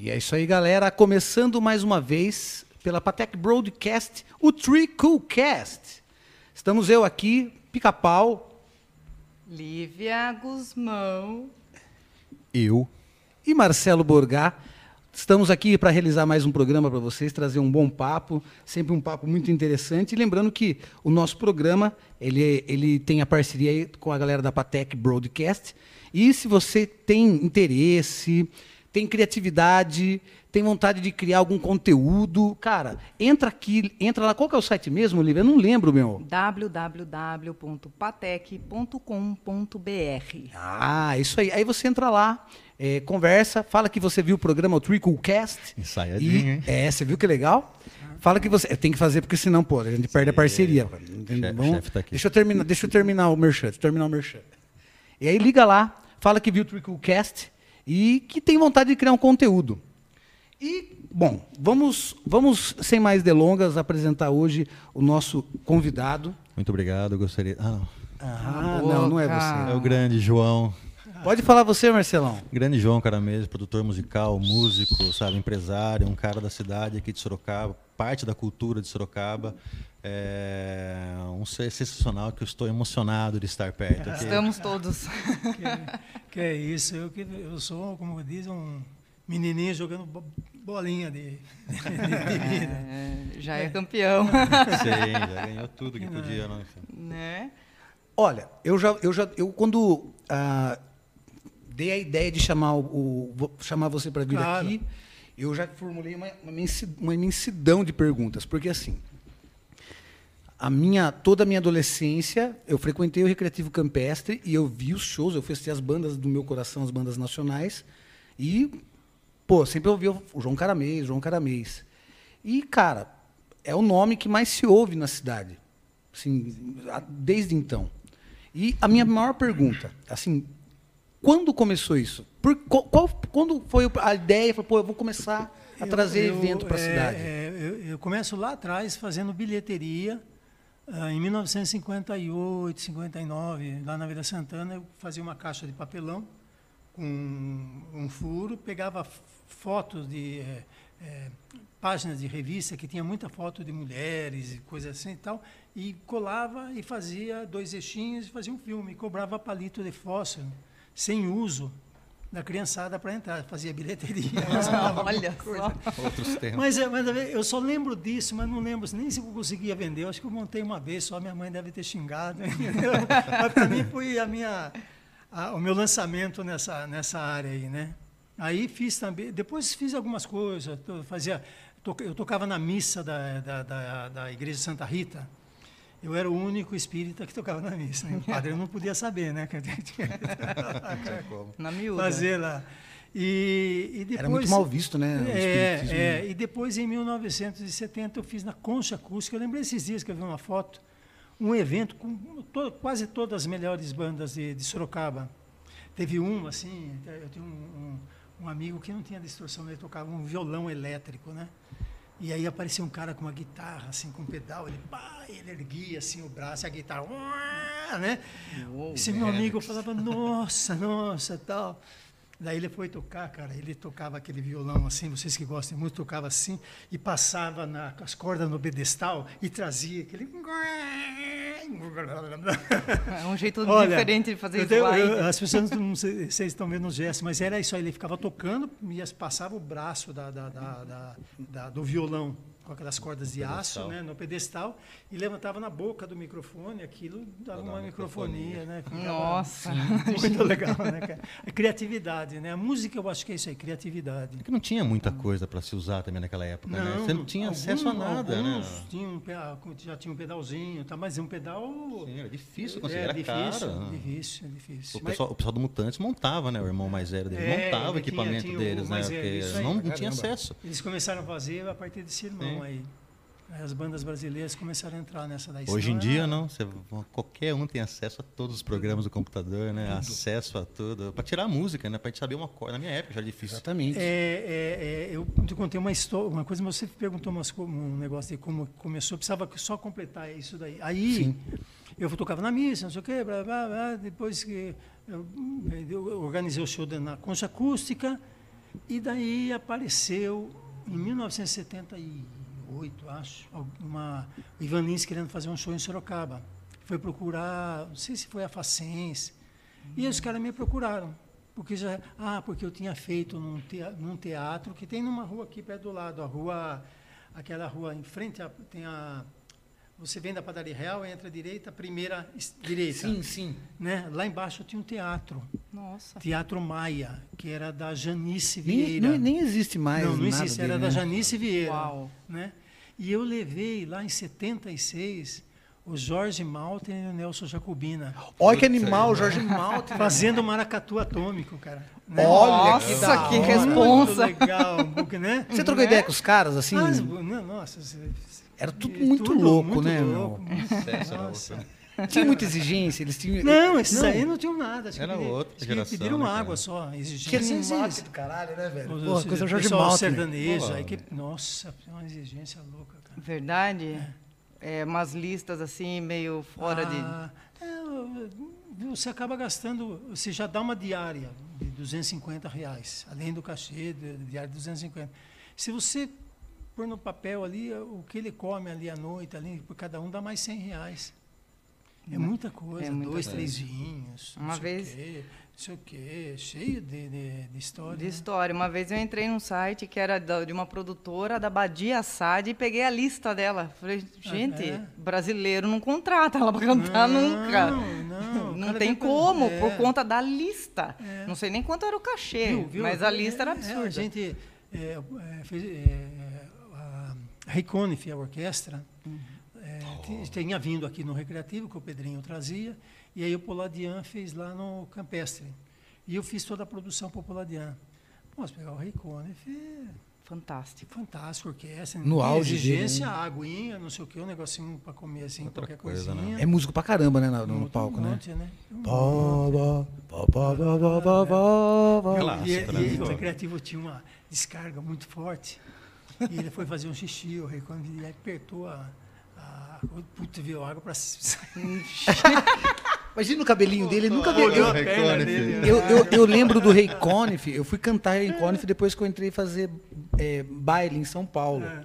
E é isso aí, galera. Começando mais uma vez pela Patek Broadcast, o Tree Cool Cast. Estamos eu aqui, Pica-Pau Lívia Guzmão. Eu. e Marcelo Borgá. Estamos aqui para realizar mais um programa para vocês, trazer um bom papo, sempre um papo muito interessante. E lembrando que o nosso programa ele, ele tem a parceria aí com a galera da Patek Broadcast. E se você tem interesse, tem criatividade, tem vontade de criar algum conteúdo, cara, entra aqui, entra lá. Qual que é o site mesmo, Lívia? Eu não lembro, meu. www.patec.com.br. Ah, isso aí. Aí você entra lá, é, conversa, fala que você viu o programa, o Tricklecast. Ensaiadinho, E, hein? é, você viu que legal? Fala que você. Tem que fazer, porque senão, pô, a gente perde a parceria. chefe- Vamos- chefe tá aqui. Deixa eu terminar, deixa eu terminar o merchan, deixa eu terminar o merchan. E aí liga lá, fala que viu o Tricklecast e que tem vontade de criar um conteúdo. E, bom, vamos, vamos sem mais delongas, apresentar hoje o nosso convidado. Muito obrigado, eu gostaria. Ah, não. Ah, boca. não, não é você. É o grande João. Pode falar você, Marcelão. Grande João Caramês, produtor musical, músico, sabe, empresário, um cara da cidade aqui de Sorocaba, parte da cultura de Sorocaba. É um ser sensacional que eu estou emocionado de estar perto aqui. Estamos todos. Que, que é isso, eu, que- eu sou, como diz, um menininho jogando bo- bolinha de, de, de vida. É, já é campeão. Sim, já ganhou tudo que podia. Não, enfim. né? Olha, eu já, eu já, eu quando ah, dei a ideia de chamar o, o- chamar você para vir Claro. aqui, eu já formulei uma, uma imensidão de perguntas, porque assim, a minha toda a minha adolescência eu frequentei o Recreativo Campestre e eu vi os shows, eu festei as bandas do meu coração, as bandas nacionais e pô, sempre ouvi o João Caramês, João Caramês. E cara, é o nome que mais se ouve na cidade. Assim, desde então. E a minha maior pergunta, assim, quando começou isso? Por, qual, qual- quando foi a ideia? Falei, pô, eu vou começar a Eu- trazer eu, evento para a é, cidade. é, eu, eu começo lá atrás fazendo bilheteria. Ah, em 1958, 59, lá na Vila Santana, eu fazia uma caixa de papelão com um furo, pegava fotos de eh, eh, páginas de revista que tinha muita foto de mulheres e coisas assim e tal, e colava e fazia dois eixinhos e fazia um filme, e cobrava palito de fósforo sem uso da criançada para entrar, fazia bilheteria. Olha só. Outros tempos. Mas, é, mas eu só lembro disso, mas não lembro nem se eu conseguia vender. Eu acho que eu montei uma vez, só minha mãe deve ter xingado. mas para mim foi a minha, a- o meu lançamento nessa, nessa área aí, né? Aí fiz também, depois fiz algumas coisas, eu fazia, to- eu tocava na missa da, da, da, da Igreja Santa Rita. Eu era o único espírita que tocava na missa. né? O padre não podia saber, né? Na miúda. fazer lá. E, e depois, Era muito mal visto, né? é, é, e depois em 1970 eu fiz na Concha Acústica, eu lembrei esses dias que eu vi uma foto, um evento com to- quase todas as melhores bandas de, de Sorocaba. Teve um, assim, eu tinha um, um, um amigo que não tinha distorção, ele tocava um violão elétrico, né? E aí aparecia um cara com uma guitarra, assim, com um pedal, ele, pá, ele erguia assim o braço, e a guitarra, uá, né? Esse meu amigo falava, nossa, nossa, tal. Daí ele foi tocar, cara, ele tocava aquele violão assim, vocês que gostam muito, tocava assim, e passava na, as cordas no pedestal e trazia aquele... É um jeito Olha, diferente de fazer eu- as pessoas não sei, vocês estão vendo os gestos, mas era isso aí, ele ficava tocando e as- passava o braço da- da- da- da- do violão com aquelas cordas de aço Pedestal. né, no pedestal e levantava na boca do microfone, aquilo dava uma uma microfonia, né? ficava Nossa. Muito legal, né, cara? A criatividade, né? A música eu acho que é isso aí, criatividade. É que não tinha muita coisa para se usar também naquela época, né? Você não tinha algum- acesso a nada, alguns né? tinham um pe- já tinha um pedalzinho, tá? mas um pedal Sim, era difícil conseguir, é, era difícil, caro. né? difícil, é difícil. O Mas- pessoal, o pessoal do Mutantes montava, né? O irmão mais velho dele É, montava o tinha- equipamento tinha o- deles, né? mas é, Porque não, não tinha acesso. Eles começaram a fazer a partir desse irmão Sim. Aí. Aí As bandas brasileiras começaram a entrar nessa daí. Hoje em dia, era- não. Você, qualquer um tem acesso a todos os programas do computador, né? Acesso a tudo. Para tirar a música, né? Para gente saber uma coisa. Na minha época já era difícil. Exatamente. É, é, é, eu te contei uma história, uma coisa, mas você perguntou umas um negócio de como começou, eu precisava só completar isso daí. Aí Sim. eu tocava na missa, não sei o quê, blá, blá, blá, depois que eu, eu organizei o show na concha acústica, E daí apareceu, em 1978, acho, uma, o Ivan Lins querendo fazer um show em Sorocaba. Foi procurar, não sei se foi a Facens, e os caras me procuraram. Porque já, ah, porque eu tinha feito num teatro, num teatro que tem numa rua aqui perto do lado, a rua, aquela rua em frente, a, tem a, você vem da padaria real, entra à direita, primeira direita. Sim, sim. Né? Lá embaixo tinha um teatro, Nossa. Teatro Maia, que era da Janice Nem, Vieira. não- nem existe mais. não, não nada existe, dele, era da né? Janice Vieira. Uau. Né? E eu levei lá em 76 o Jorge Malten e o Nelson Jacobina, Olha que animal, Jorge Malta. fazendo maracatu atômico, cara. né? Olha que Nossa, da que hora. responsa. Muito legal, né? Você trocou ideia com os caras, assim? Mas, não, nossa, você- Era tudo é muito tudo louco, muito né, meu? louco, muito- era nossa. outra. Tinha muita exigência, eles tinham... Não, esses aí não tinham nada. acho que Era pedi- outra acho que geração, pediram né, cara? água só. Que Exigência animal existe. do caralho, né, velho? Porra, os- coisa Jorge Malta. sertanejo, Pô. aí que, nossa, é uma exigência louca, cara. Verdade? É, umas listas assim, meio fora Ah, é, você acaba gastando, você já dá uma diária de 250 reais, além do cachê de, de diária de 250. Se você pôr no papel ali o que ele come ali à noite, ali, por cada um dá mais 100 reais. É muita coisa, é muita dois, coisa. três vinhos, não Uma sei vez- o quê, não sei o quê, cheio de, de, de história. de né? história. Uma vez eu entrei num site que era de uma produtora da Badia Assad e peguei a lista dela. Falei, gente, é? brasileiro não contrata ela para cantar nunca. Não, Não cara tem como, é. por conta da lista. É. não sei nem quanto era o cachê, Viu, viu? mas a lista era É, absurda. a gente é, é, fez, é, Reconif, a orquestra, uhum. é, oh. tinha vindo aqui no Recreativo, que o Pedrinho trazia, e aí o Poladian fez lá no Campestre. E eu fiz toda a produção para o Poladian. vamos pegar o Reconif... Fantástico. Fantástico, orquestra. No auge exigência, dele, né? aguinha, não sei o que, um negocinho para comer assim, Outra qualquer coisa, né? coisinha. Né? É músico para caramba, né, no, no, no palco, né? Monte, né? E o Recreativo tinha uma descarga muito forte. E ele foi fazer um xixi, o rei quando ele apertou a. a Putz, veio água para sair. Imagina o cabelinho dele, ele nunca viu. Eu, né? eu, eu, eu lembro do Rei Conif, eu fui cantar Rei Conif depois que eu entrei fazer é, baile em São Paulo. É.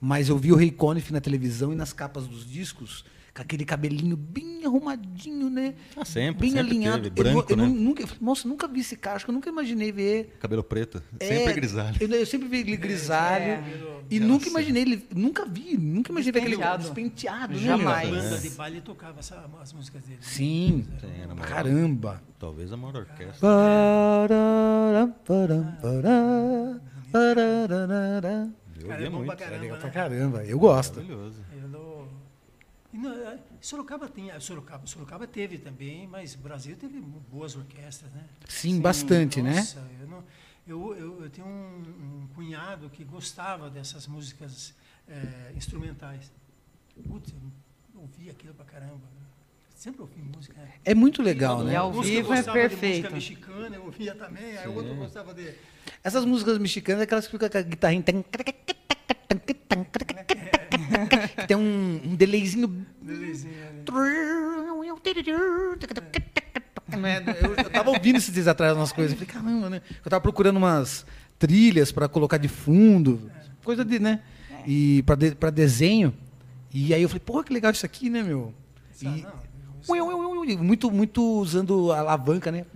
Mas eu vi o Rei Conif na televisão e nas capas dos discos, com aquele cabelinho bem arrumadinho, né? Ah, sempre, bem sempre alinhado. teve, branco, eu, eu né? nu- nunca, eu falei, nossa, nunca vi esse cara, acho que eu nunca imaginei ver. Cabelo preto, É, sempre grisalho. Eu, eu sempre vi ele grisalho. É. E nunca imaginei ele. Nunca vi, nunca imaginei ver aquele Despenteado. né? Jamais. meu? A banda É. de baile tocava essa- as músicas dele. Sim. Sim, era uma- Caramba. Talvez a maior orquestra. Pararam, param, pará, parararará. Eu Cara, ouvia é bom muito. pra É caramba, legal pra né? caramba. Eu gosto. Maravilhoso. Não- e não, é, Sorocaba tinha, Sorocaba, Sorocaba teve também, mas o Brasil teve boas orquestras, né? Sim, bastante, né? Nossa, eu, não- eu, eu, eu tenho um, um cunhado que gostava dessas músicas eh, instrumentais. Putz, eu ouvi aquilo pra caramba. Sempre ouvi música. né? É muito legal, E né? ao Uns que vivo é perfeito. música mexicana, eu ouvia também, aí o outro gostava de. Essas músicas mexicanas, aquelas que ficam com a guitarrinha. Que tem um, um delayzinho. Belezinha, né? Eu, eu tava ouvindo esses dias atrás umas coisas. Eu falei, caramba, né? Eu tava procurando umas trilhas para colocar de fundo, coisa de, né? E para de, pra desenho. E aí eu falei, porra, que legal isso aqui, né, meu? E, não, muito, muito usando a alavanca, né?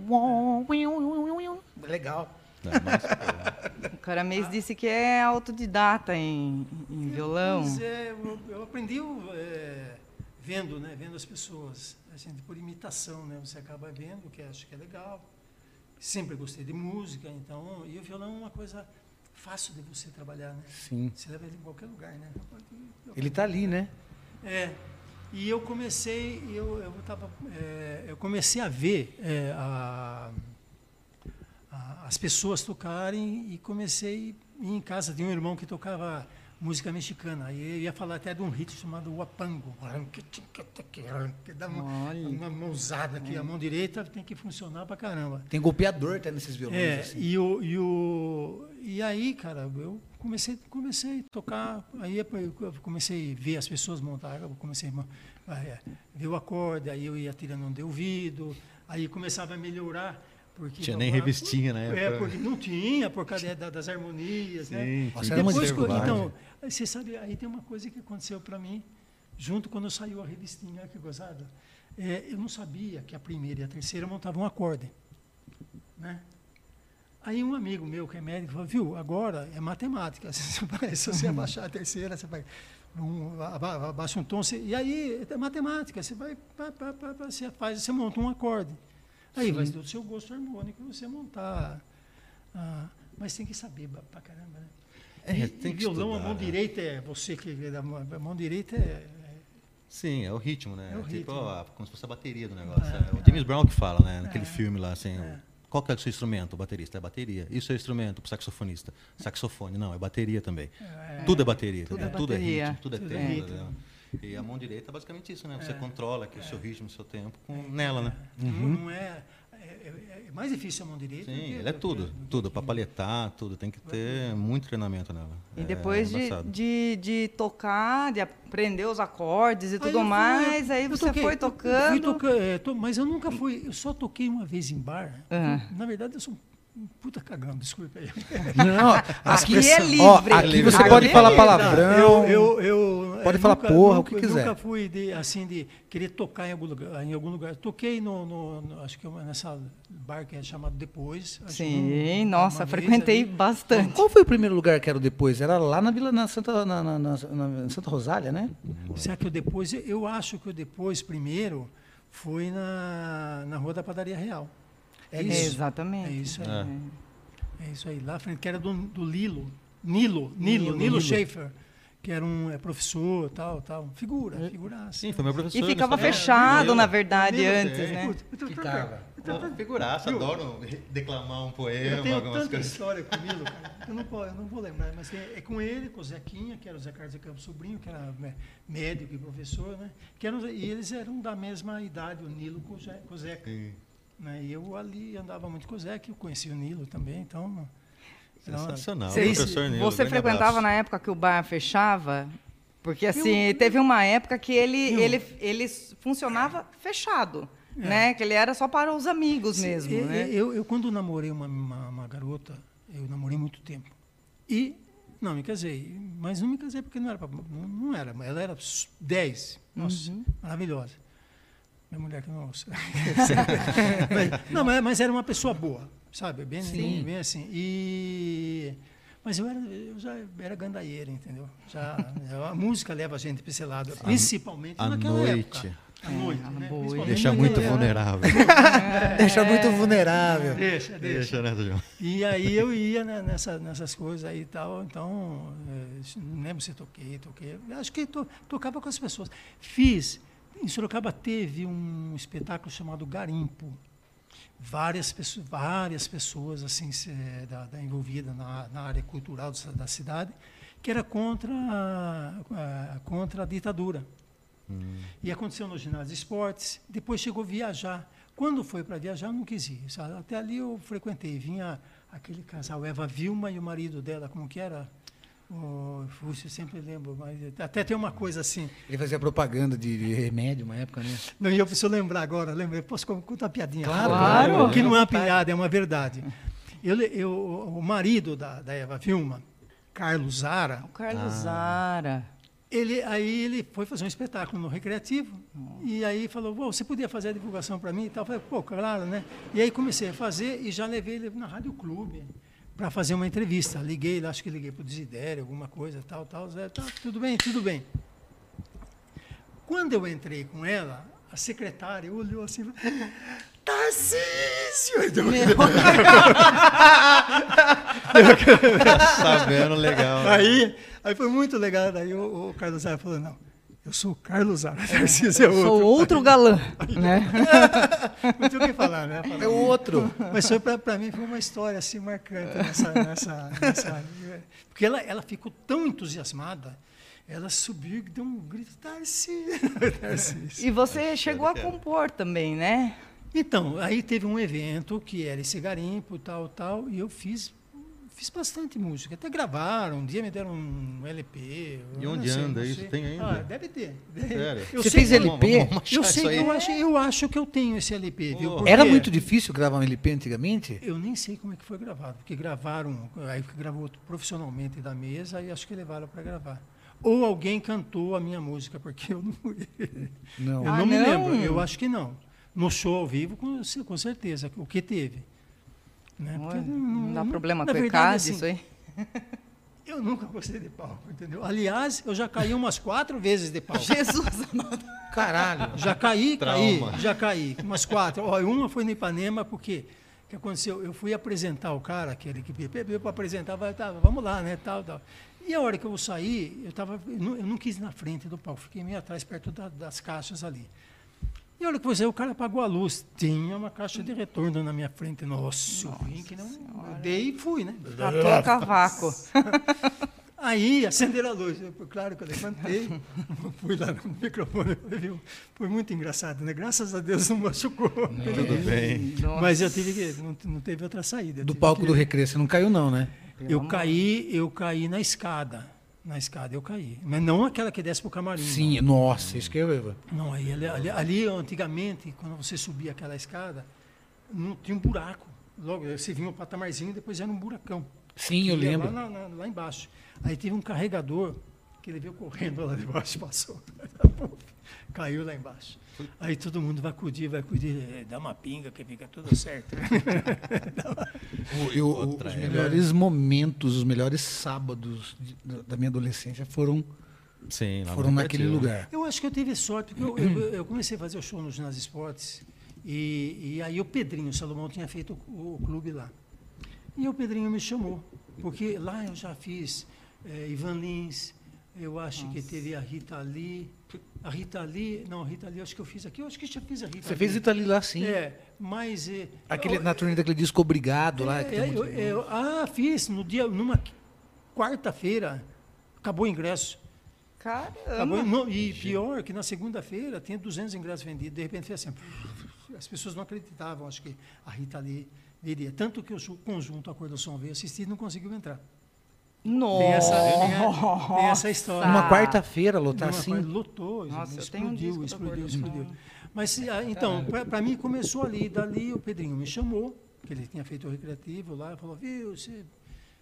Legal. Não, mas, pô, O Caramês disse que é autodidata em, em violão. Mas, é, eu, eu aprendi é, vendo, né? Vendo as pessoas, assim, por imitação, né? Você acaba vendo, que acho que é legal. Sempre gostei de música, então, e o violão é uma coisa fácil de você trabalhar, né? Sim. Você leva ele em qualquer lugar, né? Ele tá ali, né? É. E eu comecei, eu, eu, tava, é, eu comecei a ver é, a- a- as pessoas tocarem e comecei a ir em casa. Tinha um irmão que tocava música mexicana. E eu ia falar até de um ritmo chamado Huapango. Dá uma, Olha. uma mãozada aqui. A mão direita tem que funcionar pra caramba. Tem golpeador até nesses violões. É, assim. e, o, e, o, e aí, cara, eu comecei, comecei a tocar, aí eu comecei a ver as pessoas montar, eu comecei a, é, ver o acorde, aí eu ia tirando um de ouvido, aí começava a melhorar Porque Tinha nem revistinha na época. É, porque não tinha, por causa da- das harmonias, né? Sim, Nossa, era uma depois, então, aí você sabe, aí tem uma coisa que aconteceu para mim, junto quando saiu a revistinha, olha que gozado. É, eu não sabia que a primeira e a terceira montavam um acorde. Né? Aí um amigo meu, que é médico, falou, viu, agora é matemática. Se você abaixar a terceira, você vai. Um, aba- abaixa um tom, você- e aí é matemática, você vai, pá, pá, pá, você faz, você monta um acorde. Aí vai do seu gosto harmônico você montar. ah, mas tem que saber pra caramba, né? É, e, tem e violão, a estudar, mão né? direita é você que é da mão, a mão direita é, Sim, é o ritmo, né? É o tipo, ritmo. ó, como se fosse a bateria do negócio. É, é. O James Brown que fala, né? Naquele É. filme lá, assim. É. Qual que é o seu instrumento? O baterista é bateria. E o seu instrumento? O saxofonista? Saxofone. Não, é bateria também. é, Tudo é bateria. Tudo entendeu? é Tudo é bateria. ritmo, tudo é Tudo é tempo. E a mão direita é basicamente isso, né? Você É. controla aqui o seu ritmo, o seu tempo com, nela, né? não, não é, é, é- é mais difícil a mão direita. Sim, que- ela é tudo. que Tudo. aqui. Pra palhetar, tudo. Tem que ter muito treinamento nela. E É depois de, de, de tocar, de aprender os acordes e Aí tudo eu fui- mais, aí eu você toquei- foi eu tocando. toca- é, to- mas eu nunca fui, eu só toquei uma vez em bar. Ah. Na verdade, eu sou um puta cagão, desculpa aí. Não, Aqui expressão- é livre. Ó, aqui você Aqui pode é falar palavrão. Eu, eu, eu, Pode eh, falar nunca- porra, o nunca- que quiser. Nunca fui de, assim, de querer tocar em algum lugar. Em algum lugar. Toquei no, no- no- acho que nessa bar que é chamado Depois. Sim, um- nossa, frequentei ali. bastante. Qual foi o primeiro lugar que era o depois? Era lá na Vila, na Santa, na, na- na- na Santa Rosália, né? Será que o Depois, eu acho que o Depois primeiro foi na, na Rua da Padaria Real. É isso. Exatamente. É isso aí. É. É isso aí, lá à frente, que era do, do Lilo. Nilo, Nilo, Nilo, Nilo. Schaefer, que era um é, professor, tal, tal. Figura, figuraça. Sim, foi meu professor. E ficava fechado, Eu- na verdade, antes, eu- né? Ficava. Pô, Figuraça, adoro declamar um poema, Eu tenho algumas tanta coisas. história com o Nilo, cara. Eu não, eu não vou lembrar, mas é, é com ele, com o Zequinha, que era o Zé Carlos de Campos Sobrinho, que era né, médico e professor, né? Que eram, e eles eram da mesma idade, o Nilo com o, Zé, com o Zeca. Sim. Né? E eu ali andava muito com o Zeca, eu conheci o Nilo também, então... então, Sensacional. Vocês- professor Nilo, você frequentava abraço. na época que o bar fechava? Porque assim, teve uma época que ele, Eu- ele, ele funcionava fechado, né? Que ele era só para os amigos mesmo, eu, né? eu, eu, quando namorei uma, uma, uma garota, eu namorei muito tempo. E, não, me casei. Mas não me casei porque não era, pra, não, não era. Ela era 10. Nossa, Uhum. maravilhosa. Minha mulher que nossa. mas, não, mas, mas era uma pessoa boa, sabe? Bem, bem, bem assim. E... Mas eu, era, eu já era gandaieiro, entendeu? Já, a música leva a gente para esse lado, principalmente à naquela noite. época. À noite, né? Deixa muito época. vulnerável. Deixa muito vulnerável. Deixa, deixa. Deixa, né? E aí eu ia né, nessa, nessas coisas aí e tal, então, eh, não lembro se eu toquei, toquei. Acho que to, tocava com as pessoas. Fiz, em Sorocaba teve um espetáculo chamado Garimpo. Várias pessoas, várias pessoas assim, se, da, da envolvida na, na área cultural da, da cidade, que era contra, a- a- contra a ditadura. E aconteceu no ginásio de esportes, depois chegou a viajar. Quando foi para viajar, não quis ir. Até ali eu frequentei. Vinha aquele casal, Eva Vilma e o marido dela, como que era? O, eu sempre lembro, mas até tem uma coisa assim. Ele fazia propaganda de, de remédio uma época, né? Não, e eu preciso lembrar agora, lembrei, posso con- contar uma piadinha? Claro, claro. Que não é uma piada, é uma verdade. Eu, eu, o marido da, da Eva Vilma, Carlos Zara, O Carlos Zara. Ele, aí ele foi fazer um espetáculo no Recreativo e aí falou, "Vô, você podia fazer a divulgação para mim e tal? Eu falei, pô, claro, né? E aí comecei a fazer e já levei ele na Rádio Clube para fazer uma entrevista. Liguei, acho que liguei para o Desidério, alguma coisa, tal, tal, Zé, tá, tudo bem, tudo bem. Quando eu entrei com ela, a secretária olhou assim, e falou, Tarcísio! Deu- Sabendo legal. Aí, aí foi muito legal. Daí o, o Carlos Zara falou, não, eu sou o Carlos Tarcísio é outro. Sou outro galã, né? Não tinha o que falar, né? Falar. É o outro. Mas foi para mim foi uma história assim marcante nessa, nessa, nessa porque ela, ela ficou tão entusiasmada, ela subiu e deu um grito Tarcísio, Tarcísio. E você chegou a compor também, né? Então aí teve um evento que era esse garimpo tal tal e eu fiz fiz bastante música. Até gravaram, um dia me deram um LP. E onde sei, anda não isso? Tem ainda? Ah, deve ter. Sério? Eu Você sei fez que- LP? Vamos achar Eu sei, eu acho, eu acho que eu tenho esse LP, viu? Porque Era muito difícil gravar um LP antigamente? Eu nem sei como é que foi gravado, porque gravaram, aí gravou profissionalmente da mesa e acho que levaram para gravar. Ou alguém cantou a minha música, porque eu não, Não. eu Ah, não me não? lembro. Eu acho que não. No show ao vivo, com, com certeza, o que teve. Né? Porque Olha, Não dá problema com o ECAD, assim, isso aí? Eu nunca gostei de palco, entendeu? Aliás, eu já caí umas quatro vezes de palco. Jesus amado. Caralho. Já caí, caí, Trauma. já caí. Umas quatro. Ó, uma foi no Ipanema, porque o que aconteceu? Eu fui apresentar o cara, aquele que pediu para apresentar, vai, tá, vamos lá, né? Tal, tal. E a hora que eu saí, eu, tava, eu, não, eu não quis ir na frente do palco, fiquei meio atrás, perto da- das caixas ali. E a hora que eu saí, o cara apagou a luz. Tinha uma caixa de retorno na minha frente. Nossa, eu vim que não. Eu dei e fui, né? A cavaco. Aí acenderam a luz. Eu, claro que eu levantei, fui lá no microfone, viu? Foi muito engraçado, né? Graças a Deus não machucou. Tudo bem. Nossa. Mas eu tive que. Não, não teve outra saída. Do palco que- do Recreio, você não caiu não, né? Eu caí, eu caí na escada. Na escada eu caí. Mas não aquela que desce para o camarim. Sim, nossa, isso que eu ia. Não, aí, ali, ali, antigamente, quando você subia aquela escada, não tinha um buraco. Logo, você vinha um patamarzinho e depois era um buracão. Sim, eu lembro. Lá, lá embaixo. Aí teve um carregador que ele veio correndo lá de baixo, passou. Caiu lá embaixo. Aí todo mundo vai acudir, vai acudir, eh, dá uma pinga que fica tudo certo. O- eu- Outra os era. melhores momentos, os melhores sábados de- da- minha adolescência foram, Sim, foram naquele lugar. Eu acho que eu tive sorte, porque eu, eu- eu comecei a fazer o show no Ginásio Esportes, e, e aí o Pedrinho, o Salomão, tinha feito o, o clube lá. E o Pedrinho me chamou, porque lá eu já fiz eh, Ivan Lins, eu acho que teve a Rita Lee. A Rita Lee, não, a Rita Lee, acho que eu fiz aqui, eu acho que já fiz a Rita Você Lee. fez Itali lá sim. É, mas. eh, Aquele, eu- na turnê daquele disco Obrigado lá. é, tem é, muito- eu- eu- ah, fiz, no dia, numa quarta-feira, acabou o ingresso. Acabou, Caramba. não, e pior que na segunda-feira tinha 200 ingressos vendidos. De repente foi assim. As pessoas não acreditavam, acho que a Rita ali viria. Tanto que o conjunto A Cor do Som veio assistir e não conseguiu entrar. Nossa. Tem essa, tem, tem essa história. Uma quarta-feira lotar Numa assim. Lotou, Nossa, tenho um explodiu, explodiu, explodiu. Mas, ah, então, para mim começou ali. Dali o Pedrinho me chamou, que ele tinha feito o recreativo lá, e falou, viu, você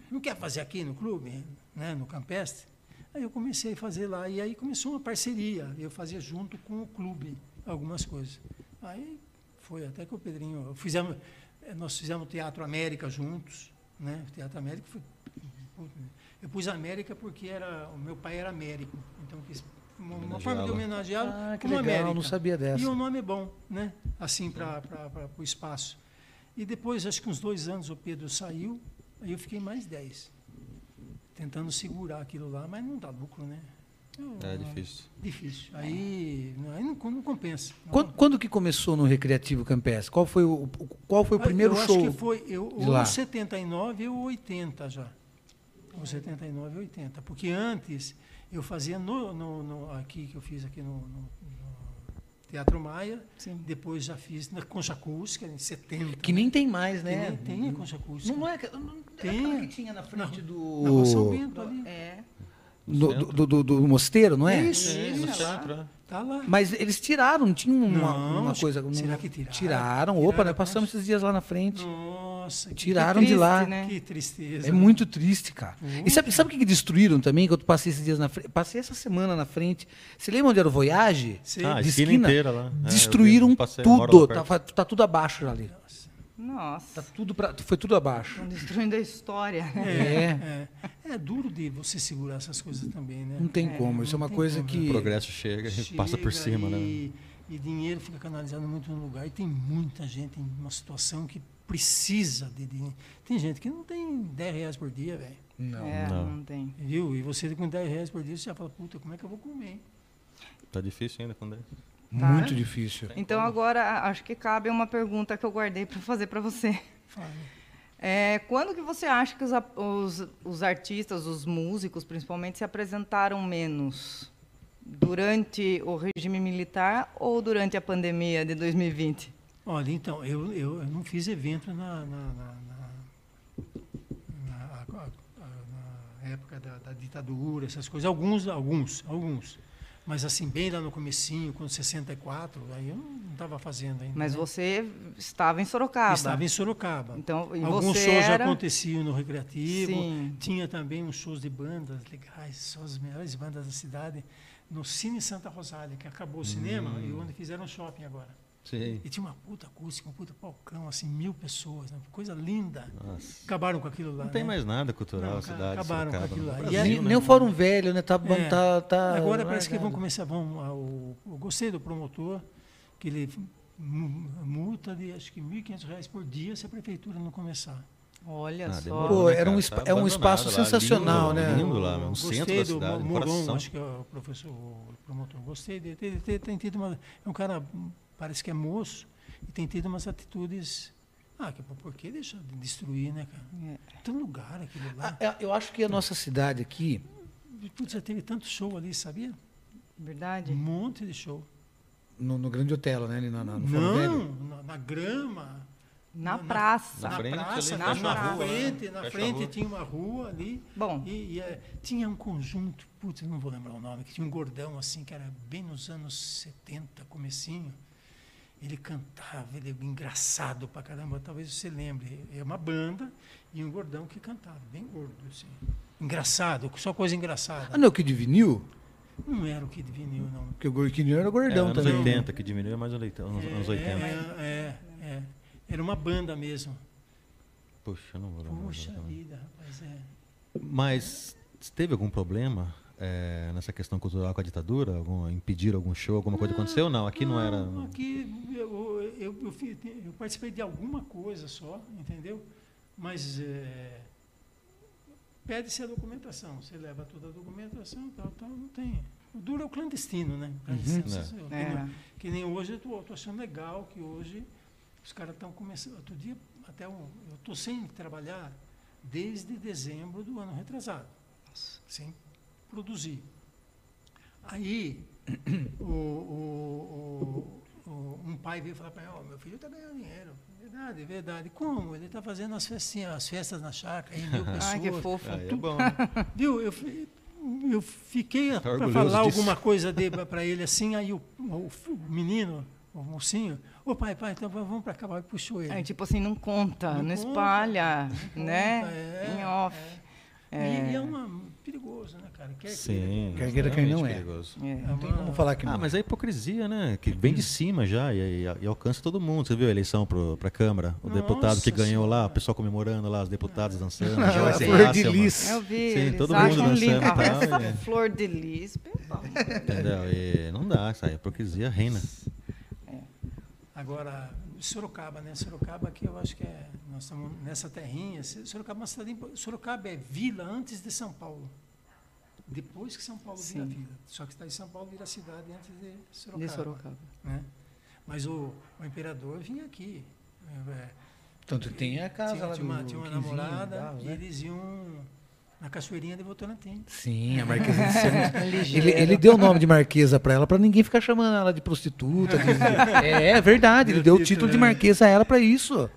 não quer fazer aqui no clube, né, no Campestre? Aí eu comecei a fazer lá, e aí começou uma parceria, eu fazia junto com o clube algumas coisas. Aí foi até que o Pedrinho, fizemos, eh, nós fizemos Teatro América juntos, né, o Teatro América foi, eu pus América porque era, o meu pai era Américo, então eu quis uma, uma forma de Homenageá-lo. Ah, como legal, América. não sabia dessa. E o nome é bom, né? Assim, para o espaço. E depois, acho que uns dois anos, o Pedro saiu, aí eu fiquei mais dez. Tentando segurar aquilo lá, mas não dá lucro, né? Eu- É difícil. Difícil. Aí, não- aí não, não compensa. Não Quando, quando que começou no Recreativo Campestre? Qual foi o, qual foi o Ah, primeiro eu show? acho que foi eu, ou lá? 79 ou 80 já. Ou 79 ou 80. Porque antes eu fazia no, no- no- aqui, que eu fiz aqui no, no- no Teatro Maia, Sim. depois já fiz na Concha Acústica, em 70. Que nem tem mais, Que né? nem tem a Concha Acústica. Não, não é, que- não, Tem. aquela que tinha na frente do, Na Rua São Bento ali. É. do, do, do- do mosteiro, não é? Isso, É, isso. no centro, é. Tá lá. Mas eles tiraram, não tinha uma, Não, uma coisa. será que tiraram? Tiraram. Opa, Tiraram, nós passamos esses dias lá na frente. Nossa, que, Tiraram Que de lá. triste, né? que tristeza. É muito triste, cara. E sabe, sabe o que destruíram também? Que eu passei esses dias na frente. Passei essa semana na frente. Você lembra onde era o Voyage? Sei. Ah, de esquina esquina, inteira lá. É, Destruíram vi, passei, tudo. Tá, tá tudo abaixo ali. Nossa. Tá tudo pra, foi tudo abaixo. Estão destruindo a história. né? É. É, é duro de você segurar essas coisas também, né? Não tem É, como. Isso é uma coisa como, que. O progresso chega e passa por cima, né? e, E dinheiro fica canalizado muito no lugar. E tem muita gente em uma situação que precisa de dinheiro. Tem gente que não tem 10 reais por dia, velho. Não. É, Não. não tem. Viu? E você com 10 reais por dia, você já fala, puta, como é que eu vou comer? hein? Tá difícil ainda com 10. Tá. Muito difícil. Então agora acho que cabe uma pergunta que eu guardei para fazer para você. Fala. É, quando que você acha que os, os, os artistas, os músicos principalmente, se apresentaram menos? Durante o regime militar ou durante a pandemia de 2020? Olha, então, eu, eu, eu não fiz evento na, na, na, na- na- época da, da ditadura, essas coisas. Alguns, alguns, alguns. Mas assim, bem lá no comecinho, com 64, aí eu não estava fazendo ainda. Mas né? você estava em Sorocaba. Estava em Sorocaba. Então, Alguns shows era... aconteciam no Recreativo. Sim. Tinha também uns shows de bandas legais, só as melhores bandas da cidade, no Cine Santa Rosália, que acabou o cinema Hum. e onde fizeram shopping agora. Sim. E tinha uma puta acústica, um puta palcão, assim, mil pessoas, né? coisa linda. Nossa. Acabaram com aquilo lá. Não tem né? mais nada cultural Não, na cidade. acabaram com aquilo lá. E Brasil, aí- nem, né? nem o Fórum Velho, né? Tá, É. tá, tá Agora parece que vão começar. Vão, ah, o, eu gostei do promotor, que ele mu- multa de acho que 1.500 reais por dia se a prefeitura não começar. Olha Ah, só. Pô, né, era um Tá é um espaço lá, sensacional, lindo, né? Lindo lá, um Gostei centro da do cidade, Moron, coração. acho que é o professor, o promotor. Gostei dele. Tem, tem, tem tido uma, é um cara, parece que é moço, e tem tido umas atitudes. Ah, que, por que deixar de destruir, né, cara? É. Tem um lugar aquilo lá. Ah, Eu acho que a nossa cidade aqui, Putz, já teve tanto show ali, sabia? Um Verdade? monte de show. no, no Grande Hotel, né? ali na, na, no. Não, na, na grama. Na Na- praça. Na frente praça, ali, na, fecha a na rua, frente, né? na frente tinha uma rua ali. Bom, E, e, é, tinha um conjunto, putz, não vou lembrar o nome, que tinha um gordão assim, que era bem nos anos 70, comecinho. Ele cantava, ele é engraçado pra caramba, talvez você lembre. É uma banda e um gordão que cantava, bem gordo, assim. Engraçado, só coisa Ah, engraçada. não, o Kid Vinil? Não era o Kid Vinil, não. Porque o Kid Vinil era É, gordão anos também. 80, que diminuiu mais uns anos, anos 80. É, é, é. Era uma banda mesmo. Puxa, eu não vou lembrar. Exatamente. vida, rapaz, é. Mas teve algum problema é, nessa questão cultural com a ditadura? Algum, impedir algum show, alguma coisa aconteceu? Não, aqui não era. Aqui eu, eu, eu, eu participei de alguma coisa só, entendeu? Mas é, pede-se a documentação. Você leva toda a documentação, tal, tal, não tem. O duro é o clandestino, né? Uhum. É. nem, que nem hoje, eu estou achando legal que hoje os caras estão começando. Outro dia, até um, eu estou sem trabalhar desde dezembro do ano retrasado, sem produzir. Aí, o, o- o- o- um pai veio falar para mim, ó, meu filho está ganhando dinheiro. Verdade, verdade. Como? Ele está fazendo as festinhas, as festas na chácara, aí mil pessoas. ai, que fofo. Aí é bom. né? Viu? Eu, eu fiquei para Tá orgulhoso falar disso. alguma coisa para ele assim, aí o, o- o menino, o mocinho, ô pai, pai, então vamos para cá, vai, puxou ele. Aí, tipo assim, não conta, não, Não conta, espalha, Não né? conta, é, em off. é. É. E, e é uma, perigoso, né, cara? Quer Sim. Quer queira, quer não é. perigoso. É. Não tem como falar que não. Ah, mas é hipocrisia, né? Que vem de cima já e, e- e alcança todo mundo. Você viu a eleição para a Câmara? O Nossa deputado que ganhou lá, o pessoal comemorando lá, os deputados dançando. Ah, flor de Hasselman, lis. Eu vi, Sim, eles todo mundo dançando lindo. e tal, Essa é. flor de lis, pessoal. Entendeu? E não dá, essa hipocrisia reina. Agora, Sorocaba, né? Sorocaba que eu acho que é. Nós estamos nessa terrinha. Sorocaba é uma cidade. Sorocaba é vila antes de São Paulo. Depois que São Paulo vira Sim. vila. Só que está em São Paulo vira cidade antes de Sorocaba. De Sorocaba. Né? Mas o, o imperador vinha aqui. É, Tanto tem a casa tinha, lá tinha do uma, tinha uma namorada Barros, e né? eles iam na cachoeirinha de Votorantim. Sim, a Marquesa de Sena. Ligeiro. ele, ele deu o nome de Marquesa pra ela pra ninguém ficar chamando ela de prostituta. de- é, é verdade, ele deu o título de Marquesa a ela pra isso.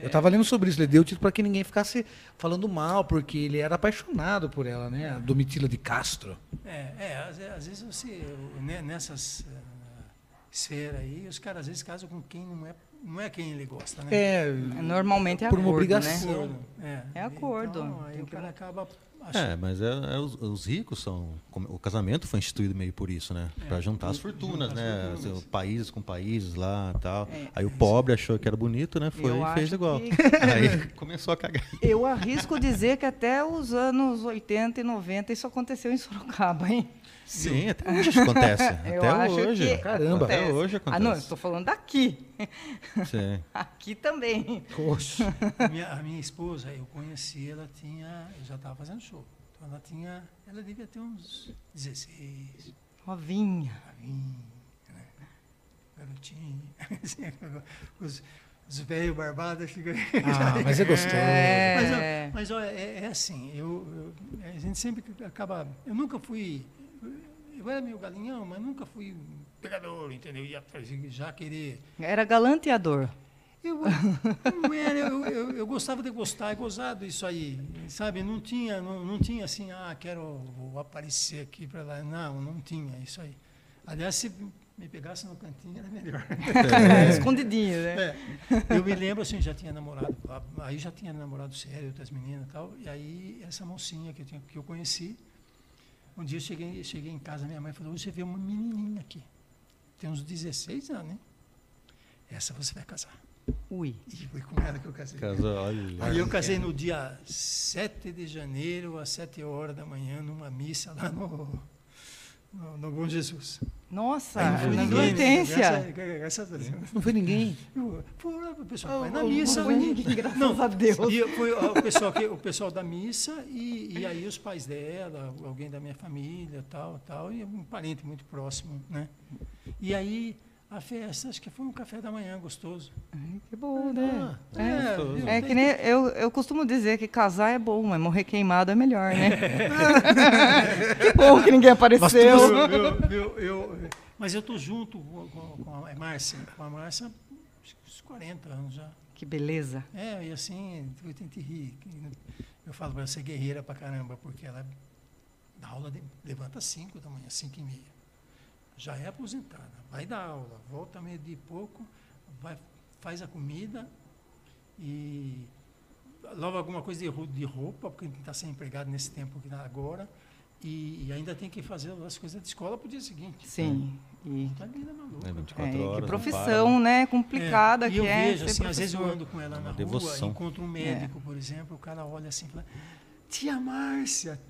Eu tava lendo sobre isso, ele deu o título pra que ninguém ficasse falando mal, porque ele era apaixonado por ela, né? A Domitila de Castro. É, é às, às vezes você, né, nessas eh, esferas aí, os caras às vezes casam com quem não é, não é quem ele gosta, né? É, Normalmente é Por uma acordo, obrigação. né? É, É acordo. Então, aí o cara acaba achando. É, mas é, é os, os ricos são. como- O casamento foi instituído meio por isso, né? Pra juntar as fortunas, juntar as né? fortunas. Países com países lá e tal. É. Aí o pobre achou que era bonito, né? Foi Eu e fez igual. que- Aí começou a cagar. Eu arrisco dizer que até os anos 80 e 90 isso aconteceu em Sorocaba, hein? Sim, até hoje isso acontece. Eu até acho hoje. que Caramba. Até acontece. hoje Ah, acontece. não, eu estou falando daqui. Sim. Aqui também. poxa. A minha, a minha esposa, eu conheci, ela tinha, eu já estava fazendo show. Então ela tinha, ela devia ter uns 16, Novinha. novinha, né? garotinho. Assim, os, os velhos barbados ficam. Ah, mas é gostoso. Mas, ó, É. mas ó, é, é assim, eu, eu- a gente sempre acaba. Eu nunca fui. Eu era meio galinhão, mas nunca fui pegador, entendeu? Ia atrás já querer. Era galanteador. Eu, não era, eu, eu, eu gostava de gostar, é gozado isso aí, sabe? Não tinha, não, não tinha assim, ah, quero aparecer aqui para lá. Não, não tinha isso aí. Aliás, se me pegasse no cantinho era melhor. É, escondidinho, né? É. Eu me lembro assim, já tinha namorado, aí já tinha namorado sério, outras meninas e tal, e aí essa mocinha que eu, tinha, que eu conheci, um dia eu cheguei, cheguei em casa, minha mãe falou, você vê uma menininha aqui, tem uns 16 anos, né? Essa você vai casar. Ui. E foi com ela que eu casei. Casou, olha. Aí eu casei no dia 7 de janeiro, às 7 horas da manhã, numa missa lá no, no, no Bom Jesus. Nossa, não foi na ninguém, adolescência. Graças, graças a Deus. Não foi ninguém. Eu- Foi o pessoal Ah, vai na não missa. foi e- ninguém, graças não, a Deus. E foi o pessoal, que, o pessoal da missa e, e aí os pais dela, alguém da minha família, tal, tal, e um parente muito próximo, né? E aí a festa, acho que foi um café da manhã gostoso. Ai, Que bom, né? Ah, É. viu? É que nem eu, eu costumo dizer que casar é bom, mas morrer queimado é melhor, né? que bom que ninguém apareceu. Eu- eu- eu- eu- mas eu tô junto com, com- a Márcia, com a Márcia, uns 40 anos já. Que beleza. É, e assim, eu tento rir. Eu falo para ela ser guerreira pra caramba, porque ela dá aula, de, levanta às 5 da manhã, 5 e meia. Já é aposentada, vai dar aula, volta meio de pouco, vai, faz a comida e lava alguma coisa de, ro- de roupa, porque está sem empregado nesse tempo que tá agora, e, e ainda tem que fazer as coisas de escola para o dia seguinte. Sim. E, Tá vida maluca. É, 24 é, horas. que profissão, para, né? Complicada É, e que eu é. vejo, assim, às vezes eu ando com ela Uma na devoção. rua, encontro um médico, por exemplo, o cara olha assim e fala, tia Márcia,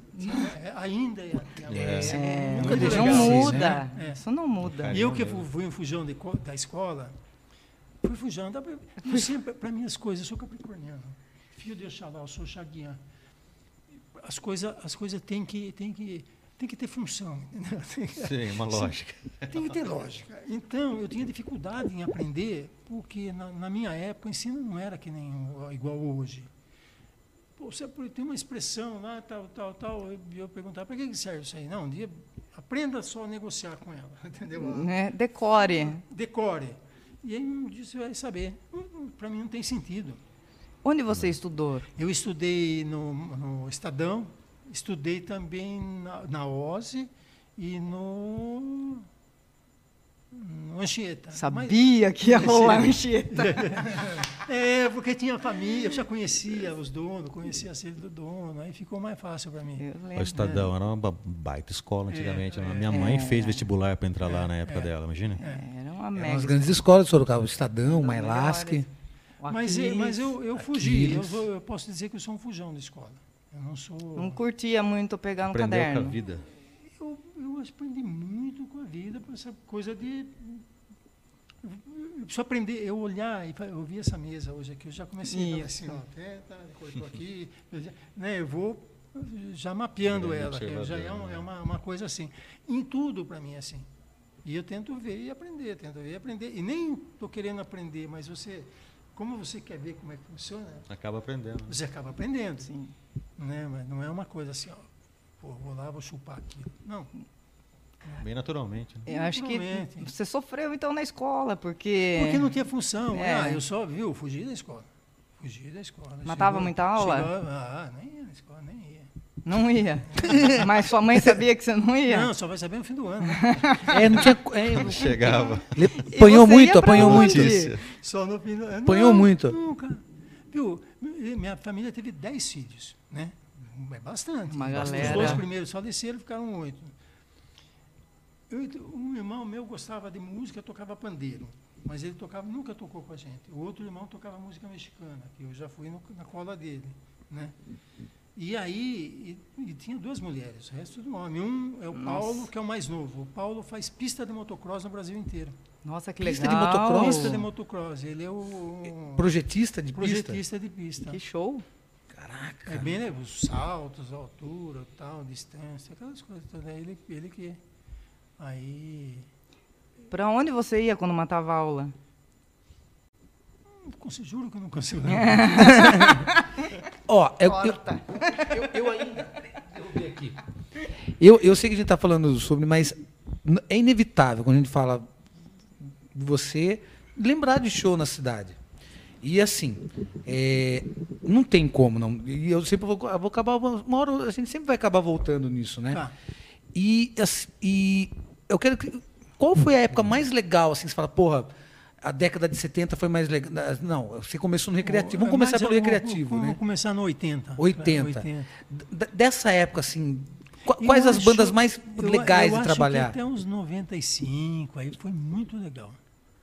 é, ainda é. É, Nunca deixa não muda. né? É. Isso não muda. E eu que fui, um fujão de da escola, fui fujão para minhas coisas, eu sou capricorniano, filho de Oxalá, eu sou chaguian. As coisas as coisas têm que, têm que, tem que ter função, entendeu? Tem Sim, uma lógica. tem que ter lógica. Então, eu tinha dificuldade em aprender, porque na, na minha época o ensino não era que nem igual hoje. Pô, você tem uma expressão lá, tal, tal, tal, e eu perguntava, para que que serve isso aí? Não, um dia, aprenda só a negociar com ela, entendeu? Né? Decore. Decore. E aí um dia você vai saber. Para mim não tem sentido. Onde você estudou? Eu estudei no, no Estadão, estudei também na, na OSE e no, no Anchieta. Mas- Sabia que ia rolar Anchieta. É, porque tinha família, eu já conhecia os donos, conhecia a sede do dono, aí ficou mais fácil para mim. O. Estadão era uma ba- baita escola antigamente. né? é. Minha mãe É. fez vestibular para entrar lá na época dela, imagina? Era uma Eram mega. as grandes escolas de Sorocaba, o Estadão, o Mailasque. Mas, é- mas eu, eu fugi, eu, eu posso dizer que eu sou um fujão da escola. Eu não sou. Não curtia muito pegar no Aprendeu com a caderno. vida. Eu, aprendi muito com a vida, por essa coisa de. Eu preciso aprender, eu olhar e eu vi essa mesa hoje aqui, eu já comecei a Isso. assim, ó, é, tá, cortou aqui, né, eu vou já mapeando ela, que já é, um- observador, né? é uma, uma coisa assim. Em tudo para mim é assim. E eu tento ver e aprender, tento ver e aprender. E nem estou querendo aprender, mas você, como você quer ver como é que funciona, Acaba aprendendo. você acaba aprendendo. Sim. Né? Mas não é uma coisa assim, ó, pô, vou lá, vou chupar aqui. Não, Bem naturalmente. né? Eu acho que você sofreu então na escola, porque. Porque não tinha função. É. Ah, eu só, viu, fugi da escola. Fugi da escola. Matava Chegou- muita aula? chegou- ah, nem ia na escola, nem ia. Não ia. Mas sua mãe sabia que você não ia? Não, só vai saber no fim do ano. né? É, não tinha. É, Quando chegava. ele apanhou muito, apanhou muito. Só no fim do ano. Apanhou Não, muito. Nunca. Viu, minha família teve 10 filhos, né? É bastante. Uma Bastante. Os galera. dois primeiros faleceram, ficaram oito. Eu, um irmão meu gostava de música, tocava pandeiro, mas ele tocava, nunca tocou com a gente. O outro irmão tocava música mexicana, que eu já fui no- na cola dele, né? E aí, e, e tinha duas mulheres, o resto do homem. Um é o Paulo, que é o mais novo. O Paulo faz pista de motocross no Brasil inteiro. Nossa, que Pista legal. de motocross? Pista de motocross. Ele é o Projetista de pista. projetista de pista. Que show. Caraca. É bem, né? Os saltos, a altura, tal, distância, aquelas coisas todas. É Ele, ele que. Aí. Pra onde você ia quando matava aula? Não consigo, juro que eu não consigo. Ó, eu, eu, eu, eu ainda. Eu, aqui. eu, eu sei que a gente está falando sobre, mas é inevitável quando a gente fala de você lembrar de show na cidade. E assim, é, não tem como, não. E eu sempre vou, eu vou acabar, uma hora a gente sempre vai acabar voltando nisso, né? Tá. E, e eu quero que. Qual foi a época mais legal, assim, você fala, porra, a década de 70 foi mais legal. Não, você começou no recreativo. Vamos começar pelo eu recreativo, vou, né? Vamos começar no 80. 80. 80. D- dessa época, assim, qu- Eu quais as acho- bandas mais eu- legais eu de acho trabalhar? Até uns 95, aí foi muito legal.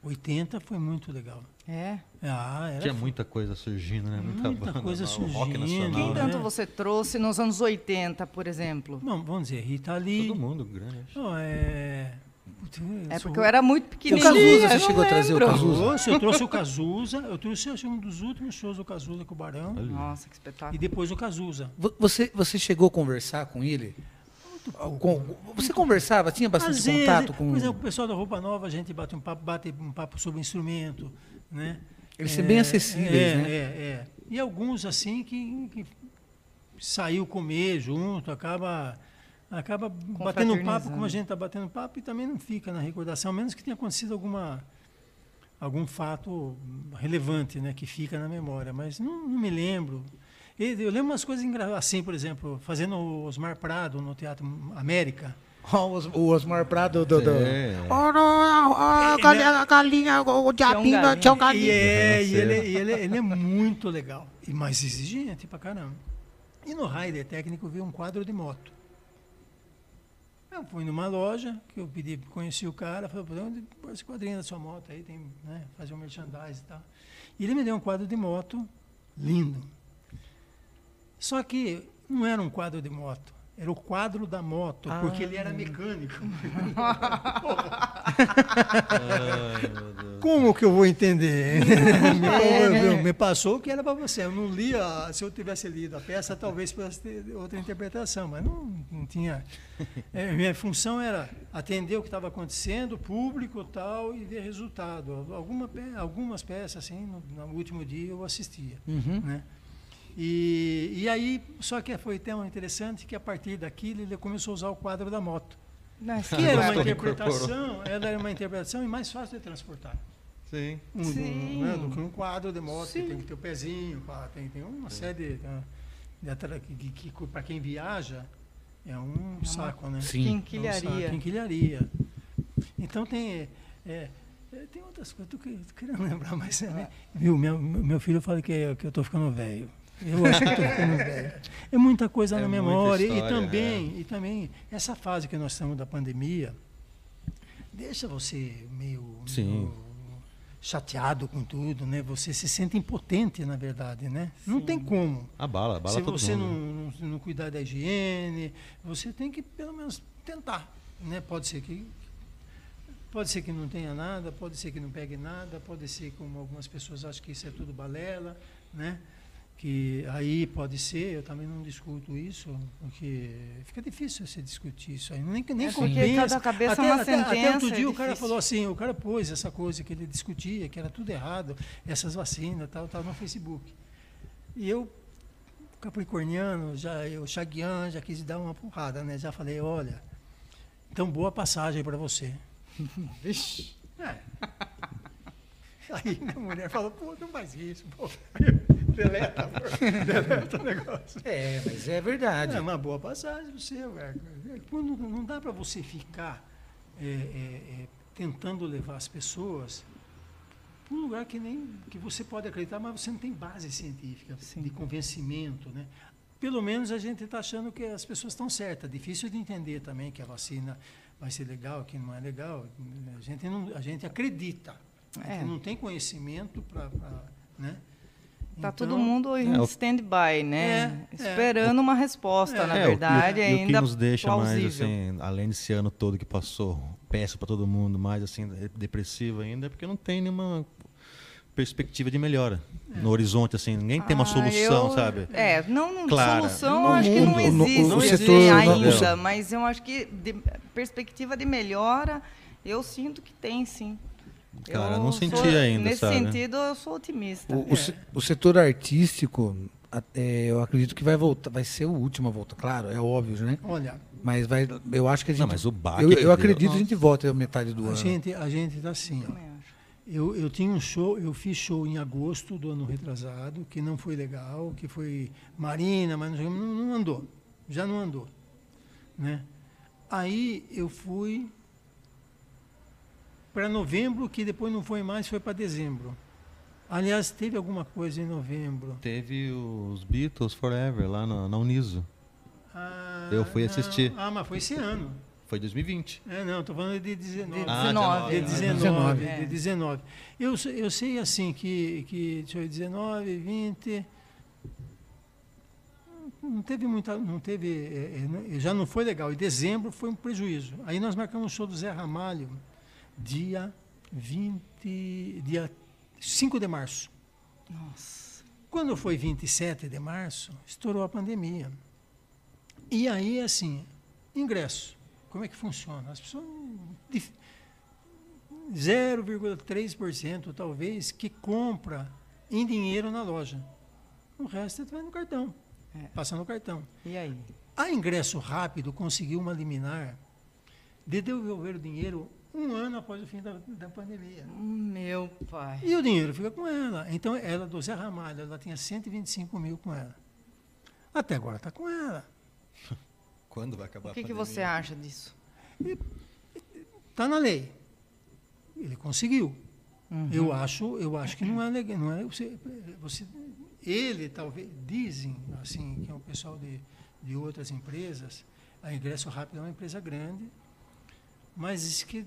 80 foi muito legal. É. Ah, era Tinha muita coisa surgindo, né? Muita, Muita banda, coisa Rock surgindo. nacional. Quem Não, né? tanto né? você trouxe nos anos 80, por exemplo? Bom, vamos dizer, Rita Lee. Todo mundo grande. acho. Não, é... Putz, É sou- porque eu era muito O pequenininha. Cazuza, você chegou a não trazer o. Cazuza? Trouxe, eu trouxe o Cazuza. Eu trouxe acho, um dos últimos shows do Cazuza com o Barão. Nossa, que E espetáculo. depois o Cazuza. Vo- Você, você chegou a conversar com ele? Com- você conversava? Tinha bastante vezes, contato com Por exemplo, o pessoal da Roupa Nova, a gente bate um papo, bate um papo sobre instrumento, né? Eles são bem acessíveis, é, né? É, é. E alguns, assim, que, que saiu comer junto, acaba, acaba batendo um papo como a gente está batendo papo e também não fica na recordação, a menos que tenha acontecido alguma algum fato relevante, né, que fica na memória, mas não, não me lembro. Eu lembro umas coisas engraçadas, assim, por exemplo, fazendo o Osmar Prado no Teatro América. Ó, o Os- o Osmar Prado do. do... É. Oh, não, a galinha, a galinha, o diabinho, galinha. tinha um E, galinho. é, e Nossa, ele, é. e ele, ele é muito legal, e mais exigente pra caramba. E no Raider Técnico veio um quadro de moto. Eu fui numa loja, que eu pedi, conheci o cara, falei, "Pô, onde pôr esse quadrinho da sua moto aí, tem, né, fazer um merchandising e tal. E ele me deu um quadro de moto lindo. Só que não era um quadro de moto, era o quadro da moto, porque ele era mecânico. Como que eu vou entender? me, me passou o que era para você. Eu não lia, se eu tivesse lido a peça, talvez pudesse ter outra interpretação, mas não, não tinha. É, minha função era atender o que estava acontecendo, público tal, e ver resultado. Alguma, algumas peças, assim, no, no último dia eu assistia. Uhum. Né? E, e aí, só que foi tão interessante que a partir daquilo ele começou a usar o quadro da moto. Nossa, Que era uma interpretação, ela era uma interpretação e mais fácil de transportar. Sim. Um, Sim. um, né, do que um quadro de moto, que Sim. tem que ter o pezinho, pá, tem, tem uma série de, de atra- que, que, para quem viaja é um saco, né? Sim. Quinquilharia. É um saco, quinquilharia. Então tem, é, é, tem outras coisas, tô querendo lembrar, mas é, né? viu, meu, meu filho fala que, que eu estou ficando velho. Eu acho que estou ficando velho. É muita coisa É na memória e história, também e também essa fase que nós estamos da pandemia deixa você meio, Sim. meio chateado com tudo, né? Você se sente impotente, na verdade, né? Não tem como. Abala, abala Se todo você mundo. não, não, não cuidar da higiene, você tem que pelo menos tentar, né? Pode ser que pode ser que não tenha nada, pode ser que não pegue nada, pode ser como algumas pessoas acham que isso é tudo balela, né? Que aí pode ser, eu também não discuto isso, porque fica difícil você discutir isso aí, nem, nem É porque compensa. cada cabeça até, é uma até, até outro dia é o cara falou assim, o cara pôs essa coisa que ele discutia, que era tudo errado, essas vacinas, tal, tal, no Facebook. E eu, capricorniano, já, eu, chaguiano, já quis dar uma porrada, né? Já falei, olha, então boa passagem para você. Vixe. É. Aí minha mulher falou, pô, não faz isso, pô. Deleta, pô. deleta o negócio. É, mas é verdade. É uma boa passagem você, velho. Quando não dá para você ficar é, é, é, tentando levar as pessoas para um lugar que nem que você pode acreditar, mas você não tem base científica de convencimento, né? Pelo menos a gente está achando que as pessoas estão certas. Difícil de entender também que a vacina vai ser legal, que não é legal. A gente não, a gente acredita. É. não tem conhecimento para, né? Tá Então, todo mundo em É, stand-by, né? É, é. Esperando uma resposta, É. na É, o- verdade, e, o- e o ainda que nos deixa plausível. mais assim, além desse ano todo que passou péssimo para todo mundo, mais assim depressivo ainda, é porque não tem nenhuma perspectiva de melhora no horizonte assim, ninguém tem uma Ah, solução, eu- sabe? É, não, não Clara. solução No eu acho que não mundo, no- existe o assim, setor- ainda, no- mas eu acho que de, perspectiva de melhora, eu sinto que tem sim. Cara, eu não senti sou- ainda, Nesse sabe? sentido, eu sou otimista. O, o se- o setor artístico, é, eu acredito que vai voltar, vai ser o último a voltar, claro, é óbvio, né? Olha, Mas vai, eu acho que a gente. Não, mas o baque eu, que eu acredito que a gente volta a metade do a ano. gente a gente está assim, ó. Eu, eu tinha um show, eu fiz show em agosto do ano retrasado, que não foi legal, que foi Marina, mas não, não andou, já não andou. Né? Aí eu fui para novembro, que depois não foi mais, foi para dezembro. Aliás, teve alguma coisa em novembro. Teve os Beatles Forever lá na, na Uniso. Ah, Eu fui assistir. Não. Ah, mas foi esse ano. Foi 2020. É, não, estou falando de 19. Ah, 19. De 19. 19, É. de 19. Eu, eu sei assim que, que deixa eu ver, 19, 20. Não teve muita. Não teve. é, é, já não foi legal. E dezembro foi um prejuízo. Aí nós marcamos o show do Zé Ramalho, dia 20. dia 5 de março. Nossa. Quando foi 27 de março, estourou a pandemia. E aí, assim, ingresso. Como é que funciona? As pessoas. dif- 0,3% talvez que compra em dinheiro na loja. O resto vai no cartão. É. Passa no cartão. E aí? A ingresso rápido conseguiu uma liminar de devolver o dinheiro um ano após o fim da, da pandemia. Meu pai. E o dinheiro fica com ela. Então, ela, do Zé Ramalho, ela tinha 125 mil com ela. Até agora está com ela. Quando vai acabar O que, a que pandemia? você acha disso? Está na lei. Ele conseguiu. Uhum. Eu acho, eu acho que não é legal. Não é, você, você, ele talvez dizem assim que é o pessoal de, de outras empresas. A Ingresso Rápido é uma empresa grande, mas diz que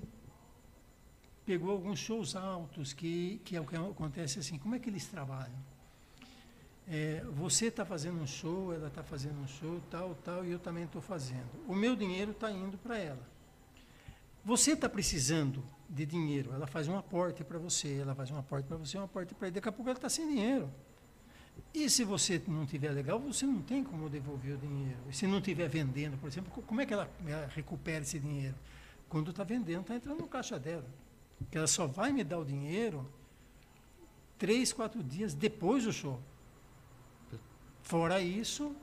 pegou alguns shows altos que que é o que acontece assim. Como é que eles trabalham? É, você está fazendo um show, ela está fazendo um show, tal, tal, e eu também estou fazendo. O meu dinheiro está indo para ela. Você está precisando de dinheiro, ela faz um aporte para você, ela faz um aporte para você, um aporte para ele, daqui a pouco ela está sem dinheiro. E se você não tiver legal, você não tem como devolver o dinheiro. E se não estiver vendendo, por exemplo, co- como é que ela recupera esse dinheiro? Quando está vendendo, está entrando no caixa dela. Porque ela só vai me dar o dinheiro três, quatro dias depois do show. Fora isso,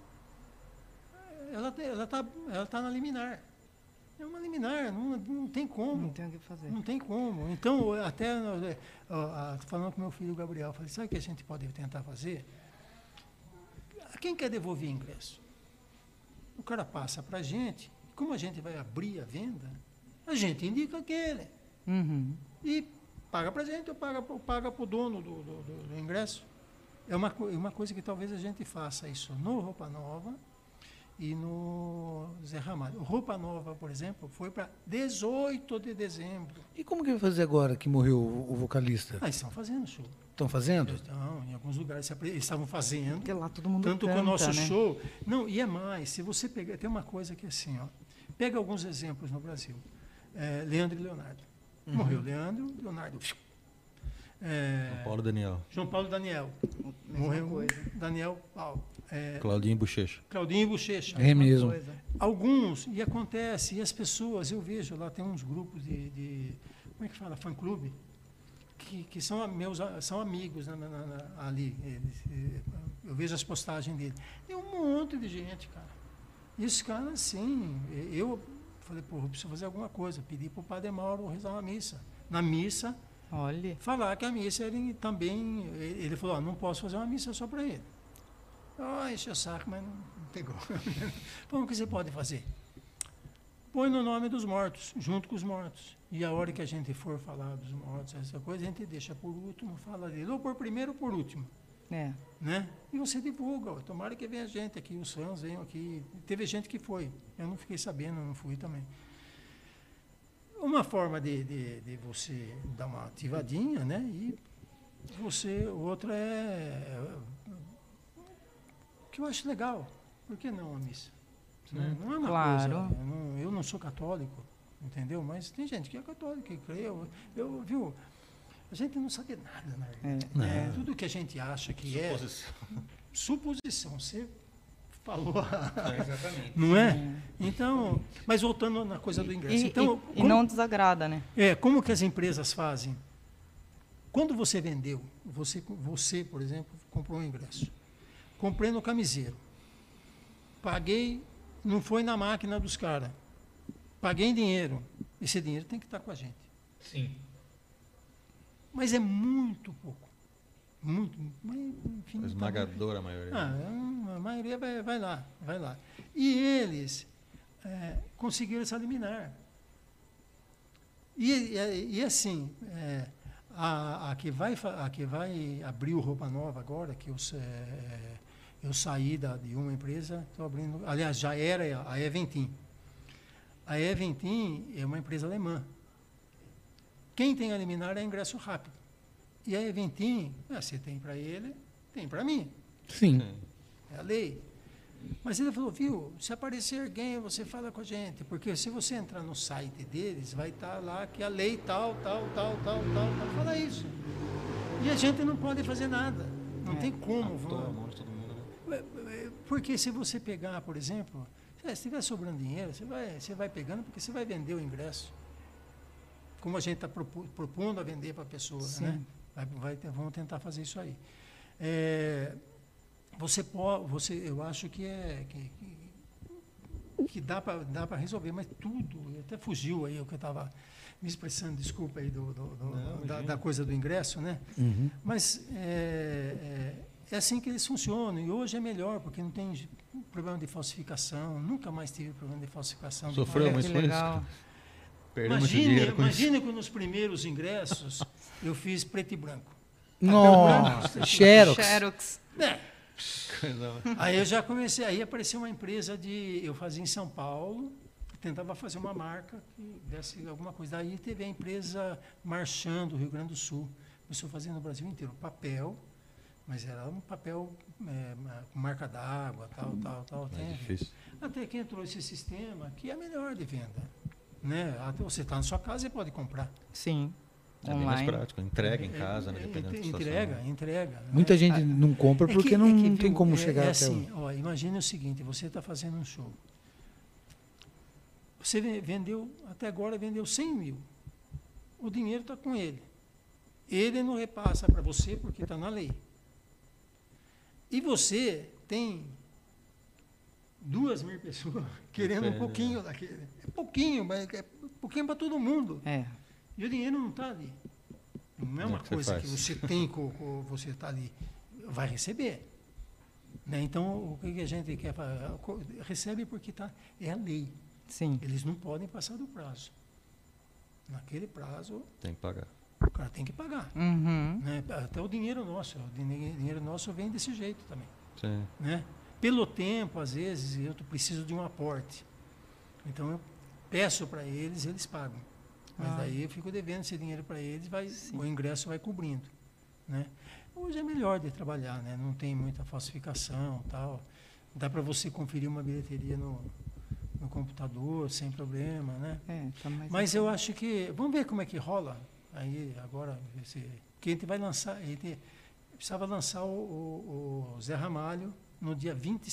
ela está ela tá, ela tá na liminar. É uma liminar, não, não tem como. Não tem o que fazer. Não tem como. Então, até falando com meu filho Gabriel, falei, sabe o que a gente pode tentar fazer? Quem quer devolver ingresso? O cara passa para a gente, como a gente vai abrir a venda, a gente indica aquele. Uhum. E paga para a gente ou paga, paga para o dono do, do- do- do ingresso. É uma, é uma coisa que talvez a gente faça isso no Roupa Nova e no Zé Ramalho. Roupa Nova, por exemplo, foi para 18 de dezembro. E como que vai fazer agora que morreu o, o vocalista? Ah, estão fazendo show. Estão fazendo? Estão, em alguns lugares eles estavam fazendo. Porque lá todo mundo Tanto canta, que o nosso né? show. Não, e é mais, se você pegar. Tem uma coisa que é assim, ó. Pega alguns exemplos no Brasil. É, Leandro e Leonardo. Morreu Leandro, Leonardo. É, São Paulo e Daniel. João Paulo e Daniel. Mesma Morreu coisa. Daniel Paulo. É, Claudinho Bochecha. Claudinho Bochecha. É mesmo. Coisa. Alguns, e acontece, e as pessoas, eu vejo lá, tem uns grupos de, de como é que fala, fã-clube, que, que são meus são amigos na- na- na- ali. eles, eh, eu vejo as postagens dele. Tem um monte de gente, cara. E os caras, eh, eu falei, pô, eu preciso fazer alguma coisa. Pedi para o Padre Mauro rezar uma missa. Na missa, Olha. falar que a missa ele também. Ele falou: não posso fazer uma missa só para ele. Ah, encheu o saco, mas não, não pegou. Então, o que você pode fazer? Põe no nome dos mortos, junto com os mortos. E a hora que a gente for falar dos mortos, essa coisa, a gente deixa por último, fala dele. Ou por primeiro ou por último. É. Né? E você divulga. ó, Tomara que venha gente aqui, os fãs venham aqui. Teve gente que foi. Eu não fiquei sabendo, não fui também. Uma forma de, de, de você dar uma ativadinha, né? E você, outra é. que eu acho legal. Por que não a missa? Né? Não é uma Claro. coisa. Eu não, eu não sou católico, entendeu? Mas tem gente que é católica, que crê. Eu, eu, viu? A gente não sabe nada, né? É. É, tudo que a gente acha que é suposição. Você falou, exatamente. não é? Então, mas voltando na coisa do ingresso. E, então, e- e como, não desagrada, né? é, como que as empresas fazem? Quando você vendeu, você, você, por exemplo, comprou um ingresso. Comprei no camiseiro. Paguei, não foi na máquina dos caras. Paguei em dinheiro. Esse dinheiro tem que estar com a gente. Sim. Mas é muito pouco. Muito. enfim, tá Esmagadora a maioria. ah, é a maioria vai, vai lá, vai lá. E eles é, conseguiram essa liminar. E, e, e assim, é, a, a, que vai, a que vai abrir o Roupa Nova agora, que eu, é, eu saí da, de uma empresa, estou abrindo, aliás, já era a Eventim. A Eventim é uma empresa alemã. Quem tem a liminar é ingresso rápido. E a Eventim, ah, você tem para ele, tem para mim. Sim. É a lei. Mas ele falou, viu, se aparecer alguém, você fala com a gente, porque se você entrar no site deles, vai estar lá que a lei tal, tal, tal, tal, tal, tal, fala isso. E a gente não pode fazer nada. Não É. tem como. De todo mundo, né? Porque se você pegar, por exemplo, se estiver sobrando dinheiro, você vai, você vai pegando porque você vai vender o ingresso. Como a gente está propondo a vender para a pessoa, Sim. né? Vai, vai ter- vamos tentar fazer isso aí. É, você pode, você, eu acho que é que, que, que dá para dá para resolver, mas tudo até fugiu aí o que eu estava me expressando, desculpa aí do, do- do- Não, da, da coisa do ingresso, né? Uhum. Mas é, é, é assim que eles funcionam. E hoje é melhor, porque não tem problema de falsificação. Nunca mais tive problema de falsificação. Sofreu muito com isso? Perdeu Imagine, imagine que nos primeiros ingressos eu fiz preto e branco. Nossa, Xerox. Xerox. É, Aí eu já comecei, aí apareceu uma empresa de. Eu fazia em São Paulo, tentava fazer uma marca que desse alguma coisa. Aí teve a empresa Marchand do Rio Grande do Sul. Começou a fazer no Brasil inteiro papel, mas era um papel é, com marca d'água, tal, tal, tal. É difícil. até que entrou esse sistema que é melhor de venda. Né? Você está na sua casa e pode comprar. Sim. É bem mais Online. prático. Entrega em casa, né? É, Dependendo da entre- situação. Entrega, entrega. né? Muita gente não compra É porque que- não, é que, não tem viu, como é- chegar é até assim, o... ó, imagine o seguinte, você está fazendo um show. Você ve- vendeu, até agora vendeu 100 mil. O dinheiro está com ele. Ele não repassa para você porque está na lei. E você tem duas mil pessoas querendo um Depende, pouquinho daquele. É pouquinho, mas é pouquinho para todo mundo. É. E o dinheiro não está ali. Não é é uma que você coisa que faz? você tem, co, co- você está ali. Vai receber. Né? Então, o que que a gente quer Recebe porque tá, é a lei. Sim. Eles não podem passar do prazo. Naquele prazo, Tem que pagar. o cara tem que pagar. Uhum. Né? Até o dinheiro nosso. O dinhe- dinheiro nosso vem desse jeito também. Sim. Né? Pelo tempo, às vezes, eu preciso de um aporte. Então, eu peço para eles, eles pagam. Mas Ah. daí eu fico devendo esse dinheiro para eles, vai, o ingresso vai cobrindo. Né? Hoje é melhor de trabalhar, né? não tem muita falsificação tal. Dá para você conferir uma bilheteria no, no computador sem problema. Né? É, tá Mas eu acho que. Vamos ver como é que rola. Aí agora, ver se, que a gente vai lançar. A gente precisava lançar o, o- o Zé Ramalho no dia 20.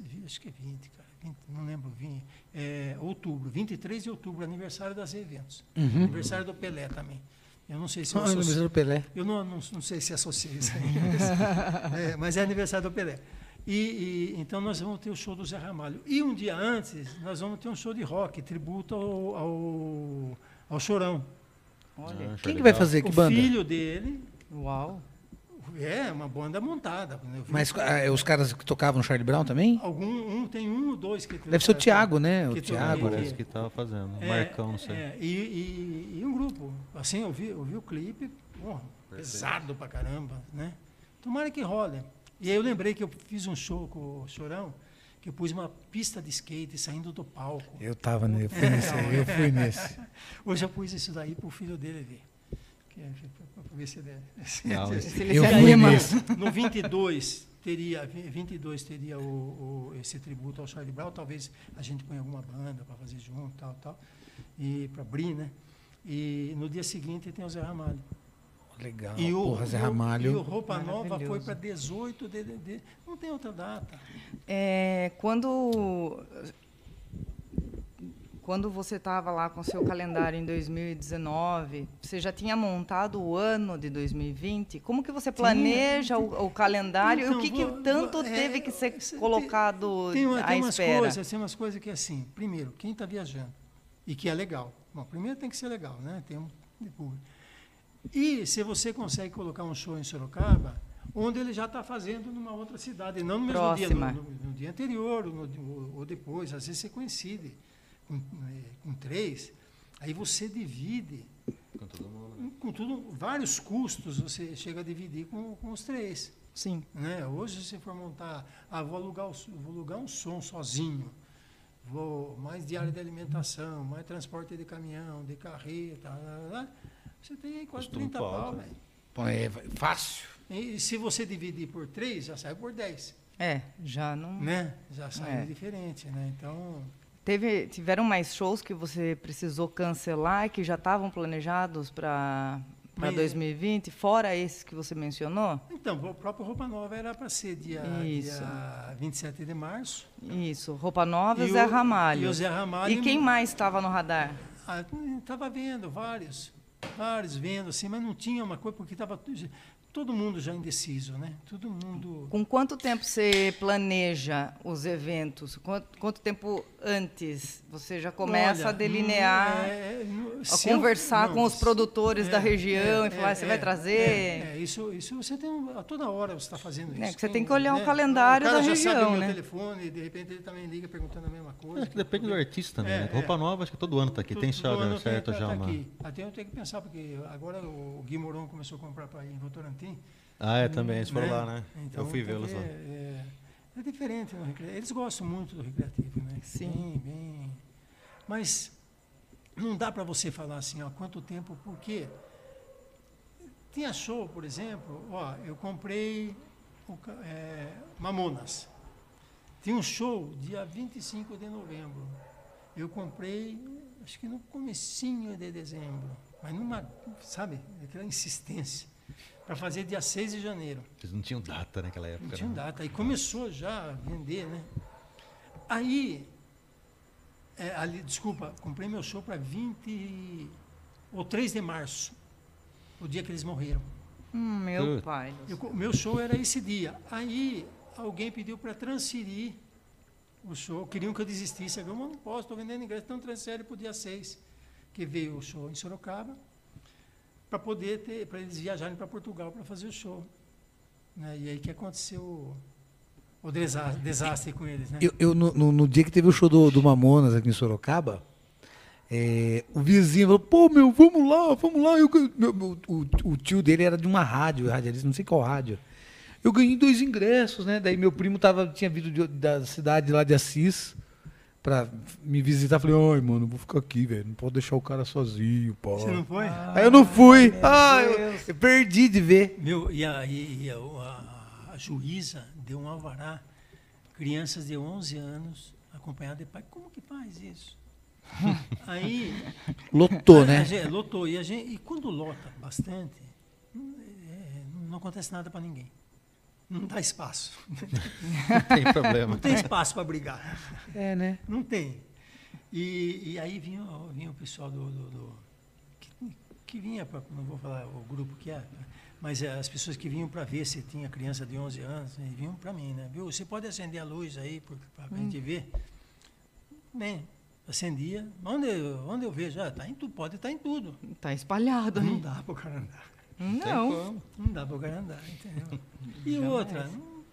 vi- Acho que é 20, cara. 20, não lembro, 20, é, outubro, 23 de outubro, aniversário das eventos. Uhum. Aniversário do Pelé também. Eu não sei se eu Ah, associo- aniversário do Pelé. eu não, não, não sei se associa isso aí, mas, é, mas é aniversário do Pelé. E, e, então nós vamos ter o show do Zé Ramalho. E um dia antes, nós vamos ter um show de rock, tributo ao, ao, ao Chorão. Olha. Ah, Quem que vai fazer? Que o banda? filho dele Uau. É uma banda montada. né? Eu vi Mas ah, os caras que tocavam Charlie Brown também? algum, um, tem um ou dois que Deve ser o Thiago, né? O Thiago. Parece que estava fazendo. É, Marcão, não sei. é, e, e- e um grupo. Assim, eu vi, eu vi o clipe, porra, pesado pra caramba, né? Tomara que role. E aí eu lembrei que eu fiz um show com o Chorão, que eu pus uma pista de skate saindo do palco. Eu tava, né? Eu fui nesse eu fui nesse. Hoje eu pus isso daí pro filho dele ver. Que é, pra pra ver se ele... Não, se- esse- Se ele se anima. no 22 teria, 22 teria o, o- esse tributo ao Charlie Brown, talvez a gente ponha alguma banda para fazer junto, tal, tal, e para abrir, né? E no dia seguinte tem o Zé Ramalho. Legal. e o, Porra, Zé e o- E o Ramalho. Roupa Nova foi para 18 de, de, de- Não tem outra data. É, quando quando você estava lá com seu calendário em 2019, você já tinha montado o ano de 2020? Como que você planeja o, o calendário e Então, o que, que vou- tanto vou- é, teve que ser tem- colocado Tem, uma- à tem umas espera? coisas, tem umas coisas que é assim. Primeiro, quem está viajando e que é legal. Bom, primeiro tem que ser legal, né? Tem um de público. E se você consegue colocar um show em Sorocaba, onde ele já está fazendo numa outra cidade, não no mesmo Próxima. dia, no, no- no dia anterior ou, no- ou depois, às vezes você coincide com, eh, com três, aí você divide Com todo mundo. com tudo, vários custos você chega a dividir com, com os três. Sim. Né? Hoje, se for montar, ah, vou alugar, vou alugar um som sozinho, vou mais diária de alimentação, mais transporte de caminhão, de carreta, lá, lá, lá, você tem aí quase Custo 30 muito pau. velho. É fácil. E se você dividir por três, já sai por 10, É, já não. né? Já sai É. diferente, né? Então, Teve, tiveram mais shows que você precisou cancelar que já estavam planejados para para Mas- 2020, fora esses que você mencionou? então o próprio Roupa Nova era para ser dia, Isso. dia 27 de março. Isso, Roupa Nova e Zé o- Ramalho. e o Zé Ramalho- E quem mais estava no radar? Estava vendo vários, vários vendo assim, mas não tinha uma coisa, porque estava todo mundo já indeciso, né? Todo mundo. Com quanto tempo você planeja os eventos? Quanto, quanto tempo antes você já começa Olha, a delinear, é, é, no- a se eu- conversar não, com os produtores é, da região é, e falar, é, você vai é, trazer? É, é, isso, isso você tem um- a toda hora você está fazendo isso. É, que você tem que olhar o calendário o cara da já sabe região, o meu né? telefone, e de repente ele também liga perguntando a mesma coisa. Acho que depende do artista, né? É, é. Roupa nova, acho que todo ano tá aqui. Tem Todo certo tem- já tá uma. aqui. Até eu tenho que pensar, porque agora o Gui Moron começou a comprar para ir em Votorantim. Ah, é também. Eles foram né? lá, né? Então, Eu fui tem vê-los lá. É, é diferente no recreativo. Eles gostam muito do recreativo, né? Sim. Bem, bem. Mas não dá para você falar assim, ó, quanto tempo, porque tinha show, por exemplo, ó, eu comprei o é, Mamonas. Tinha um show dia 25 de novembro. Eu comprei, acho que no comecinho de dezembro. Mas numa, sabe, aquela insistência. Para fazer dia 6 de janeiro. Eles não tinham data naquela época. Não tinha né? data. Aí começou já a vender, né? Aí, é, ali, desculpa, comprei meu show para 20 ou 3 de março, o dia que eles morreram. Hum, meu Putz. pai. Eu meu show era esse dia. Aí alguém pediu para transferir o show, queriam que eu desistisse. Eu não posso, estou vendendo ingresso, então transfere para o dia 6, que veio o show em Sorocaba, para poder ter, para eles viajarem para Portugal para fazer o show. Né? E aí que aconteceu o, o desa- desastre com eles, né? Eu, eu, no, no- no dia que teve o show do, do Mamonas aqui em Sorocaba, é, o vizinho falou, pô, meu, vamos lá, vamos lá. Eu, meu- meu- o, o tio dele era de uma rádio, radialista, não sei qual rádio. Eu ganhei dois ingressos, né? Daí meu primo tava, tinha vindo de- da cidade lá de Assis pra me visitar. Falei, ai, mano, vou ficar aqui, velho. Não pode deixar o cara sozinho, pô. Você não foi? Aí eu não fui. Ah, eu, perdi de ver. Meu, e a, e- a, a- a juíza deu um alvará, crianças de 11 anos, acompanhadas de pai. Como que faz isso? Aí Lotou, a- né? a gente- lotou. E, a gente, e quando lota bastante, não, é, não acontece nada para ninguém. Não dá espaço. Não tem problema. Não tem espaço para brigar. É, né? Não tem. E, e aí vinha, o- vinha o pessoal do. do- do- que, que vinha, pra, não vou falar o grupo que é, mas é, as pessoas que vinham para ver se tinha criança de 11 anos, e vinham para mim, né? Viu? Você pode acender a luz aí para a gente ver? Bem, acendia. Onde, eu- onde eu vejo? Ah, tá em tudo, pode estar em tudo. Tá espalhado, Não né? dá para o cara andar. Não. como. Não dá para o cara andar, entendeu? E outra, não-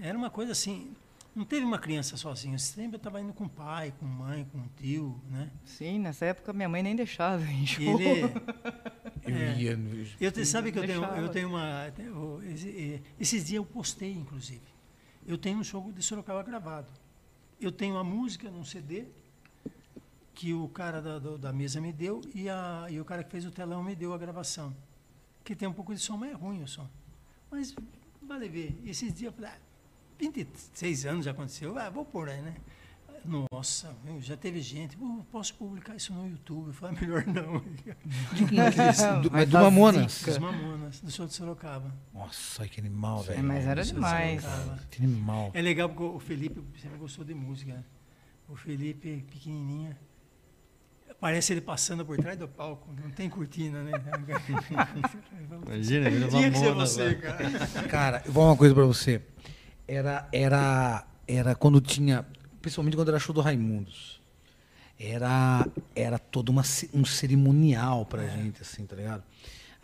era uma coisa assim, não teve uma criança sozinha, sempre estava indo com pai, com mãe, com tio, né? Sim, nessa época minha mãe nem deixava em show. Ele, Eu É. ia. no- eu te- sabe que eu tenho, eu tenho uma, eu- esse- eh, esses dias eu postei, inclusive, eu tenho um show de Sorocaba gravado. Eu tenho a música num CD que o cara da, do- da mesa me deu e, a, e o cara que fez o telão me deu a gravação. Que tem um pouco de som, mas é ruim o som. Mas vale ver. Esses dias eu falei, ah, 26 anos já aconteceu, ah, vou pôr aí, né? Nossa, meu, já teve gente, "Pô, posso publicar isso no YouTube? Eu falei, melhor não. do, Vai mas do dar Mamonas. zica. Os Mamonas, do show de Sorocaba. Nossa, que animal, É, velho. mas era Do de demais. Que animal. É legal porque o Felipe sempre gostou de música. né? O Felipe, pequenininho, parece ele passando por trás do palco. Não tem cortina, né? Imagina, vira Tinha que ser você, lá. cara. Cara, eu vou falar uma coisa pra você. Era, era, era quando tinha, principalmente quando era show do Raimundos. Era, era todo uma, um cerimonial pra gente, assim, tá ligado?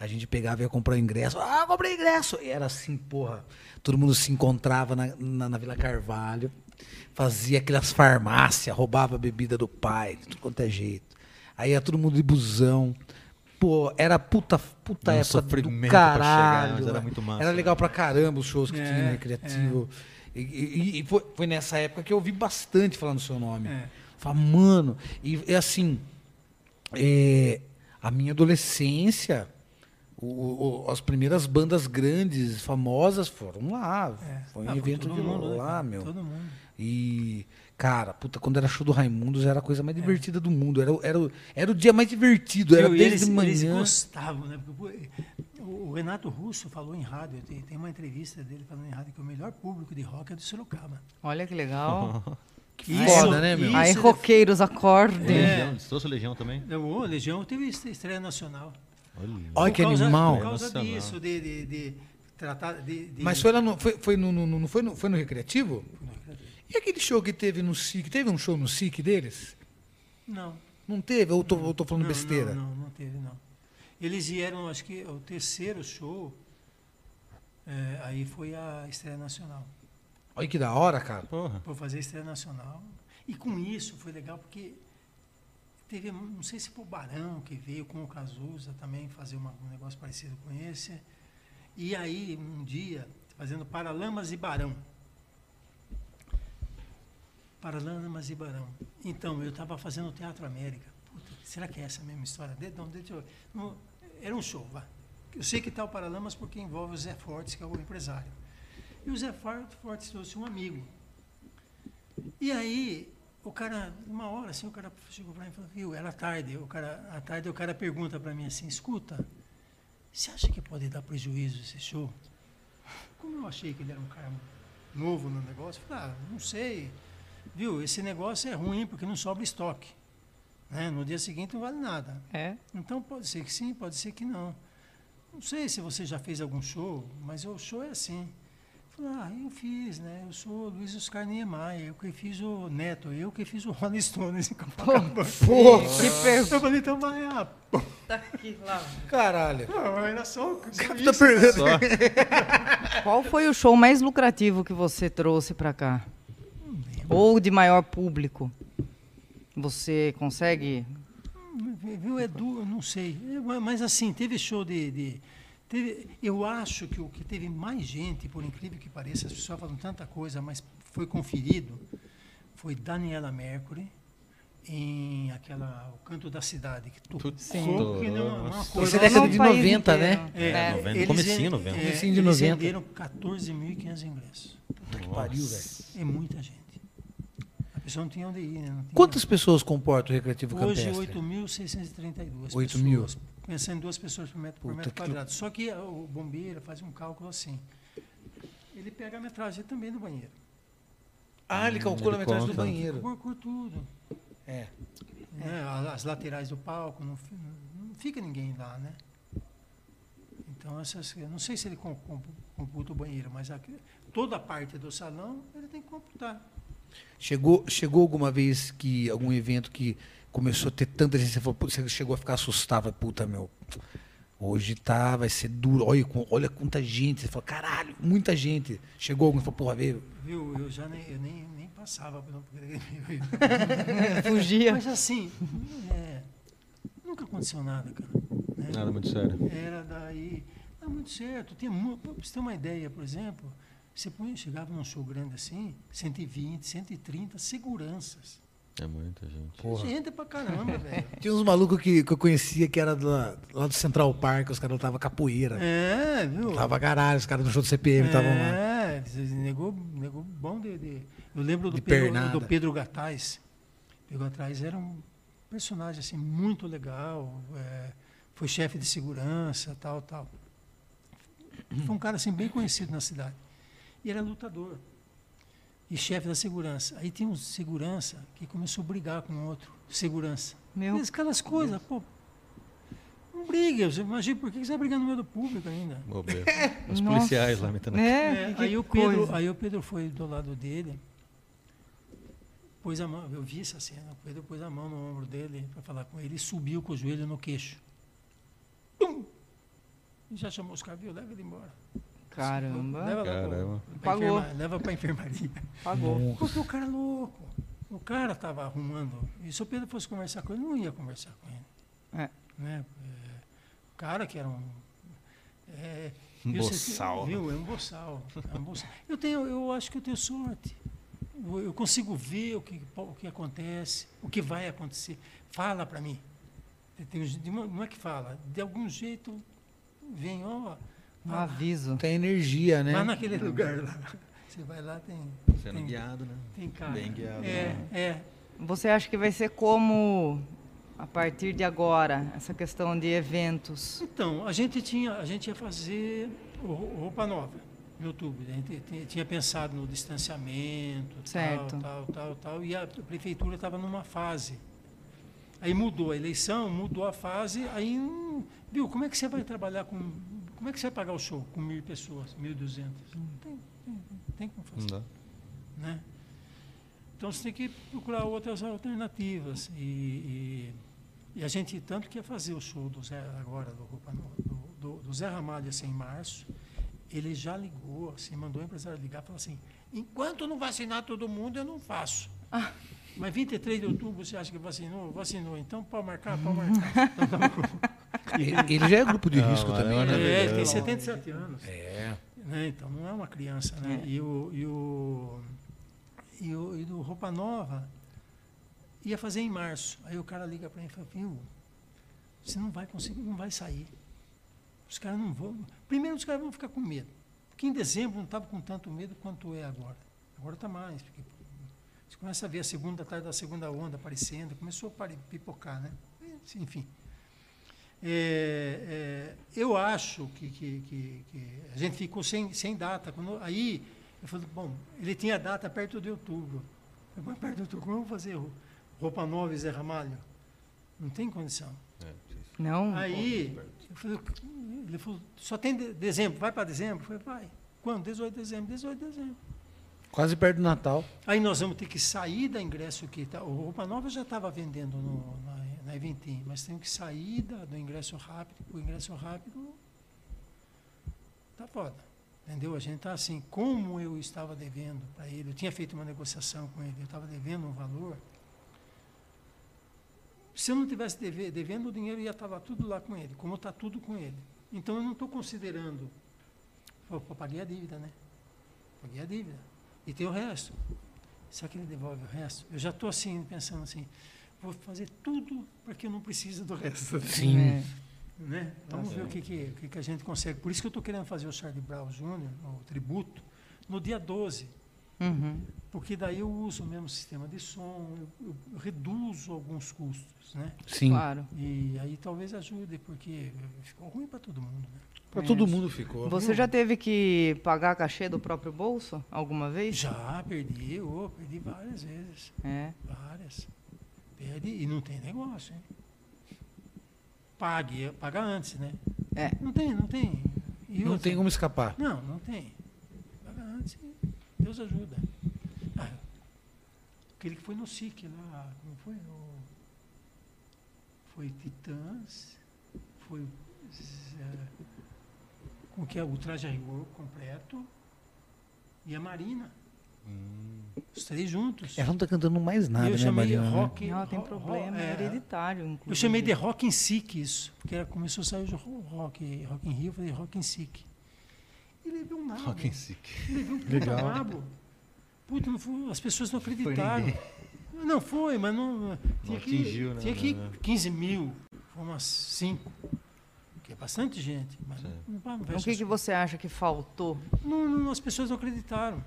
A gente pegava e ia comprar ingresso. Ah, comprei ingresso! E era assim, porra. Todo mundo se encontrava na, na, na Vila Carvalho, fazia aquelas farmácias, roubava a bebida do pai, de tudo quanto é jeito. Aí ia todo mundo de busão. Pô, era puta, puta Um época do sofrimento pra chegar, caralho. mas era muito massa, Era legal né? pra caramba os shows que É, tinha no Recreativo. E, e- e foi, foi nessa época que eu ouvi bastante falar no seu nome. É. Falei, mano, e é assim, é, a minha adolescência, o- o- as primeiras bandas grandes, famosas, foram lá. É. Foi um Ah, evento de mundo, né, lá, meu. Todo mundo. E, cara, puta, quando era show do Raimundos era a coisa É. mais divertida do mundo. Era, o- era, o- era o dia mais divertido, era desde eles, de manhã. eles gostavam, né? Porque, o Renato Russo falou em rádio, tem, tem uma entrevista dele falando em rádio que o melhor público de rock é do Sorocaba. Olha que legal. Que foda, né, meu? Aí, isso é- roqueiros, acordem. Legião, você trouxe o Legião também? O Legião teve est- estreia nacional. Olha Por que causa- animal. Por causa disso, de, de, de tratar de, de- Mas foi lá no, foi, foi no, no- no- foi no, foi no Recreativo? E aquele show que teve no SIC? Teve um show no SIC deles? Não. Não teve? Ou tô, ou tô falando não, besteira? Não, não, não teve, não. Eles vieram, acho que o terceiro show, é, aí foi a estreia nacional. Olha que da hora, cara. Porra. Por fazer a estreia nacional. E com isso foi legal porque teve, não sei se foi o Barão que veio com o Cazuza também fazer uma- um negócio parecido com esse. E aí, um dia, fazendo Paralamas e Barão. Paralamas e Barão. Então, eu estava fazendo o Teatro América. Puta, será que é essa mesma história? De- Não, não, era um show, vá. Eu sei que está o Paralamas porque envolve o Zé Fortes, que é o empresário. E o Zé For- Fortes trouxe um amigo. E aí, o cara, uma hora assim, o cara chegou para mim e falou, viu, era tarde. O cara, à tarde o cara pergunta para mim assim, escuta, você acha que pode dar prejuízo esse show? Como eu achei que ele era um cara novo no negócio, eu falei, ah, não sei. Viu, esse negócio é ruim porque não sobra estoque. Né? No dia seguinte não vale nada. É. Então pode ser que sim, pode ser que não. Não sei se você já fez algum show, mas o show é assim. Falei, ah, eu fiz, né? Eu sou Luiz Oscar Niemeyer, eu que fiz o Neto, eu que fiz o Rolling Stones em Copacabana. Que Eu pergunta. falei, então vai, ah, pô, aqui, lá. Caralho. não, era só, só Tá isso. perdendo. Qual foi o show mais lucrativo que você trouxe para cá? Ou de maior público? Você consegue? Viu, Edu, eu não sei. É, Mas assim, teve show de. de- teve, eu acho que o que teve mais gente, por incrível que pareça, as pessoas falam tanta coisa, mas foi conferido, foi Daniela Mercury em aquela O Canto da Cidade, que tocou Sim. que não, uma Nossa. coisa. Isso é década de No país 90, inteiro. né? É, 90, eles comecinho, ven- 90. é, Comecinho de eles 90. venderam 14.500 ingressos. Que pariu, velho. É muita gente. A pessoa não tinha onde ir, né? Não tinha- Quantas pessoas comporta o Recreativo Hoje, Campestre? 8.632 8 pessoas. mil. Pensando em duas pessoas por metro, por Puta metro que- quadrado. Só que o bombeiro faz um cálculo assim. Ele pega a metragem também do banheiro. Ah, ele calcula a ele metragem do conta. banheiro. Por, por tudo. É. A- As laterais do palco, não, não fica ninguém lá, né? Então, essas, eu não sei se ele com- com- computa o banheiro, mas a- toda a parte do salão ele tem que computar. Chegou, chegou alguma vez que algum evento que começou a ter tanta gente, você, falou, você chegou a ficar assustado, vai, puta, meu, hoje tá, vai ser duro, olha, olha quanta gente, você falou, caralho, muita gente. Chegou alguém e falou, porra, veio. Viu? Eu já nem, eu nem, nem passava. Fugia. Mas assim, é, nunca aconteceu nada, cara. né? Nada muito sério. Era daí. Não, muito certo. Tinha, pra você ter uma ideia, por exemplo, você punha- chegava num show grande assim, 120, 130 seguranças. É muita gente. Porra. Gente pra caramba, velho. Tinha uns malucos que, que eu conhecia que era do, lá do Central Park, os caras lutavam capoeira. É, viu? Tava caralho, os caras do show do CPM estavam lá. É, negou, negou bom de, de- Eu lembro do De Pedro, pernada. do Pedro Gataz. Pedro Gataz era um personagem assim, muito legal. é, foi chefe de segurança, tal, tal. Foi um cara assim, bem conhecido na cidade. E era lutador. E chefe da segurança. Aí tinha um segurança que começou a brigar com outro segurança. Meu Mas aquelas coisas, pô. Não briga. Você imagina por que você vai brigar no meio do público ainda? Os policiais lá metendo a É, É, aí, o Pedro, coisa. aí o Pedro foi do lado dele, pôs a mão, eu vi essa cena, o Pedro pôs a mão no ombro dele para falar com ele e subiu com o joelho no queixo. Pum! Já chamou os caras, viu? Leva ele embora. Caramba. Leva pra- Caramba. pra Pagou. enferma- leva para enfermaria. Pagou. Porque o cara é louco. O cara estava arrumando. E se o Pedro fosse conversar com ele, não ia conversar com ele. É. Né? É, o cara que era um. É, Um boçal. Viu? É um boçal. É um boçal. Eu, tenho, eu acho que eu tenho sorte. Eu, eu consigo ver o que, o que acontece, o que vai acontecer. Fala para mim. Tem je- de uma- não é que fala, de algum jeito vem, ó. Um lá. aviso. Tem energia, né? Vai naquele lugar lá. Você vai lá, tem. Sendo tem, guiado, né? tem cara. Bem guiado. É, né? é. Você acha que vai ser como, a partir de agora, essa questão de eventos? Então, a gente tinha, a gente ia fazer roupa nova no YouTube. A gente ti- tinha pensado no distanciamento, Certo. tal, tal, tal, tal, e a prefeitura estava numa fase. Aí mudou a eleição, mudou a fase, aí, hum, viu, como é que você vai trabalhar com, como é que você vai pagar o show com mil pessoas, mil e duzentas? Não tem, tem, tem como Não fazer. dá. né? Então você tem que procurar outras alternativas. E, e, e a gente tanto que ia fazer o show do Zé agora, do, do, do, do Zé Ramalho assim, em março, ele já ligou, assim, mandou o empresário ligar e falou assim, enquanto não vacinar todo mundo, eu não faço. Mas 23 de outubro você acha que vacinou? Vacinou, então pode marcar, pode marcar. Então, tá. Ele, ele já é grupo de Não, risco mas também, é né? É, ele tem Não. 77 anos. É. né? Então não é uma criança, né? É. E, o, e, o, e, o, e do Roupa Nova ia fazer em março. Aí o cara liga para mim e fala, viu, você não vai conseguir, não vai sair. Os caras não vão. Primeiro os caras vão ficar com medo. Porque em dezembro não estava com tanto medo quanto é agora. Agora está mais. Porque começa a ver a segunda tarde da segunda onda aparecendo, começou a pipocar, né? Enfim. É, é, eu acho que, que, que, que a gente ficou sem, sem data. Quando, aí eu falei, bom, ele tinha data perto de outubro. Eu falei, perto de outubro, como eu vou fazer ro- roupa nova e Zé Ramalho? Não tem condição. Não? Aí eu falei, ele falou, só tem de- dezembro, vai para dezembro? Eu falei, vai. Quando? 18 de dezembro, 18 de dezembro. Quase perto do Natal. Aí nós vamos ter que sair da ingresso que tá, o Roupa Nova já estava vendendo no, na, na Eventim, mas temos que sair da, do ingresso rápido. O ingresso rápido tá foda. Entendeu? A gente tá assim, como eu estava devendo para ele, eu tinha feito uma negociação com ele, eu estava devendo um valor. Se eu não tivesse deve- devendo, o dinheiro ia estar lá tudo lá com ele, como está tudo com ele. Então eu não estou considerando. Pô, paguei a dívida, né? Paguei a dívida. E tem o resto. Será que ele devolve o resto? Eu já estou assim, pensando assim, vou fazer tudo para que eu não precise do resto. Sim. É. Né? Vamos ver o que, que, o que, que a gente consegue. Por isso que eu estou querendo fazer o Charlie Brown Jr., o tributo, no dia 12. Uhum. Porque daí eu uso o mesmo sistema de som, eu, eu reduzo alguns custos. Né? Sim. Claro. E aí talvez ajude, porque ficou ruim para todo mundo. Né? Pra todo mundo ficou. Você já teve que pagar cachê do próprio bolso alguma vez? Já perdi, ô, perdi várias vezes. É. Várias. Perde e não tem negócio, hein? Pague, paga antes, né? É. Não tem, não tem. E Não outra? tem como escapar. Não, não tem. Paga antes e Deus ajuda. Ah, aquele que foi no SIC lá, como foi? O, foi Titãs, foi eh, com que é o traje a rigor completo e a Marina. Os três juntos. Ela não tá cantando mais nada, eu né, chamei Marina? né? rock. Não, tem ro- problema, ro- é hereditário, inclusive. Eu chamei de rock em sick isso, porque era, começou a sair o ro- rock, rock in Rio, eu falei rock in sick. E levei um nabo. Rock and Sick. Levei um puta nabo. Puta, não foi, as pessoas não acreditaram. Não foi, mas não. Tinha que, atingiu, né, Tinha que né, né. 15 mil, foi umas 5. Que é bastante gente. Mas Sim. não, não, não, O que, que você acha que faltou? não, não, as pessoas não acreditaram.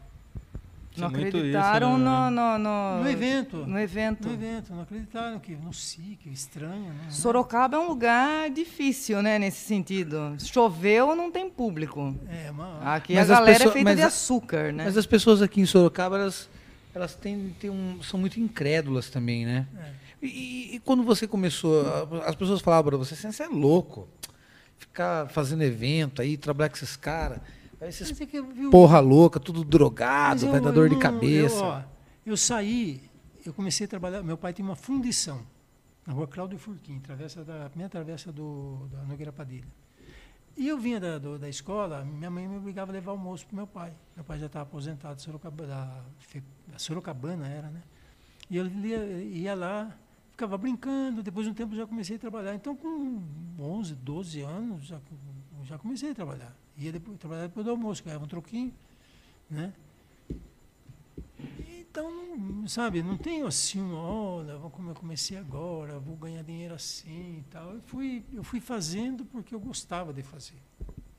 Não muito isso, acreditaram né? no, no, no, No evento. no evento. No evento, não acreditaram que no SIC, estranho. Né? Sorocaba é um lugar difícil, né, nesse sentido. Choveu, não tem público. É, uma, Aqui Mas a galera pessoas- é feita mas de açúcar, né? Mas as pessoas aqui em Sorocaba, elas, elas têm, têm um, são muito incrédulas também, né? É. E, e quando você começou, as pessoas falavam para você assim, você é louco, ficar fazendo evento aí, trabalhar com esses caras, esses é viu, porra louca, tudo drogado, eu- vai dar dor de cabeça. Eu, ó, eu saí, eu comecei a trabalhar. Meu pai tinha uma fundição na rua Cláudio Furquim, travessa da, a primeira travessa do, da Nogueira Padilha. E eu vinha da, do- da escola, minha mãe me obrigava a levar almoço para meu pai. Meu pai já estava aposentado, Sorocaba, da, da Sorocabana era, né? E eu ia, ia lá, ficava brincando, depois de um tempo já comecei a trabalhar. Então, com 11, 12 anos, já, já comecei a trabalhar. Ia depois, trabalhar depois do almoço, ganhava um troquinho, né? Então, não- sabe, não tenho assim, olha, como eu comecei agora, vou ganhar dinheiro assim e tal. Eu fui, eu fui fazendo porque eu gostava de fazer.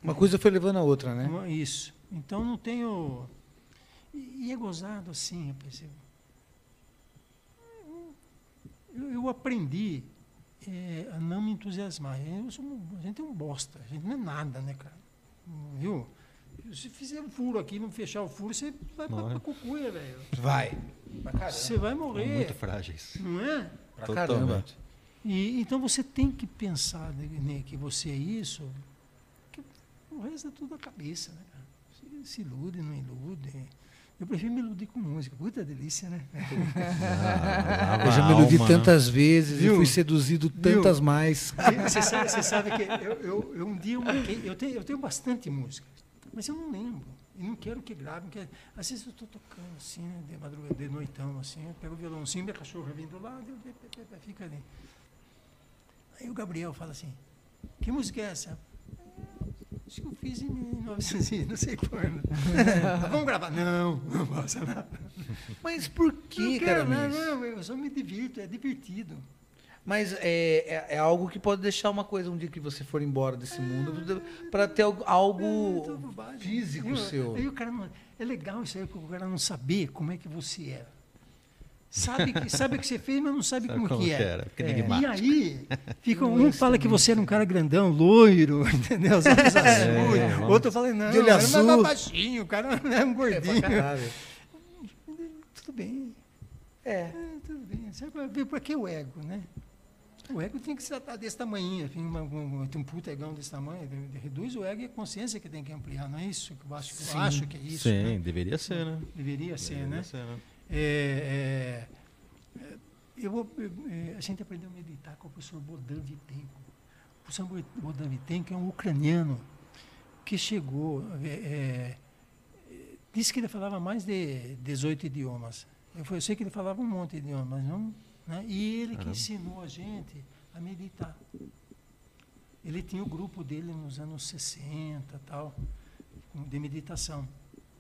Uma coisa foi levando a outra, né? Uma- Isso. Então não tenho. E, e é gozado assim, eu percebo. Eu, eu aprendi eh, a não me entusiasmar. Eu sou a gente é um bosta, a gente não é nada, né, cara? Viu? Se fizer um furo aqui, não fechar o furo, você vai pra, Morre. pra cucuia, velho. Vai. Você vai morrer. Muito frágeis. Não é? Pra caramba. Totalmente. E, então você tem que pensar né, que você é isso, que o resto é tudo da cabeça, né? cara? Se, se ilude, não ilude. Eu prefiro me iludir com música. Puta delícia, né? Ah, Eu já me iludi alma, né? tantas vezes Viu? e fui seduzido tantas mais. Você sabe, você sabe que eu, eu, eu um dia eu, marquei- eu, tenho, eu tenho bastante música, mas eu não lembro. E não quero que gravem. Que, às vezes eu estou tocando assim, né, de madrugada, de noitão, assim, eu pego o violãozinho, minha cachorra vem do lado, eu, fica ali. Aí o Gabriel fala assim, que música é essa? Acho que eu fiz em 1900, e não sei quando. "Ah, Vamos gravar? Não, não posso nada. Mas por que, cara? não, não, eu só me divirto, é divertido. Mas é, é, é algo que pode deixar uma coisa um dia que você for embora desse mundo para ter algo, É, físico Viu? seu. Aí o cara não- é legal isso aí, porque o cara não saber como é que você é. Sabe que, sabe o que você fez, mas não sabe, Sabe como, como que que é. era, É. E aí, fica, um fala que você era um cara grandão, loiro, entendeu? Os olhos azuis. É, Outro fala, não, De olho era mais azul. baixinho, o cara era um É, gordinho. caralho. tudo bem, É. é, tudo bem. Sabe pra para que o ego, né? O ego tem que se tratar desse tamanho, assim, uma, um, tem um puta egão desse tamanho, reduz o ego e a consciência que tem que ampliar, não é isso que eu acho, que eu acho que é isso. Sim, né? deveria ser, né? Deveria ser, Deveria né? ser, né? É, é, eu vou, é, a gente aprendeu a meditar com o professor Bodan Vitenko. O professor Bo- Bodan Vitenko é um ucraniano que chegou, é, é, disse que ele falava mais de 18 idiomas. Eu, eu sei que ele falava um monte de idiomas, mas não, né? e ele que ensinou a gente a meditar. Ele tinha o grupo dele nos anos 60 tal, de meditação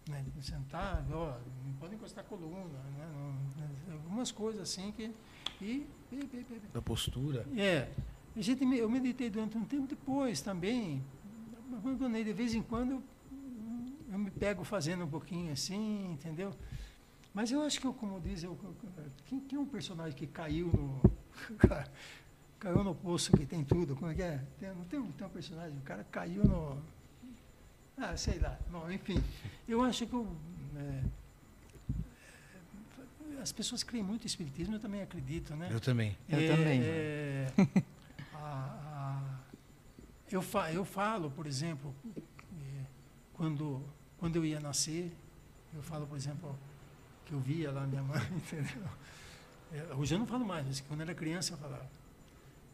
né, sentar, ó, não pode encostar a coluna, né, não- né, algumas coisas assim que. E, e- e- Da postura. é, a gente, eu meditei durante um tempo depois também, abandonei de vez em quando, eu, eu me pego fazendo um pouquinho assim, entendeu? Mas eu acho que, eu, como diz, eu, quem, quem é um personagem que caiu no. caiu no poço que tem tudo, como é que é? Tem, não tem, tem um personagem, o cara caiu no. Ah, sei lá. Bom, enfim, eu acho que eu, é, é, as pessoas creem muito em espiritismo, eu também acredito, né? Eu também. Eu É, também. é, a- a- eu, fa, eu falo, por exemplo, é, quando, quando eu ia nascer, eu falo, por exemplo, que eu via lá minha mãe, entendeu? É, hoje eu não falo mais, mas quando eu era criança eu falava.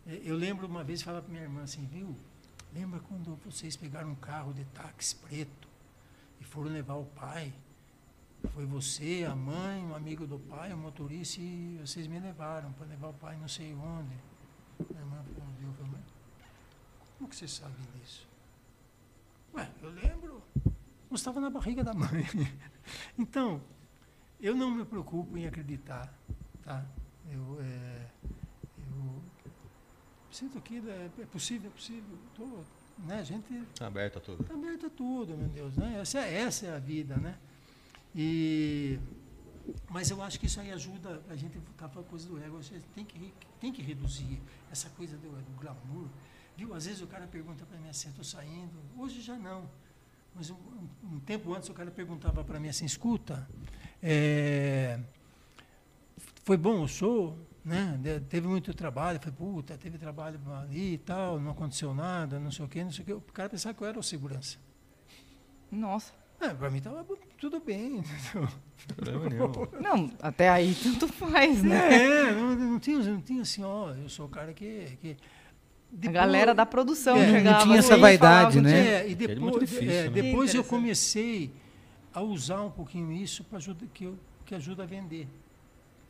É, eu lembro uma vez falar para minha irmã assim, viu? Lembra quando vocês pegaram um carro de táxi preto e foram levar o pai? Foi você, a mãe, um amigo do pai, o motorista, e vocês me levaram para levar o pai não sei onde. Minha irmã respondeu, falou, "Mas como que você sabe disso? Ué, eu lembro. Eu estava na barriga da mãe. Então, eu não me preocupo em acreditar, tá? Eu, é, sinto que é, é possível, é possível. Tô, né? A gente Tá aberto a tudo. Está aberto a tudo, meu Deus. Né? Essa, é, essa é a vida, né? E, mas eu acho que isso aí ajuda a gente para a coisa do ego. A gente tem que, tem que reduzir essa coisa do, do glamour. Viu? Às vezes o cara pergunta para mim assim, estou saindo. Hoje já não. Mas um, um- um tempo antes o cara perguntava para mim assim, escuta, é, foi bom o show? Né? De- Teve muito trabalho, foi puta, teve trabalho ali e tal, não aconteceu nada, não sei o quê, não sei o quê. O cara pensava que eu era o segurança. Nossa. É, para mim estava tudo bem. entendeu? Problema nenhum. Não, até aí tanto faz, né? É, não, não, tinha, não tinha assim, ó, eu sou o cara que, que. A galera da produção É, não chegava tinha essa vaidade, falava né? É, e é depois, muito difícil, é, né? depois eu comecei a usar um pouquinho isso para ajuda que, eu, que ajuda a vender.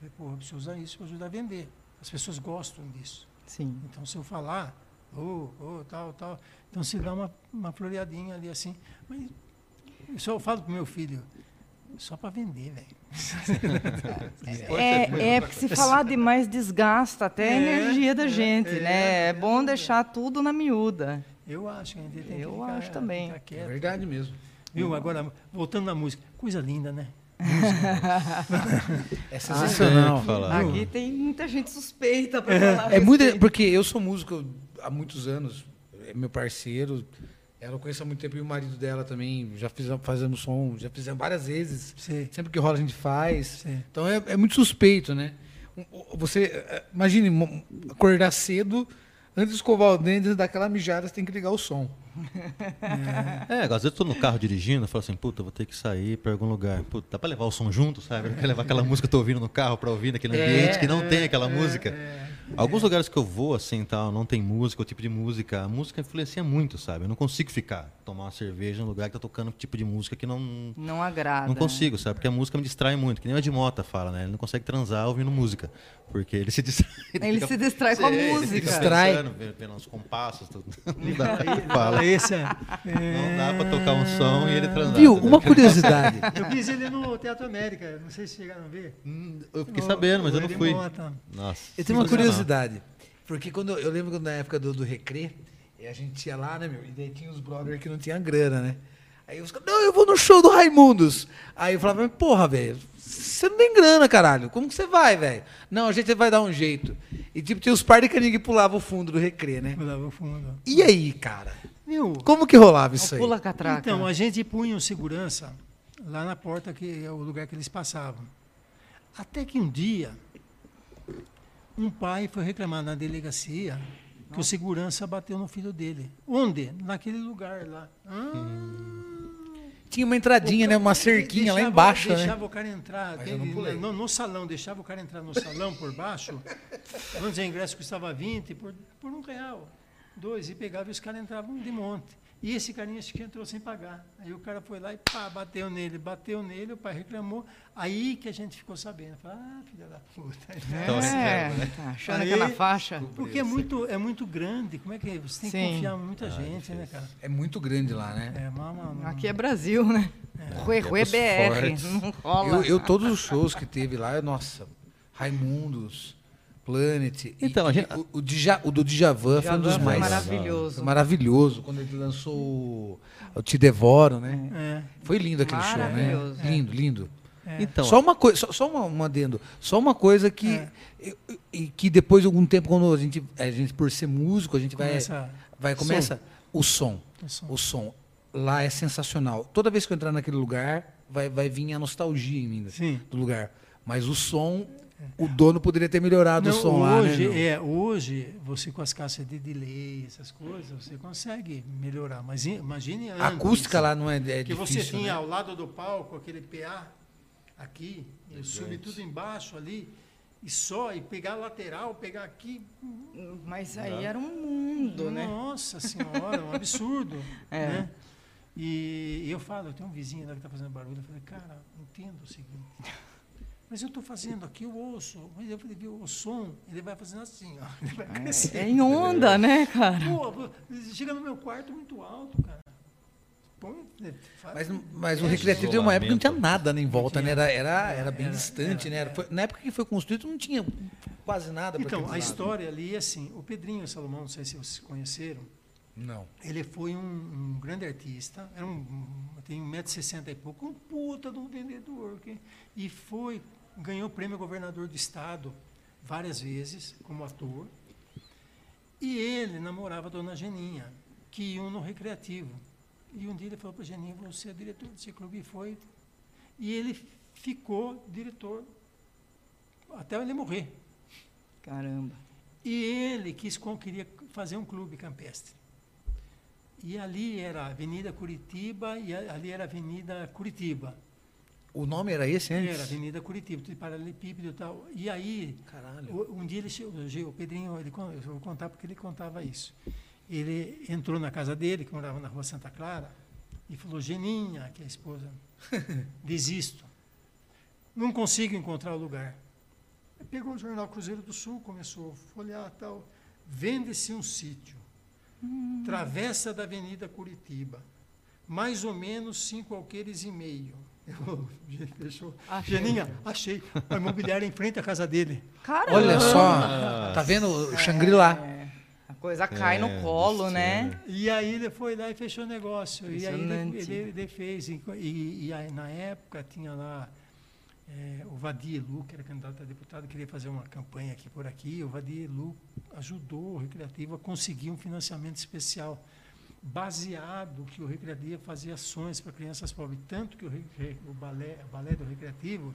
Falei, pô, eu preciso usar isso para ajudar a vender. As pessoas gostam disso. Sim. Então, se eu falar, ô, ô, tal, tal, então se dá uma, uma floreadinha ali assim. Mas eu só falo pro meu filho, só para vender, velho. É, é porque se falar demais desgasta até a É, energia da é, gente, é, né? É é bom deixar tudo na miúda. Eu acho que a gente tem Eu que ficar, acho também. ficar É verdade mesmo. Viu? Agora, voltando na música, coisa linda, né? É Ah, sensacional. falar. Aqui tem muita gente suspeita para falar. É muito, porque eu sou músico há muitos anos, é meu parceiro, ela eu conheço há muito tempo e o marido dela também, já fizemos, fazemos som, já fizemos várias vezes. Sei. Sempre que rola a gente faz. Sim. Então é, é muito suspeito, né? Você, imagine, acordar cedo, antes de escovar o dente, antes de dar aquela mijada, você tem que ligar o som. É, às vezes eu tô no carro dirigindo, eu falo assim, puta, vou ter que sair pra algum lugar. Puta, dá pra levar o som junto, sabe? Eu quero levar aquela música que eu tô ouvindo no carro pra ouvir naquele É, ambiente que não tem aquela é, música. é. Alguns lugares que eu vou, assim, tal, não tem música, o tipo de música. A música influencia muito, sabe? Eu não consigo ficar, tomar uma cerveja num lugar que tá tocando um tipo de música que não, Não agrada. não consigo, sabe? Porque a música me distrai muito. Que nem o Ed Mota fala, né? Ele não consegue transar ouvindo música. Porque ele se distrai. Ele fica- se distrai com a ele música. fica Distrai. pensando, vendo, vendo os compassos, tudo. Não dá, fala. Esse, é. Não dá pra tocar um som e ele transar. Viu? Uma curiosidade. Eu fiz ele no Teatro América, não sei se chegaram a ver. Hum, Eu fiquei sabendo, mas eu não fui. Mota. Nossa. Eu tenho uma sensacional. Curiosidade. Porque quando eu lembro quando na época do, do Recrê, e a gente ia lá, né, meu? E daí tinha os brothers que não tinha grana, né? Aí os caras, não, eu vou no show do Raimundos. Aí eu falava, mas porra, velho, você não tem grana, caralho. Como que você vai, velho? Não, a gente vai dar um jeito. E tipo, tinha os par de caninha que pulavam o fundo do Recrê, né? Eu dava o fundo. E aí, cara? Viu? Como que rolava isso O aí? pula catraca. Então, a gente punha um segurança lá na porta, que é o lugar que eles passavam. Até que um dia, um pai foi reclamar na delegacia que o segurança bateu no filho dele. Onde? Naquele lugar lá. Ah, Tinha uma entradinha, né? Uma cerquinha lá Deixava- embaixo, né? Deixava o cara entrar Mas eu teve- não pulei. no, no salão, deixava o cara entrar no salão por baixo. Antes o ingresso custava 20 por, por um real, dois, e pegava e os caras entravam de monte. E esse carinha acho que entrou sem pagar. Aí o cara foi lá e pá, bateu nele, bateu nele, o pai reclamou. Aí que a gente ficou sabendo. Falei, ah, filha da puta. Então, assim, É, né? tá achando Aí- que é na faixa. Porque é muito, é muito grande, como é que é? Você tem que Sim. confiar em muita gente, né, cara? É muito grande lá, né? É, uma, uma, uma- Aqui é Brasil, né? Rue, Rue Tempos BR, fortes. não rola. Eu, eu, todos os shows que teve lá, eu, nossa, Raimundos, Planet. e- Então, a e gente- o, o, Dja- o do Djavan foi um dos mais. maravilhoso. Foi maravilhoso quando ele lançou o, Te Devoro, né? É, Foi lindo aquele show, né? Maravilhoso. Lindo, lindo. é. Então, só uma coisa, só, só uma, um adendo. Só uma coisa que, É. eu- e que depois de algum tempo, quando a gente, a gente por ser músico, a gente vai, Começa vai começa o som. o som. O som lá é sensacional. Toda vez que eu entrar naquele lugar, vai, vai vir a nostalgia em mim Sim. do lugar. Mas o som, o dono poderia ter melhorado Não, o som lá, né? hoje, é, hoje, você com as caixas de delay, essas coisas, você consegue melhorar. Mas imagine antes. A acústica lá não é, é Que você tinha né? ao lado do palco aquele PA aqui, e subir tudo embaixo ali, e só, e pegar a lateral, pegar aqui. Mas aí era um mundo, né? Nossa senhora, um absurdo. É. né? E eu falo, eu tenho um vizinho lá que está fazendo barulho, eu falei, cara, entendo o seguinte. Mas eu estou fazendo aqui o osso, mas eu falei, o som, ele vai fazendo assim, ó, ele vai crescendo. É em onda, né, cara? Pô, chega no meu quarto muito alto, cara. Faz- Mas, mas o É, recreativo teve uma época que não tinha nada né, em volta, tinha. né? Era, era, era bem Era, distante, era, né? Foi- na época que foi construído não tinha quase nada Então, a história ali é assim, o Pedrinho Salomão, não sei se vocês conheceram, Não. ele foi um, um grande artista, era um, um- tem 1,60m e pouco, um puta de um vendedor, e foi, ganhou o prêmio governador do estado várias vezes, como ator, e ele namorava a dona Geninha, que iam no recreativo. E um dia ele falou para a Geninha, você é diretor desse clube, e foi. E ele ficou diretor até ele morrer. Caramba. E ele quis, queria fazer um clube campestre. E ali era a Avenida Curitiba e ali era a Avenida Curitiba. O nome era esse antes? Era Avenida Curitiba, de paralelepípedo e tal. E aí, Caralho. um dia ele chegou, o Pedrinho, ele, eu vou contar porque ele contava isso. Ele entrou na casa dele, que morava na rua Santa Clara, e falou, Geninha, que é a esposa, desisto. Não consigo encontrar o lugar. Pegou o jornal Cruzeiro do Sul, começou a folhear tal. Vende-se um sítio. Travessa da Avenida Curitiba. Mais ou menos cinco alqueires e meio. Eu, fechou. Achei. Geninha, achei. A imobiliária em frente à casa dele. Caramba! Olha só, tá vendo o Shangri-La? É, a coisa cai É, no colo, né? E aí ele foi lá e fechou o negócio. E aí ele, Impressionante. ele, ele fez. E, e- aí, na época tinha lá eh, o Vadir Elu, que era candidato a deputado, queria fazer uma campanha aqui por aqui. O Vadir Elu ajudou o Recreativo a conseguir um financiamento especial, baseado que o Recreativo fazia ações para crianças pobres. Tanto que o, o balé, o balé do Recreativo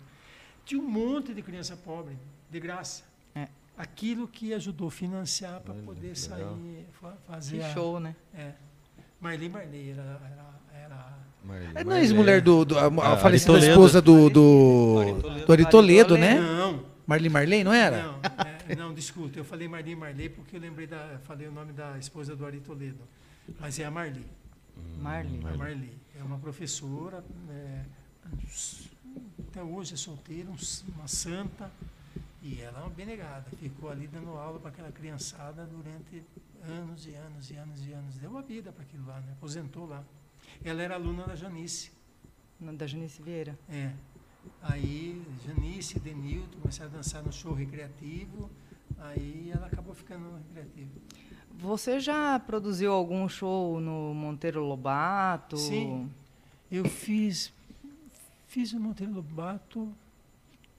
tinha um monte de criança pobre, de graça. É. Aquilo que ajudou a financiar para poder legal. sair, fa- fazer Que a- show, né? é. Marli Marley era, era, era Marli- É, não é ex-mulher do, do- a, a Ah, falecida Ari Toledo. esposa do, do, Ari Toledo. do Ari Toledo, né? Não, Marli Marley, não era? não, é, não, desculpa, eu falei Marli Marley porque eu lembrei da, falei o nome da esposa do Ari Toledo, mas é a Marli, Marli. a Marli, é uma professora, é, até hoje é solteira, um uma santa, e ela é uma benegada, ficou ali dando aula para aquela criançada durante anos e anos e anos e anos, deu a vida para aquilo lá, né? aposentou lá. Ela era aluna da Janice, Da Janice Vieira. É. Aí Janice e Denilton começaram a dançar no show recreativo. Aí ela acabou ficando no recreativo. Você já produziu algum show no Monteiro Lobato? Sim. Eu fiz fiz o Monteiro Lobato.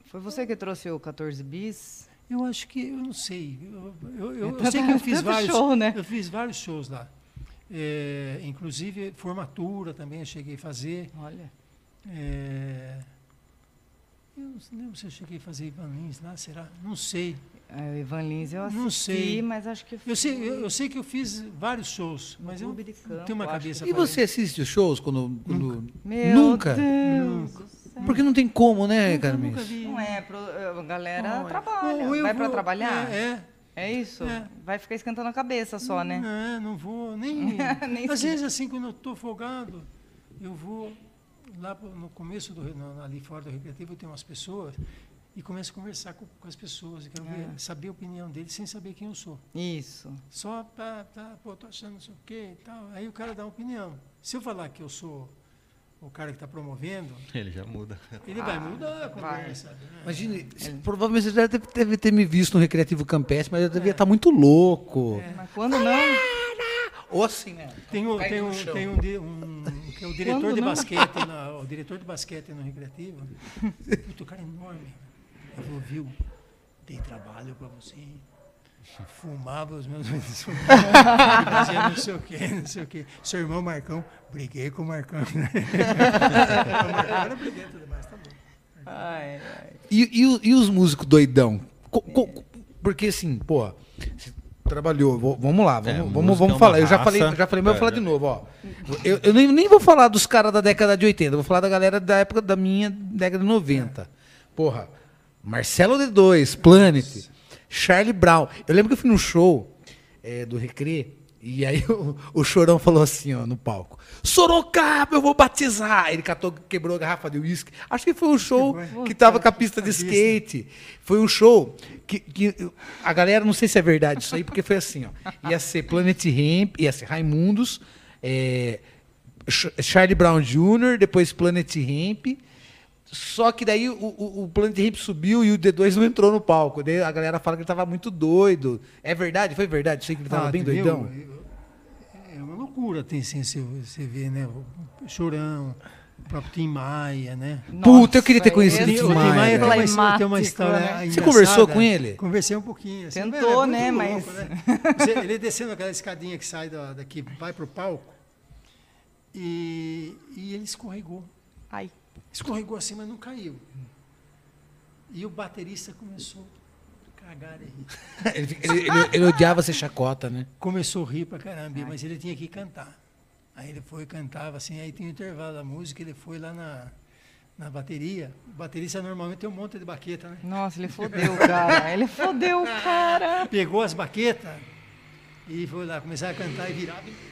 Foi você que trouxe o 14 bis? Eu acho que eu não sei. Eu, eu, eu- eu sei que eu fiz vários show, né? Eu fiz vários shows lá. É, inclusive formatura também eu cheguei a fazer. Olha. É, eu não lembro se eu cheguei a fazer Ivan Lins lá, será? Não sei. É, o Ivan Lins eu assisti, Não sei. mas acho que Eu sei, eu, eu sei que eu fiz vários shows, mas eu não Campo, tenho uma cabeça E pra você assiste os shows quando. quando- Meu Nunca? Céu. Porque não tem como, né, Nunca, Carmen? nunca vi. Não é, pro- a galera Não, é. trabalha. Ou eu Vai vou- trabalhar? É, É isso? É. Vai ficar esquentando a cabeça só, é. né? É, não vou nem. Nem Às se- vezes, assim, quando eu estou folgado, eu vou lá no começo do ali fora do recreativo, eu tenho umas pessoas e começo a conversar com, com as pessoas, e quero ver- Ah. saber a opinião deles sem saber quem eu sou. Isso. Só para, tá, pô, tô achando não sei o quê e tal. Aí o cara dá uma opinião. Se eu falar que eu sou o cara que está promovendo, Ele já muda. ele vai mudar a conversa. né? Imagine, se- provavelmente você já deve, deve ter me visto no Recreativo Campestre, mas eu devia estar muito louco. Mas quando não, Ou assim, né? Tem um, tem um, tem um, di- um- que é o diretor Quando de não? basquete, na- o diretor de basquete no recreativo. Puta, o cara é enorme. Ele falou, viu, tem trabalho para você. Fumava os meus. fazia não sei o quê, não sei o quê. Seu irmão Marcão, briguei com o Marcão. o Marcão era briguento demais, tá bom. Ai, ai. E, e e os músicos doidão? Co- co- porque assim, pô, trabalhou, vou- vamos lá, vamos, É, vamos, música vamos é falar. uma Eu já falei, já falei, mas eu vou falar É, de novo, ó. Eu, eu nem, nem vou falar dos caras da década de 80, eu vou falar da galera da época da minha década de 90. Porra, Marcelo D2, Planet, Charlie Brown. Eu lembro que eu fui num show é, do Recre, e aí o, o Chorão falou assim, ó, no palco. Sorocaba, eu vou batizar. Ele catou, quebrou a garrafa de uísque. Acho que foi um show que tava com a pista de skate. Foi um show que, que a galera, não sei se é verdade isso aí, porque foi assim, ó. Ia ser Planet Hemp, ia ser Raimundos, é, Ch- Charlie Brown Jr., depois Planet Hemp. Só que daí o, o, o Planet Hemp subiu e o D2 não entrou no palco. Daí a galera fala que ele tava muito doido. É verdade? Foi verdade? Sei que ele tava Ah, bem entendeu? doidão. É uma loucura, tem assim, você, vê, né? O Chorão, o próprio Tim Maia, né? Puta, eu queria ter Nossa, conhecido esse o O Tim Tim Maia tem uma, tem uma história né? Você conversou com ele? Conversei um pouquinho. Assim, Tentou, é né, louco, mas- né? Você- ele descendo aquela escadinha que sai da- daqui, vai pro palco, e, e ele escorregou. Ai. Escorregou assim, mas não caiu. E o baterista começou a cagar e rir. Ele, ele- ele- ele odiava ser chacota, né? Começou a rir pra caramba, mas ele tinha que cantar. Aí ele foi, cantava assim, aí tinha o intervalo da música, ele foi lá na, na bateria. O baterista normalmente tem um monte de baqueta, né? Nossa, ele fodeu, cara. Ele fodeu, cara. Pegou as baquetas e foi lá começar a cantar e virava. e-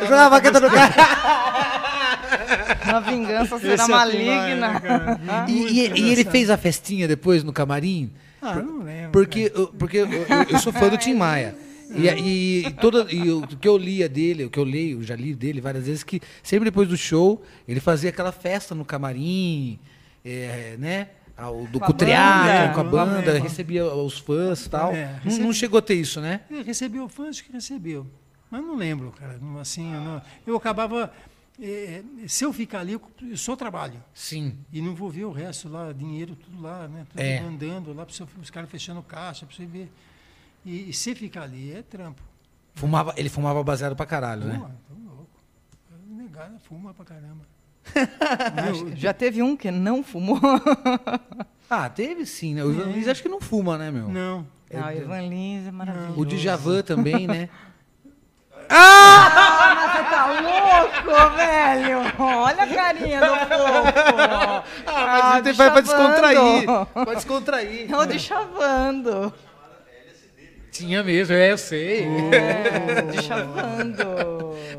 Jogava a baqueta no cara. Uma vingança será Esse é maligna. demais, né, cara? E, e- Muito e ele fez a festinha depois no camarim? Ah, não lembro. Porque, eu- porque eu, eu- eu sou fã do Tim Maia. E, e, e toda, e o que eu lia dele, o que eu leio, já li dele várias vezes, que sempre depois do show, ele fazia aquela festa no camarim, é, né? Ah, o- do Com com a banda, É. recebia os fãs e tal. É, não, recebe- não chegou a ter isso, né? Ele recebeu fã, acho que recebeu. Mas não lembro, cara. Assim, eu, não- eu acabava. eh, se eu ficar ali, eu, só trabalho. Sim. E não vou ver o resto lá, dinheiro, tudo lá, né? Tudo É. andando lá, pra você- os caras fechando caixa, para você ver. E, e se ficar ali, é trampo. Fumava, ele fumava baseado pra caralho, né? Pô, tô louco. Negar, fuma pra caramba. Já teve um que não fumou? Ah, teve sim, né? O Ivan Lins acho que não fuma, né, meu? Não. Não, o Ivan Lins é maravilhoso. O Djavan também, né? Ah, você tá louco, velho? Olha a carinha do fofo. Ah, mas ele vai pra descontrair. Pra descontrair. Não, de chavando. Tinha mesmo, é, eu sei. Chavando.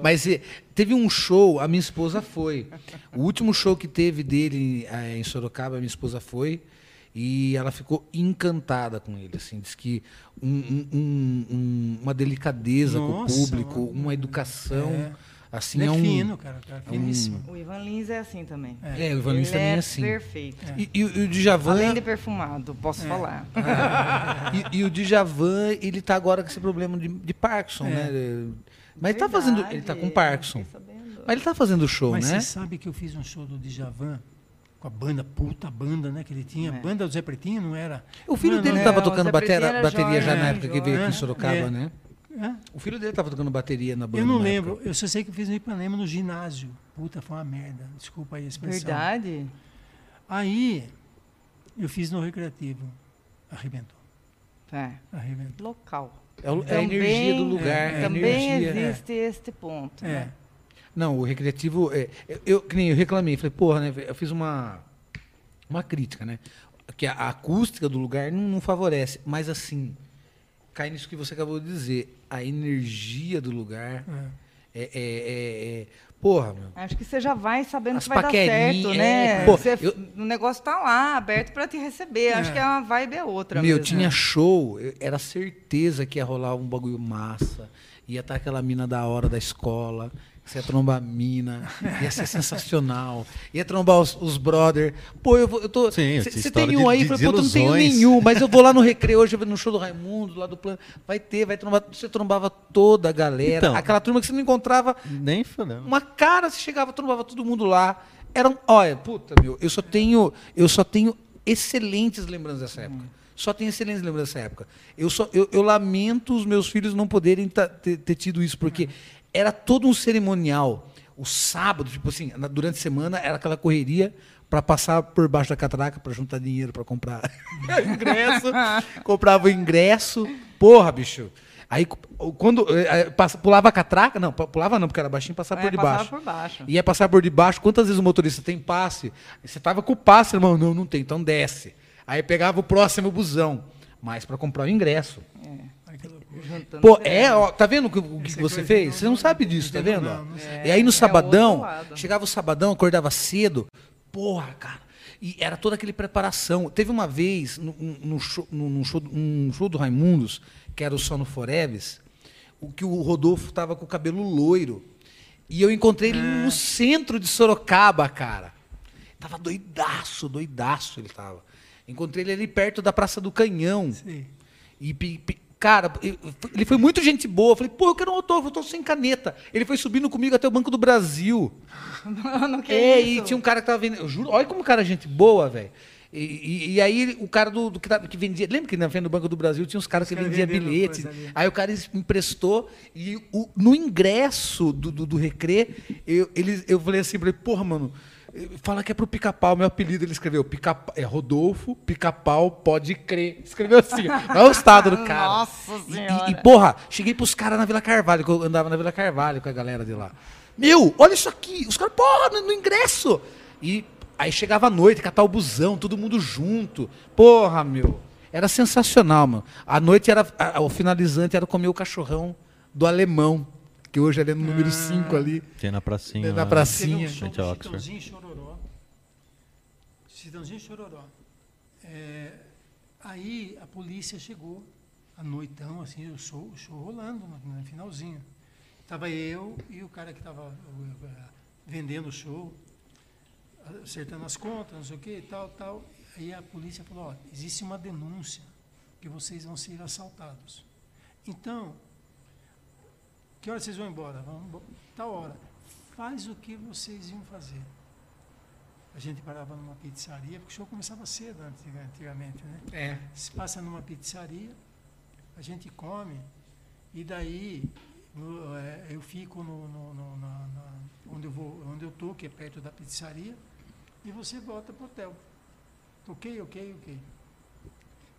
Mas eh, teve um show, a minha esposa foi. O último show que teve dele eh, em Sorocaba, a minha esposa foi. E ela ficou encantada com ele. Assim, diz que um- um- um- um- uma delicadeza com o Nossa, público, mano. uma educação. É. Assim, Ele é é um. fino, cara. cara finíssimo. O Ivan Lins é assim também. É, o Ivan Lins Ele também é é assim. perfeito. E, e o- e o Djavan. Além de perfumado, posso É. falar. E, e o Djavan, ele tá agora com esse problema de, de Parkinson, É. né? Mas ele tá fazendo. Ele tá com Parkinson. Mas ele tá fazendo show, Mas né? você sabe que eu fiz um show do Djavan com a banda, puta banda, né, que ele tinha. É. Banda do Zé Pretinho, não era? O filho Não, dele não, tava é, o tocando era bateria já na época que veio aqui em é, Sorocaba, é. né? É? O filho dele tava tocando bateria na banda. Eu não lembro, época. eu só sei que eu fiz no Ipanema no ginásio. Puta, foi uma merda. Desculpa aí a expressão. Verdade? Aí, eu fiz no recreativo. Arrebentou. É. Arrebentou. Local. É, o- é a energia do lugar. é, é também energia. existe este ponto. É. né? Não, o recreativo. é, eu, eu, que nem eu reclamei, falei, porra, né? Eu fiz uma, uma crítica, né? Que a, a acústica do lugar não, não favorece. Mas assim, cai nisso que você acabou de dizer. A energia do lugar é. é. é, é- é- porra, meu. Acho que você já vai sabendo As que vai dar certo, é, né? pô, Você- eu- O negócio tá lá, aberto para te receber. Acho É. que a vibe é outra Meu, mesmo. tinha show, eu- era certeza que ia rolar um bagulho massa. Ia estar aquela mina da hora da escola. Você ia trombar a mina. Ia ser sensacional. Ia trombar os, os brother. Pô, eu, vou, eu tô. Você tem um aí? de Falei, pô, eu não tenho nenhum, mas eu vou lá no recreio hoje no show do Raimundo, lá do plano. Vai ter, vai trombar. Você trombava toda a galera. Então. Aquela turma que você não encontrava Nem falando. uma cara, você chegava, trombava todo mundo lá. Era um, olha, puta, meu, eu só tenho, eu só tenho excelentes lembranças dessa época. Só tenho excelentes lembranças dessa época. Eu só eu, eu lamento os meus filhos não poderem ter, ter tido isso, porque era todo um cerimonial. O sábado, tipo assim, durante a semana era aquela correria para passar por baixo da catraca para juntar dinheiro para comprar ingresso, comprava o ingresso. Porra, bicho. Aí quando eh, eh, passa- pulava a catraca, não, pulava não, porque era baixinho, passava É, por debaixo. passava por baixo. Ia passar por debaixo. Quantas vezes o motorista tem passe? Você tava com o passe, irmão. Não, não tem, então desce. Aí pegava o próximo busão. Mas para comprar o ingresso. Ai, Juntando Pô, é, ó, tá vendo o que, o que você fez? não- Você não sabe disso, tá não, vendo? não. E aí no É, sabadão, é outro lado. chegava o sabadão, acordava cedo. Porra, cara. E era toda aquela preparação. Teve uma vez, num no, show, num- num show, show do Raimundos, que era o Só no Foreves, o que o Rodolfo tava com o cabelo loiro. E eu encontrei ele no centro de Sorocaba, cara. Tava doidaço, doidaço ele tava. Encontrei ele ali perto da Praça do Canhão. Sei. E, cara, ele foi muito gente boa. Eu falei, pô, eu quero um autógrafo, eu tô sem caneta. Ele foi subindo comigo até o Banco do Brasil. Mano, que é, isso? e tinha um cara que tava vendendo. Eu juro, olha como o cara é gente boa, velho. E, e- e aí o cara do, do que, tava- que vendia. Lembra que na frente do Banco do Brasil tinha uns caras que vendiam vendendo bilhete? coisa ali. Aí o cara es- emprestou e o- no ingresso do, do, do eu, ele, eu falei assim pra ele, porra, mano. Fala que é pro pica-pau, meu apelido ele escreveu. Pica, é Rodolfo, pica-pau, pode crer. Escreveu assim. Olha o estado do cara. Nossa E- Senhora. E, e, porra, cheguei pros caras na Vila Carvalho, que eu andava na Vila Carvalho com a galera de lá. Meu, olha isso aqui. Os caras, porra, no, no ingresso. E Aí chegava a noite, catar o busão, todo mundo junto. Porra, meu. Era sensacional, mano. A noite era. a- o finalizante era comer o cachorrão do alemão. Que hoje ele é no número 5 ali. Tem na pracinha. Na lá. pracinha. Teve um show Frente do a Oxford. Chitãozinho Chororó. É, aí a polícia chegou, à noitão, assim, o show, o show rolando no, finalzinho. Tava eu e o cara que estava vendendo o show, acertando as contas, não sei o que, tal, tal. Aí a polícia falou, ó, existe uma denúncia que vocês vão ser assaltados. Então, que hora vocês vão embora? Vamos. Tal hora. Faz o que vocês iam fazer. A gente parava numa pizzaria, porque o show começava cedo antiga- antigamente, né? É. Se passa numa pizzaria, a gente come, e daí é, eu fico no, no- no- na- na- onde eu vou, onde eu tô, que é perto da pizzaria, e você volta pro hotel. Ok, ok, ok.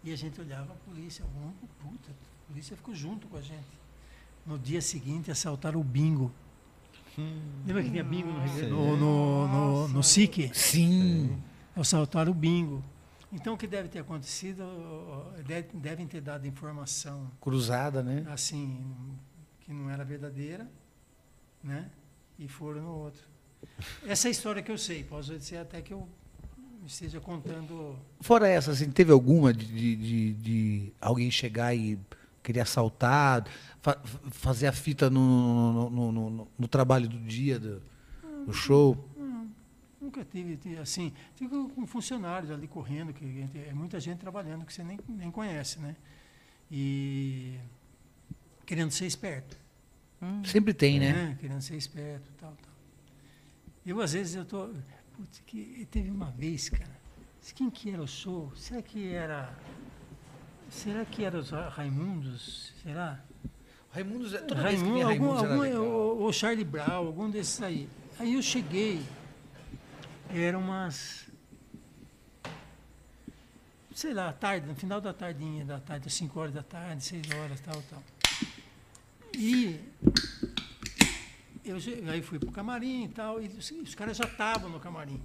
E a gente olhava a polícia, oh, puta, a polícia ficou junto com a gente. No dia seguinte assaltaram o bingo. Lembra que tinha bingo no, no, no, no, no SIC? Sim. assaltaram o bingo. Então, o que deve ter acontecido, deve- devem ter dado informação, Cruzada, né? assim, que não era verdadeira, né? E foram no outro. Essa é a história que eu sei, posso dizer até que eu esteja contando... Fora essa, assim, teve alguma de, de, de- de alguém chegar e querer assaltar, fa- fazer a fita no, no, no- no- trabalho do dia, do, do show? Não, nunca tive, assim, fico com funcionários ali correndo, que é muita gente trabalhando que você nem, nem conhece, né? E querendo ser esperto. Sempre tem, né? Querendo ser esperto, tal, tal. Eu, às vezes, eu tô... Putz, que teve uma vez, cara, quem que era o show? Será que era... Será que era os Ra- Raimundos? Será? Raimundos, é- toda Raimundo, vez que algum, Raimundos era algum, legal. ou, ou Charlie Brown, algum desses aí. Aí eu cheguei, eram umas, sei lá, tarde, no final da tardinha, da tarde, 5 horas da tarde, 6 horas, tal, tal. E eu aí fui pro camarim e tal, e os, os caras já estavam no camarim,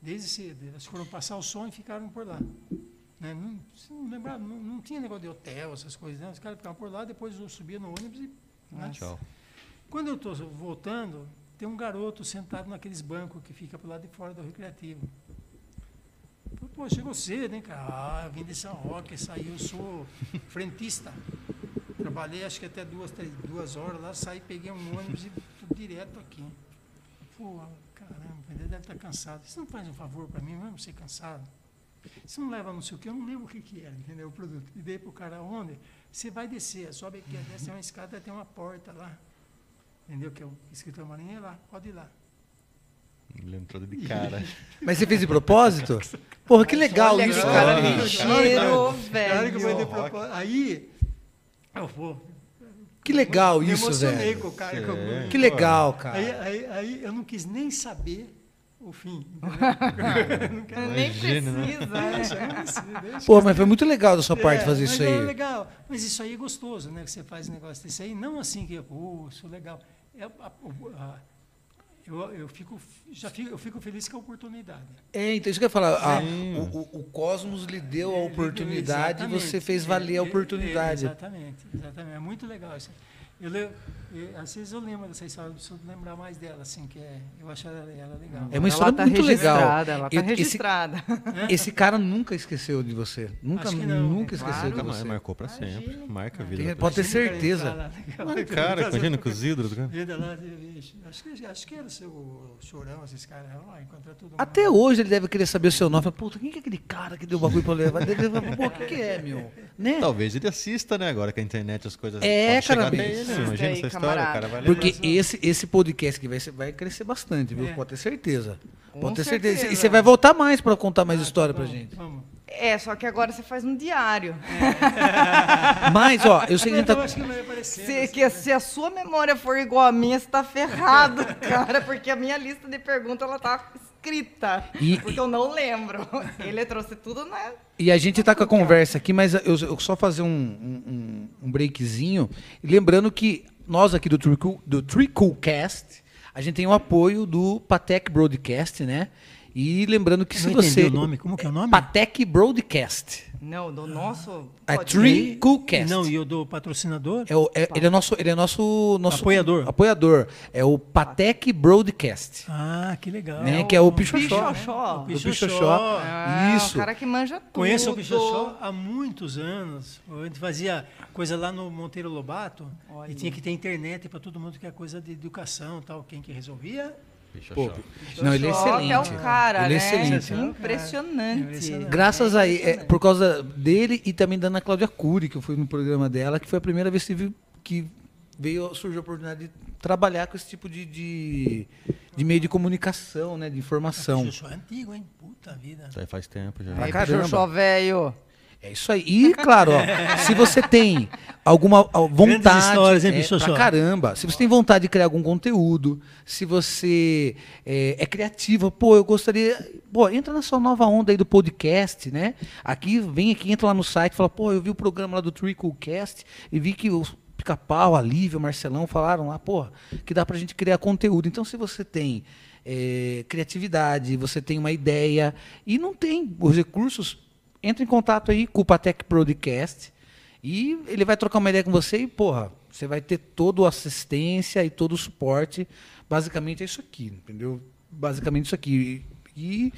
desde cedo. Eles foram passar o som e ficaram por lá. Né? Não, não, lembrar, não, não tinha negócio de hotel, essas coisas, né? Os caras ficavam por lá, depois eu subia no ônibus e. né? Tchau. Quando eu estou voltando, tem um garoto sentado naqueles bancos que fica pro lado de fora do recreativo. Pô, chegou cedo, hein, cara? Ah, eu vim de São Roque, saí, eu sou frentista. Trabalhei acho que até duas, três, duas horas lá, saí, peguei um ônibus e fui direto aqui. Pô, caramba, ele deve estar cansado. Você não faz um favor para mim, mesmo ser cansado? Você não leva não sei o que, eu não lembro o que, que era, entendeu? O produto. E dei para o cara onde? Você vai descer, sobe aqui, desce uma escada, tem uma porta lá. Entendeu? Que é o escritor marinho, é lá, pode ir lá. Ele entrou de cara. Mas você fez de propósito? Porra, que legal Olha isso, cara. ligeiro, velho. Aí, eu vou. Que legal isso, emocionei velho. com o cara. É. que eu- Que legal, Aí, cara. aí, aí eu não quis nem saber o fim. Nem Imagina, né? precisa, né? Deixa, deixa. Pô, mas foi muito legal da sua parte É, fazer isso É aí. legal. Mas isso aí é gostoso, né? Que você faz um negócio desse aí. Não assim que, pô, isso é legal. É, a- a- eu, eu, fico, já fico, eu fico feliz com a oportunidade. É, então isso que eu ia falar. o, o- o Cosmos lhe deu a É, oportunidade e você fez É, valer a é, é, oportunidade. exatamente, exatamente. É muito legal isso. Eu, le- eu- às vezes eu lembro dessa história, preciso lembrar mais dela, assim, que é, eu acho ela, ela legal. É uma história ela tá muito legal. registrada, ela tá E- esse- registrada. Esse cara nunca esqueceu de você. Nunca, Acho que não, nunca é esqueceu claro. de você. marcou pra sempre. Marca a vida. Pode ter certeza. Cara, imagina com os ídolos. Vida lá, acho, que, acho que era o seu chorão, esses caras lá, encontra tudo. Até hoje ele deve querer saber o seu nome. Puta, quem que é aquele cara que deu o bagulho pra levar? Deve falar, Pô, o que, que é, meu? Né? Talvez ele assista, né? Agora que a internet as coisas. É, cara, até ele, né? Assista Imagina aí, essa história, cara vai Porque esse, esse podcast aqui vai, vai crescer bastante, viu? É. Pode ter certeza. Com Pode ter certeza. certeza. E você vai voltar mais pra contar mais história pra vamos, gente. Vamos. É, só que agora você faz um diário. Mas, ó, eu sei que a gente Eu tá. acho que vai aparecer. Se, que, se a sua memória for igual à minha, você tá ferrado, cara, porque a minha lista de perguntas ela tá escrita. E- porque eu não lembro. Ele trouxe tudo na. E a gente tá com a conversa aqui, mas eu, eu só fazer um, um, um- breakzinho. Lembrando que nós aqui do Tricool, do Tricoolcast, a gente tem o apoio do Patek Broadcast, né? E lembrando que Eu se você. o nome. Como que é o nome? Patec Broadcast. Não, do nosso. É podcast. Tree Coolcast. Não, e o do patrocinador? É o- é- ele é nosso, ele é nosso, nosso Apoiador. apoiador. É o Patec Broadcast, Ah, que legal. né? Que é o Pichoxó. Pichoxó. O Pichoxó. Pichoxó. Ah, Isso. O cara que manja tudo. Conheço o Pichoxó há muitos anos. A gente fazia coisa lá no Monteiro Lobato Olha. e tinha que ter internet para todo mundo que é coisa de educação tal. Quem que resolvia? Pô, não, ele é excelente. é o cara, ele é né? excelente. Impressionante. Impressionante. Graças a é, por causa dele e também da Ana Cláudia Cury, que eu fui no programa dela, que foi a primeira vez que, vi- que veio surgiu a oportunidade de trabalhar com esse tipo de, de, de meio de comunicação, né, de informação. Pichoxó é antigo, hein? Puta vida. Isso aí faz tempo já. Pra caramba. Velho. É isso aí. E, claro, ó, se você tem alguma vontade. histórias, hein, é, pra caramba. Se você tem vontade de criar algum conteúdo, se você é, é criativa, pô, eu gostaria. Pô, entra na sua nova onda aí do podcast, né? Aqui, vem aqui, entra lá no site, fala, pô, eu vi o programa lá do Tricklecast e vi que o Pica-Pau, a Lívia, o Marcelão falaram lá, pô, que dá pra gente criar conteúdo. Então, se você tem é, criatividade, você tem uma ideia e não tem os recursos, entra em contato aí com o Patec Broadcast e ele vai trocar uma ideia com você e, porra, você vai ter toda a assistência e todo o suporte. Basicamente é isso aqui, entendeu? Basicamente isso aqui. E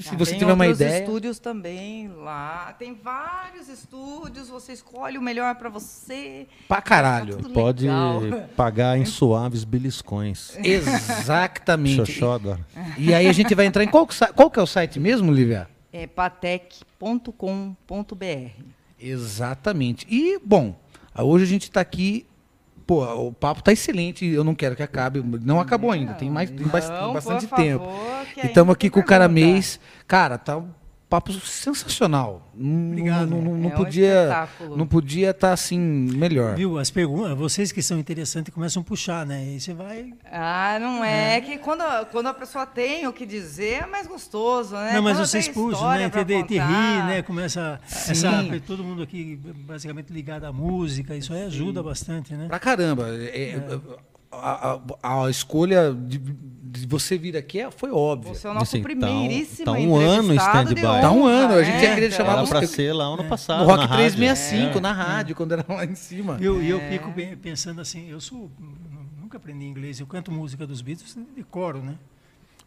se Ah, você tem tiver uma ideia. estúdios também lá. Tem vários estúdios, você escolhe o melhor pra você. Pra caralho. Tá Pode pagar em suaves beliscões. Exatamente. Xoxó agora. E aí a gente vai entrar em qual, qual que é o site mesmo, Lívia? É patec.com.br. Exatamente. E, bom, hoje a gente está aqui. Pô, o papo está excelente. Eu não quero que acabe. Não acabou ainda. Tem, mais, tem Não, bastante tempo. favor, que E estamos aqui com o cara pergunta. mês. Cara, tá papo sensacional. Não- Obrigado. Não, não, não É um podia. espetáculo. Não podia estar assim melhor. Viu? As perguntas, vocês que são interessantes começam a puxar, né? E você vai. Ah, não é, que quando, quando a pessoa tem o que dizer é mais gostoso, né? não, mas Quando vocês puxam, né? Te, te rir, contar. né? Começa Sim. essa, todo mundo aqui basicamente ligado à música, isso aí ajuda bastante, né? Pra caramba. É- a, a- a escolha de, de você vir aqui é- foi óbvia. Você é o nosso Assim, tá um- primeiríssimo tá um ano em entrevistado de stand-by. Tá um ano, a gente né? ia querer Então, chamar Era você- pra ser lá ano passado. no Rock na rádio. 365, É. na rádio, quando era lá em cima. E eu, eu É. fico pe- pensando assim, eu sou nunca aprendi inglês, eu canto música dos Beatles de coro, né?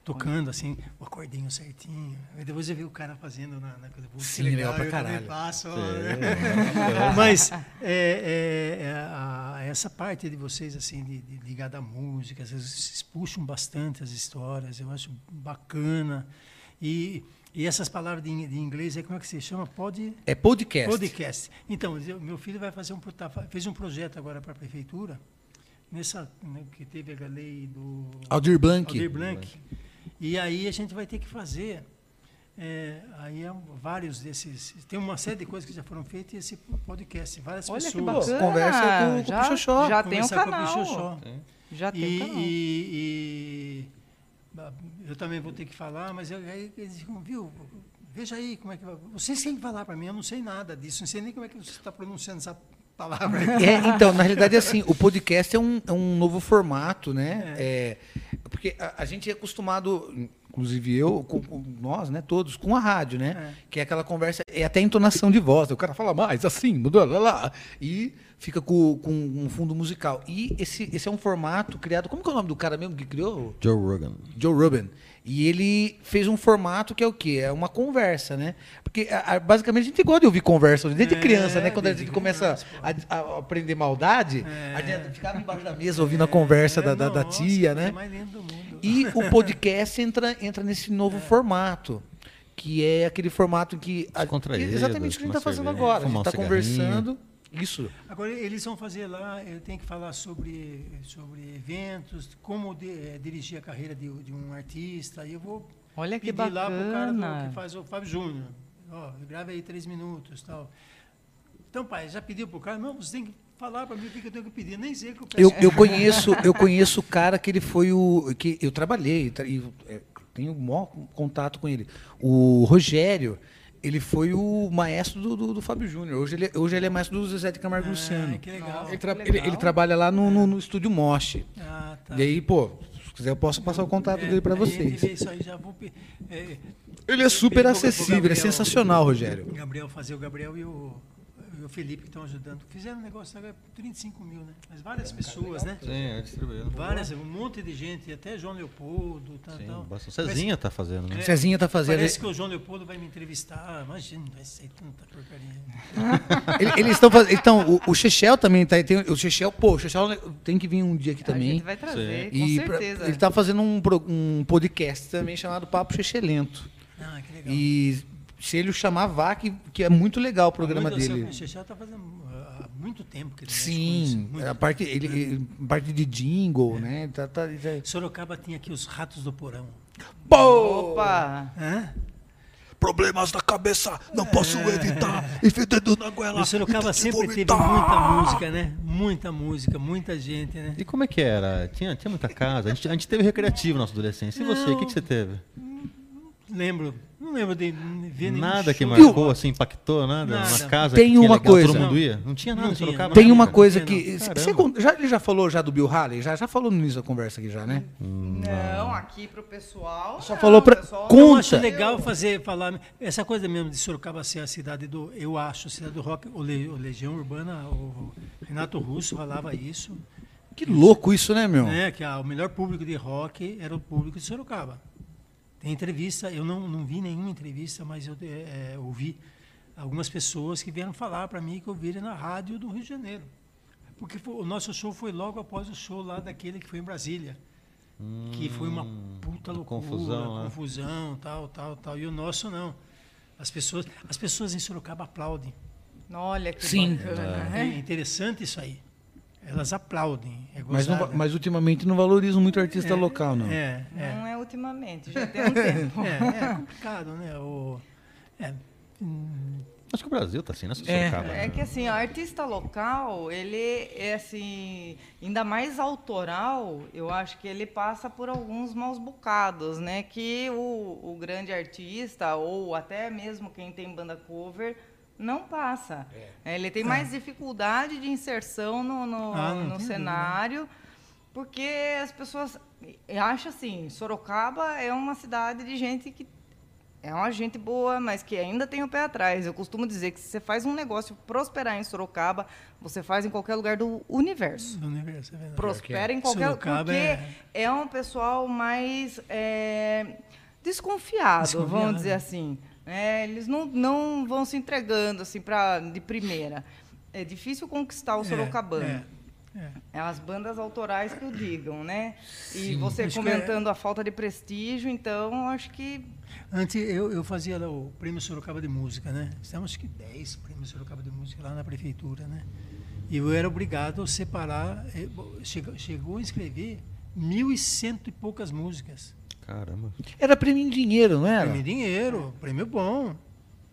Tocando assim, o acordinho certinho. Aí depois eu vi o cara fazendo na, na coisa. Sim, legal pra eu também caralho. Sim. né? Mas é, é, é, a- essa parte de vocês assim de, de ligada à música, às vezes vocês puxam bastante as histórias, eu acho bacana. E, e essas palavras de, in- de inglês, aí como é que se chama? Pode É podcast. Podcast. Então, eu- meu filho vai fazer um fez um projeto agora para a prefeitura nessa né, que teve a lei do Aldir Blanc. Aldir Blanc. E aí a gente vai ter que fazer é, aí é vários desses tem uma série de coisas que já foram feitas e esse podcast várias Olha pessoas conversa com- com o já, Pichoxó. Já tem um Conversar com o canal. Já tem E, um canal. e- e- eu também vou ter que falar, mas eu- aí eles ficam, viu? Veja aí como é que vai. Vocês têm que falar para mim, eu não sei nada disso, não sei nem como é que você está pronunciando essa palavra. É, então, na realidade, assim, o podcast é um, é um novo formato, né? É, porque a, a gente é acostumado, inclusive eu, com, com nós, né, todos, com a rádio, né? Que é aquela conversa, é até entonação de voz, o cara fala mais assim, mudou, lá, lá, e fica com, com um fundo musical. E esse, esse é um formato criado, como que é o nome do cara mesmo que criou? Joe Rogan. Joe Rogan. E ele fez um formato que é o quê? É uma conversa, né? Porque a- a- basicamente a gente gosta de ouvir conversa, desde É, criança, né? Quando a gente começa a, a aprender maldade, É. a gente ficava embaixo da mesa ouvindo a conversa da, da- da Nossa, tia, né? mais linda do mundo. E o podcast entra, entra nesse novo formato. Que é aquele formato em que. a- Descontraído, exatamente o que a gente está fazendo agora. A gente está conversando. Isso. Agora, eles vão fazer lá, eu tenho que falar sobre, sobre eventos, como de- eh, dirigir a carreira de, de um artista. E eu vou Olha que pedir lá pro cara do- bacana. que faz o Fábio Júnior. Ó, grave aí três minutos tal. Então, pai, já pediu pro cara? Não, você tem que falar para mim o que eu tenho que pedir. Nem sei o que eu peço. Eu, eu conheço, eu conheço o cara que ele foi o que eu trabalhei tra- e é, tenho o maior contato com ele. O Rogério, ele foi o maestro do, do, do Fábio Júnior. Hoje ele, hoje ele é maestro do Zezé de Camargo Luciano. Ah, que legal. Ele, tra- que ele- legal. ele trabalha lá no, no, no estúdio Moche. Ah, tá. E aí, pô, quiser, eu posso passar o contato É, dele para gente vocês. vê isso aí, já vou é, Ele é super acessível, é Gabriel- sensacional, Rogério. Gabriel fazer o Gabriel e o, e o Felipe que estão ajudando. Fizeram um negócio agora 35 mil, né? Mas várias pessoas, né? Sim, é distribuído. Várias, um monte de gente, até João Leopoldo, tal, Sim, tal. bastante. Cezinha tá fazendo, né? É. Cezinha tá fazendo. Parece que o João Leopoldo vai me entrevistar. Imagina, vai ser tanta porcaria. Ele- Eles estão fazendo. Então, o, o Chechel também tá. Tem, o Chechel, pô, o Chechel tem que vir um dia aqui A também. gente vai trazer, com E pra- certeza. ele tá fazendo um, um podcast também chamado Papo Chechelento. Ah, que legal. E se ele o chamar, vá, que, que é muito legal o programa Muito- dele. O Xexé está fazendo ah, há muito tempo que ele Sim, isso, a parte, ele, ele- a parte de jingle, né? Tá, tá, tá- Sorocaba tinha aqui os ratos do porão. Pô! Opa! Hã? Problemas da cabeça, não posso evitar. Enfio dedo na goela. O Sorocaba e sempre teve muita música, né? Muita música, muita gente, né? E como é que era? Tinha, tinha muita casa? A gente, a gente teve recreativo na nossa adolescência. E você, o que, que você teve? Lembro, não lembro de ver nenhum Nada que marcou, assim, impactou, nada? Nada. Uma casa Tem que uma legal, coisa. todo mundo Não. ia? Não tinha nada Não em tinha, Sorocaba? não. Tem nada, uma coisa Não, que. Você, já, ele já falou já do Bill Haley? Já, já falou no início da conversa aqui já, né? Não, aqui pro pessoal. Só não, falou pra- pessoal com- Eu Conta. acho legal fazer, falar essa coisa mesmo de Sorocaba ser a cidade do, eu acho, a cidade do rock, o, Le- o Legião Urbana, o Renato Russo falava isso, Que louco isso, né, meu? né, que a- o melhor público de rock era o público de Sorocaba. Entrevista, eu não, não vi nenhuma entrevista, mas eu é, é, ouvi algumas pessoas que vieram falar para mim que ouviram na rádio do Rio de Janeiro. Porque foi- o nosso show foi logo após o show lá daquele que foi em Brasília. que foi uma puta uma loucura, confusão, né? confusão, tal, tal, tal. E o nosso não. As pessoas, as pessoas em Sorocaba aplaudem. Olha que Sim. bacana, É né? interessante isso aí. Elas aplaudem. É Mas, não mas ultimamente não valorizam muito artista É, local, não. É, é. Não é ultimamente, já tem um tempo. É, é complicado, né? O, é, hum, Acho que o Brasil tá assim, né? É. Sorocaba. É que assim, o artista local, ele é assim, ainda mais autoral, eu acho que ele passa por alguns maus bocados, né? Que o, o grande artista, ou até mesmo quem tem banda cover, não passa. É, Ele tem mais dificuldade de inserção no, no, Ah, no cenário, porque as pessoas acham assim, Sorocaba é uma cidade de gente que é uma gente boa, mas que ainda tem o pé atrás. Eu costumo dizer que se você faz um negócio prosperar em Sorocaba, você faz em qualquer lugar do universo. do universo, é verdade. Prospera em qualquer Sorocaba porque é- é... um pessoal mais é, desconfiado, Desconfiado. vamos dizer assim. É, eles não, não vão se entregando assim para de primeira. É difícil conquistar o sorocabano. É, é. É as bandas autorais que o digam, né? E Sim. você é- comentando a falta de prestígio, então acho que Antes eu, eu fazia lá o Prêmio Sorocaba de Música, né? Temos acho que 10 Prêmios Sorocaba de Música lá na prefeitura, né? E eu era obrigado a separar, eh, chegou, chegou a inscrever mil e cento e poucas músicas. Caramba. Era prêmio em dinheiro, não era? Prêmio em dinheiro, prêmio bom,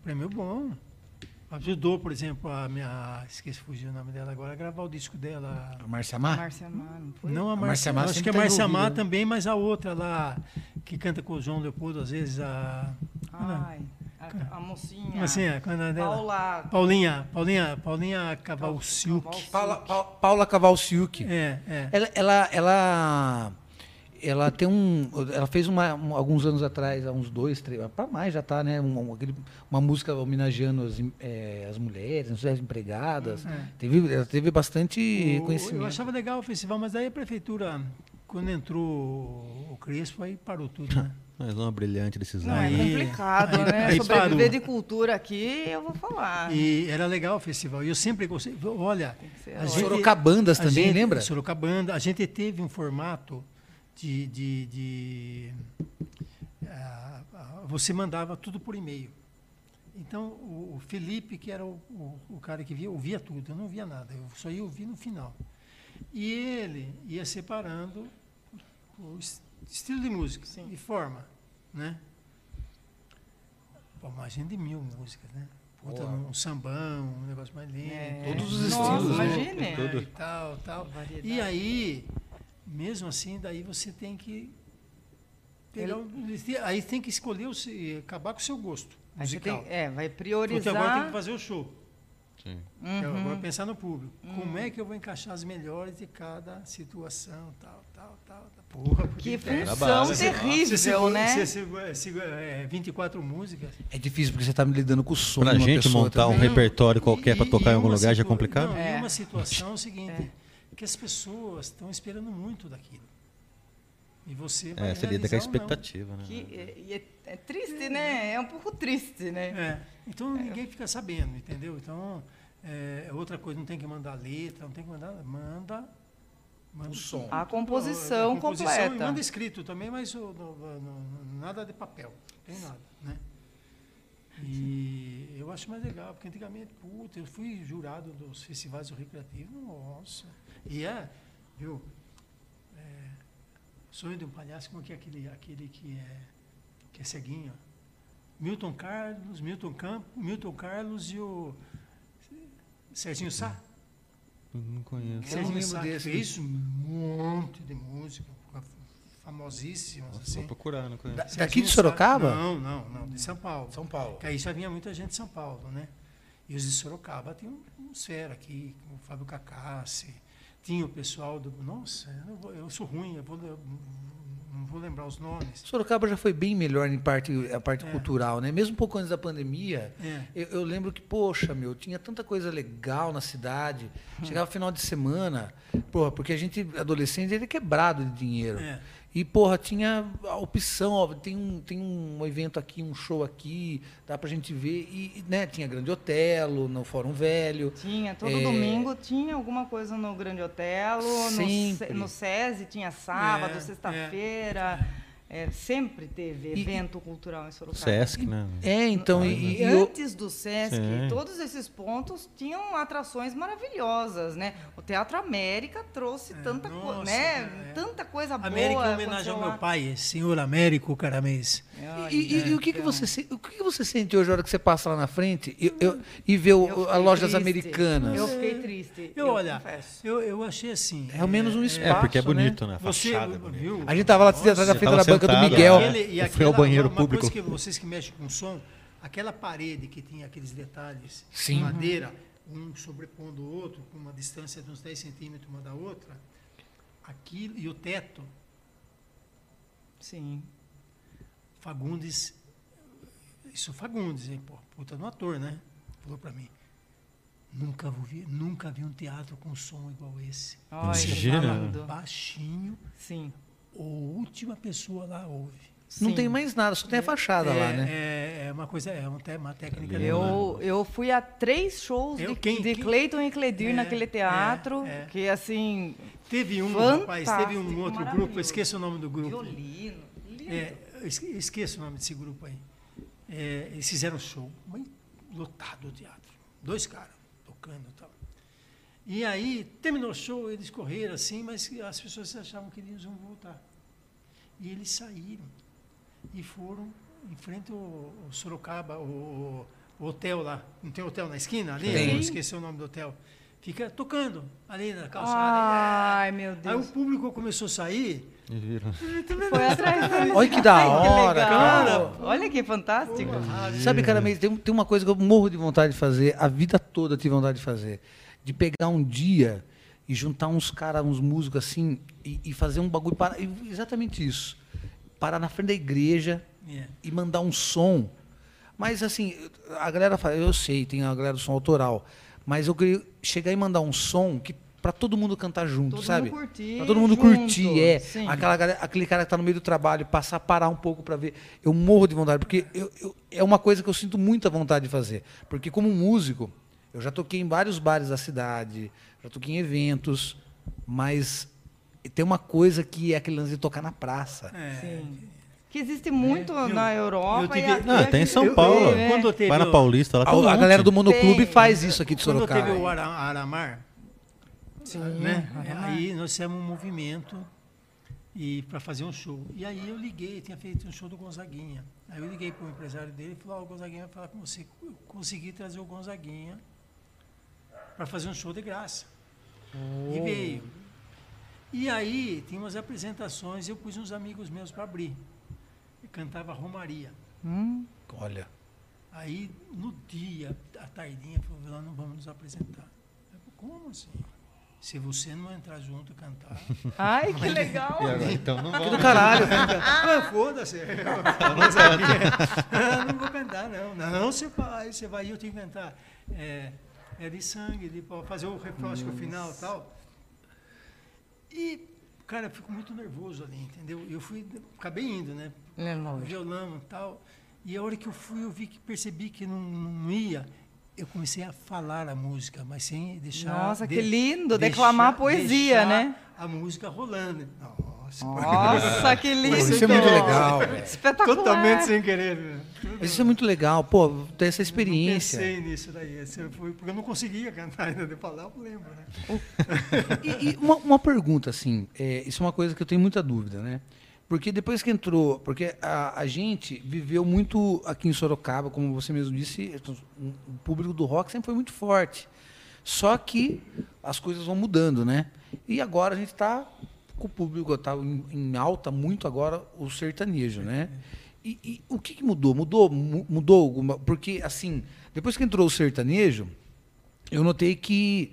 prêmio bom. Ajudou, por exemplo, a minha, esqueci, fugiu o nome dela agora, a gravar o disco dela. A Márcia Mar? Márcia Mar, não foi? Não a A Márcia Márcia Mar acho que a tá Márcia Mar né? também, mas a outra lá, que canta com o João Leopoldo, às vezes, a... Ai, a, a mocinha. Assim, é, qual é dela? Paula. Paulinha, Paulinha, Paulinha Cavalciuc. Paula, Pa- Paula Cavalciuc. É, é. Ela, ela, ela, ela tem um, ela fez uma, um- alguns anos atrás, há uns dois, três, para mais já tá, né? Um, um- aquele- uma música homenageando as, eh, as mulheres, as empregadas. É. Teve, ela teve bastante O- reconhecimento. eu achava legal o festival, mas daí a prefeitura, quando entrou o Crespo, aí parou tudo, né? Mais uma brilhante decisão. Não, é Aí- complicado, aí- né? aí Sobreviver de cultura aqui, eu vou falar. E era legal o festival. E eu sempre gostei. Olha, a gente, Sorocabandas a também, gente- lembra? Sorocabanda. A gente teve um formato de. de, de ah, você mandava tudo por e-mail. Então, o, o Felipe, que era o, o, o cara que via, ouvia tudo, eu não via nada, eu só ia ouvir no final. E ele ia separando o es- estilo de música Sim. e forma, né? Pô, imagina de mil músicas, né? Um sambão, um negócio mais lento. É. Todos os Nossa, estilos, né? imagine. É, Tudo. e tal, tal. Variedade. E aí, mesmo assim, daí você tem que pegar um, aí tem que escolher o se- acabar com o seu gosto Aí você musical. tem, é, vai Porque agora tem que priorizar. fazer o show. Sim. Uhum. vou pensar no público. Como é que eu vou encaixar as melhores de cada situação, tal, tal, tal. tal. Porra, Que função base. terrível, Você segura- né? você segura, é, 24 músicas. É difícil porque você está lidando com o som Pra gente montar um também. repertório qualquer para tocar em algum lugar já é complicado? Não, É. E uma situação é o seguinte, que as pessoas estão esperando muito daquilo. E você vai É, você lida com a expectativa, né? Que, é, e é, é triste, né? É um pouco triste, né? É, então ninguém fica sabendo, entendeu? Então, é, outra coisa, não tem que mandar letra, não tem que mandar, manda, manda O som. A composição a composição completa. E manda escrito também, mas o- no- no- no- nada de papel, não tem nada, né? E eu acho mais legal, porque antigamente, puta, eu fui jurado dos festivais do Recreativo, nossa. E é, viu, é, Sonho de um Palhaço, como que é aquele, aquele que é, que é ceguinho? Milton Carlos, Milton Campos, Milton Carlos e o Serginho Sá. Não conheço. Serginho Sá desse. fez um monte de música, famosíssimas, Vou assim. procurar, não conheço. Da- Daqui de Sá- Sorocaba? Não, não, não, de São Paulo. São Paulo. Que aí já vinha muita gente de São Paulo, né? E os de Sorocaba tinham uns fera aqui, como o Fábio Cacassi, tinha o pessoal do. Nossa, eu, vou- eu sou ruim, eu vou, eu não vou lembrar os nomes. Sorocaba já foi bem melhor em parte, a parte É. cultural, né? Mesmo um pouco antes da pandemia, É. eu, eu lembro que, poxa, meu, tinha tanta coisa legal na cidade. Chegava final de semana, porra, porque a gente, adolescente, ele é quebrado de dinheiro. É. E, porra, tinha a opção, ó, tem um, tem um evento aqui, um show aqui, dá pra gente ver. E, né, tinha Grande Otelo, no Fórum Velho. Tinha, todo É. domingo tinha alguma coisa no Grande Otelo, no, no SESI tinha sábado, É, sexta-feira. É, sempre teve E- evento cultural em Sorocaba. Sesc, né? É, então, e, E e eu- antes do SESC, Sim. todos esses pontos tinham atrações maravilhosas, né? O Teatro América trouxe tanta coisa, nossa, né? é. Tanta coisa boa. América em homenagem aconteceu ao lá. meu pai, senhor Américo Caramês. E, e- e o que, que então. você o que, que você sente hoje, a hora que você passa lá na frente e, eu- e vê o- Eu a fiquei lojas triste. americanas? Eu fiquei triste. Eu, olha, confesso. eu, eu achei assim. É ao menos um É, espaço. porque é né? bonito, né? A Você fachada é bonita. viu? A gente tava lá atrás da Você frente da banca do sentado, Miguel. Aquele- e aquela- ao banheiro uma, público. Uma coisa que vocês que mexem com som, aquela parede que tinha aqueles detalhes Sim. de madeira, um sobrepondo o outro, com uma distância de uns 10 centímetros uma da outra, aquilo, e o teto, Sim. Fagundes, isso Fagundes, hein, pô, puta no ator, né? Falou pra mim. Nunca vi, nunca vi um teatro com som igual esse. Olha, baixinho, Sim. A última pessoa lá ouve. Não Sim. tem mais nada, só tem a fachada é, lá, né? É, é uma coisa, é uma, técnica. Eu, eu fui a três shows Eu- de, quem- de quem- Cleiton e Cledir É, naquele teatro, é, é. que assim, Teve um, rapaz, teve um outro grupo, eu esqueço o nome do grupo. violino, lindo. É, esqueço o nome desse grupo aí. É, eles fizeram um show, bem lotado o teatro. Dois caras tocando e aí, terminou o show, eles correram assim, mas as pessoas achavam que eles iam voltar. E eles saíram e foram em frente ao, ao Sorocaba, o, hotel lá. Não tem hotel na esquina ali? Tem. Eu esqueci o nome do hotel. Fica tocando ali na calçada. Ai, meu Aí o Deus. público começou a sair. E viram. Foi atrás deles. Olha que da Ai, hora, legal. cara. Olha que fantástico. Sabe, cara, tem, tem uma coisa que eu morro de vontade de fazer, a vida toda eu tive vontade de fazer. De pegar um dia e juntar uns caras, uns músicos assim, e, e fazer um bagulho para. Exatamente isso. Parar na frente da igreja É. e mandar um som. Mas assim, a galera fala, eu sei, tem a galera do som autoral. Mas eu queria chegar e mandar um som que para todo mundo cantar junto, Todo sabe? mundo curtir Pra todo mundo junto, curtir, é. sim. Aquela galera- aquele cara que tá no meio do trabalho, passar, parar um pouco para ver. Eu morro de vontade, porque eu- eu- é uma coisa que eu sinto muita vontade de fazer. Porque como músico, eu já toquei em vários bares da cidade, já toquei em eventos, mas tem uma coisa que é aquele lance de tocar na praça. É. Sim. Que existe muito É, na Europa. Eu tive- e Não, a tem em São Paulo. né? Quando teve Vai na o- Paulista, lá A, um a galera do Monoclube Tem. faz isso aqui de Quando Sorocaba. teve o Ara- Aramar, Sim, né? Aramar. aí nós fizemos um movimento e para fazer um show. E aí eu liguei, tinha feito um show do Gonzaguinha. Aí eu liguei para o empresário dele e falou, ó, o Gonzaguinha vai falar com você. Eu consegui trazer o Gonzaguinha para fazer um show de graça. E veio. E aí tinha umas apresentações, eu pus uns amigos meus para abrir. E cantava Romaria. Hum, Olha. Aí, no dia, à tardinha, falou, nós não vamos nos apresentar. Eu falei, como assim? Se você não entrar junto e cantar. Ai, que legal. E agora, então não Que vamos. do caralho. ah, foda-se. Eu não. Ah, não vou cantar, não. Não, você vai, você vai, eu tenho que cantar. É, é de sangue, de, fazer o refrão, acho que o final e tal. E, cara, eu fico muito nervoso ali, entendeu? Eu fui, acabei indo, né? É lógico. violão e tal. E a hora que eu fui, eu vi que percebi que não, não ia. Eu comecei a falar a música, mas sem deixar. Nossa, que lindo, declamar poesia, deixar né? A música rolando. Nossa, Nossa, que lindo. Isso é muito legal. Espetacular. totalmente sem querer. Mas Isso é muito legal, pô, ter essa experiência. Não pensei nisso daí. Porque eu não conseguia cantar ainda de falar, eu lembro, né? E, e uma, uma pergunta, assim, é, isso é uma coisa que eu tenho muita dúvida, né? Porque depois que entrou, porque a, a gente viveu muito aqui em Sorocaba, como você mesmo disse, o público do rock sempre foi muito forte. Só que as coisas vão mudando, né? E agora a gente está com o público, está em, em alta muito agora o sertanejo, né? E, e o que, que mudou? Mudou, mu- mudou alguma? Porque assim, depois que entrou o sertanejo, eu notei que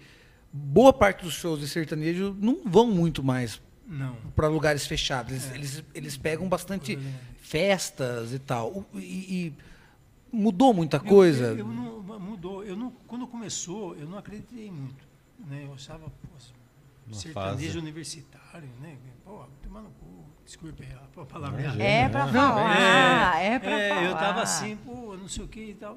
boa parte dos shows de sertanejo não vão muito mais para lugares fechados. Eles, eles, eles pegam bastante festas e tal. E, e mudou muita Eu- coisa. Eu, eu não, mudou. Eu não, quando começou, eu não acreditei muito. Né? Eu achava, pô, sertanejo fase. universitário, né? Pô, no cu. Desculpe a, palavra. É pra É, falar, é, pra falar. eu tava assim, pô, não sei o que e tal.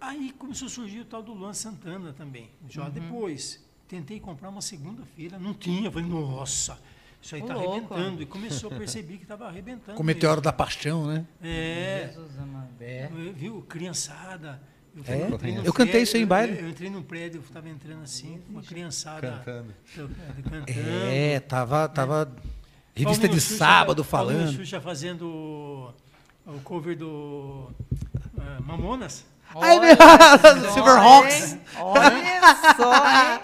Aí começou a surgir o tal do Luan Santana também. Já Uhum. depois. Tentei comprar uma segunda-feira, não tinha. Falei, nossa, isso aí tá louco. arrebentando. E começou a perceber que estava arrebentando. Com o Meteoro da Paixão, né? É, Jesus amado. É. eu- viu? Criançada. Eu, É? num Eu cantei prédio- isso aí em baile. Eu, eu entrei num prédio, eu estava entrando assim, uma criançada Cantando. to- cantando. É, tava, tava revista Paulinho de Xuxa- sábado Paulinho falando. Xuxa fazendo o, cover do ah, Mamonas. Olha meu- Silverhawks. Olha só, hein?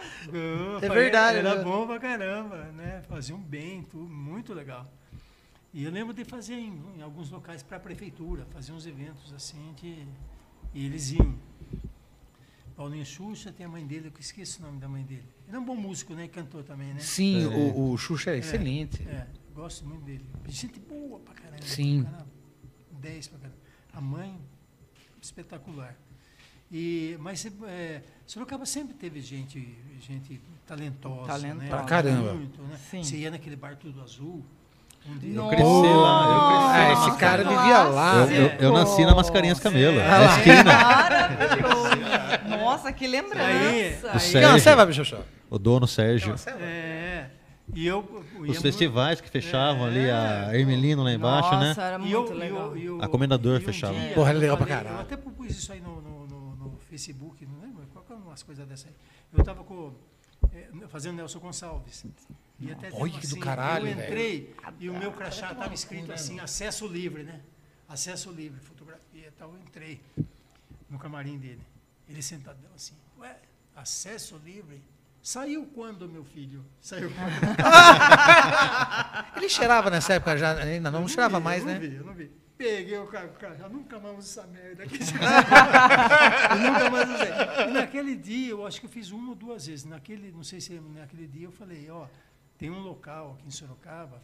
É verdade, Era né? bom pra caramba, né? Faziam bem, tudo, muito legal. E eu lembro de fazer em, em alguns locais para a prefeitura, fazer uns eventos assim que e eles iam. Paulinho Xuxa tem a mãe dele, eu esqueci o nome da mãe dele. Ele é um bom músico, né? Cantor também, né? Sim, É. o, o Xuxa é excelente. É, gosto muito dele. Gente boa pra caramba. Sim. Cara, 10 pra caramba. A mãe, espetacular. E, mas é, Sorocaba sempre teve gente, gente talentosa. Talentosa. Né? Pra caramba. Muito, né? Sim. Você ia naquele bar tudo azul. Onde Nossa. cresci lá, eu cresci Ah, lá. esse cara vivia lá. Eu, eu, eu nasci na Mascarinhas Camelo. É. Na esquina. Maravilhoso. Nossa, que lembrança. Aí, O Sérgio. Não, você vai. O dono Sérgio. É, e eu, eu Os festivais que fechavam ali, a É, Ermelino lá embaixo, Nossa, né? era E muito eu- legal. e eu- e eu- A Comendador um fechava. dia Porra, era eu legal pra falei- caralho. Eu até pus isso aí no, no, no- no Facebook, não lembro, qual que é umas coisas dessas aí. Eu estava com, é, fazendo Nelson Gonçalves. E até Olha que do assim, caralho, Eu velho. entrei e o meu crachá estava escrito assim, acesso livre, né? Acesso livre, fotografia e tal. Eu entrei no camarim dele. Ele sentadão assim, ué, acesso livre? Saiu quando, meu filho? Saiu quando? Ele cheirava nessa época já, ainda não, não cheirava vi, mais, eu né? Não vi, eu não vi. Peguei o cara, já nunca mais uso essa merda aqui. eu nunca mais usei. E naquele dia, eu acho que eu fiz uma ou duas vezes. Naquele, não sei se naquele dia eu falei, ó, tem um local aqui em Sorocaba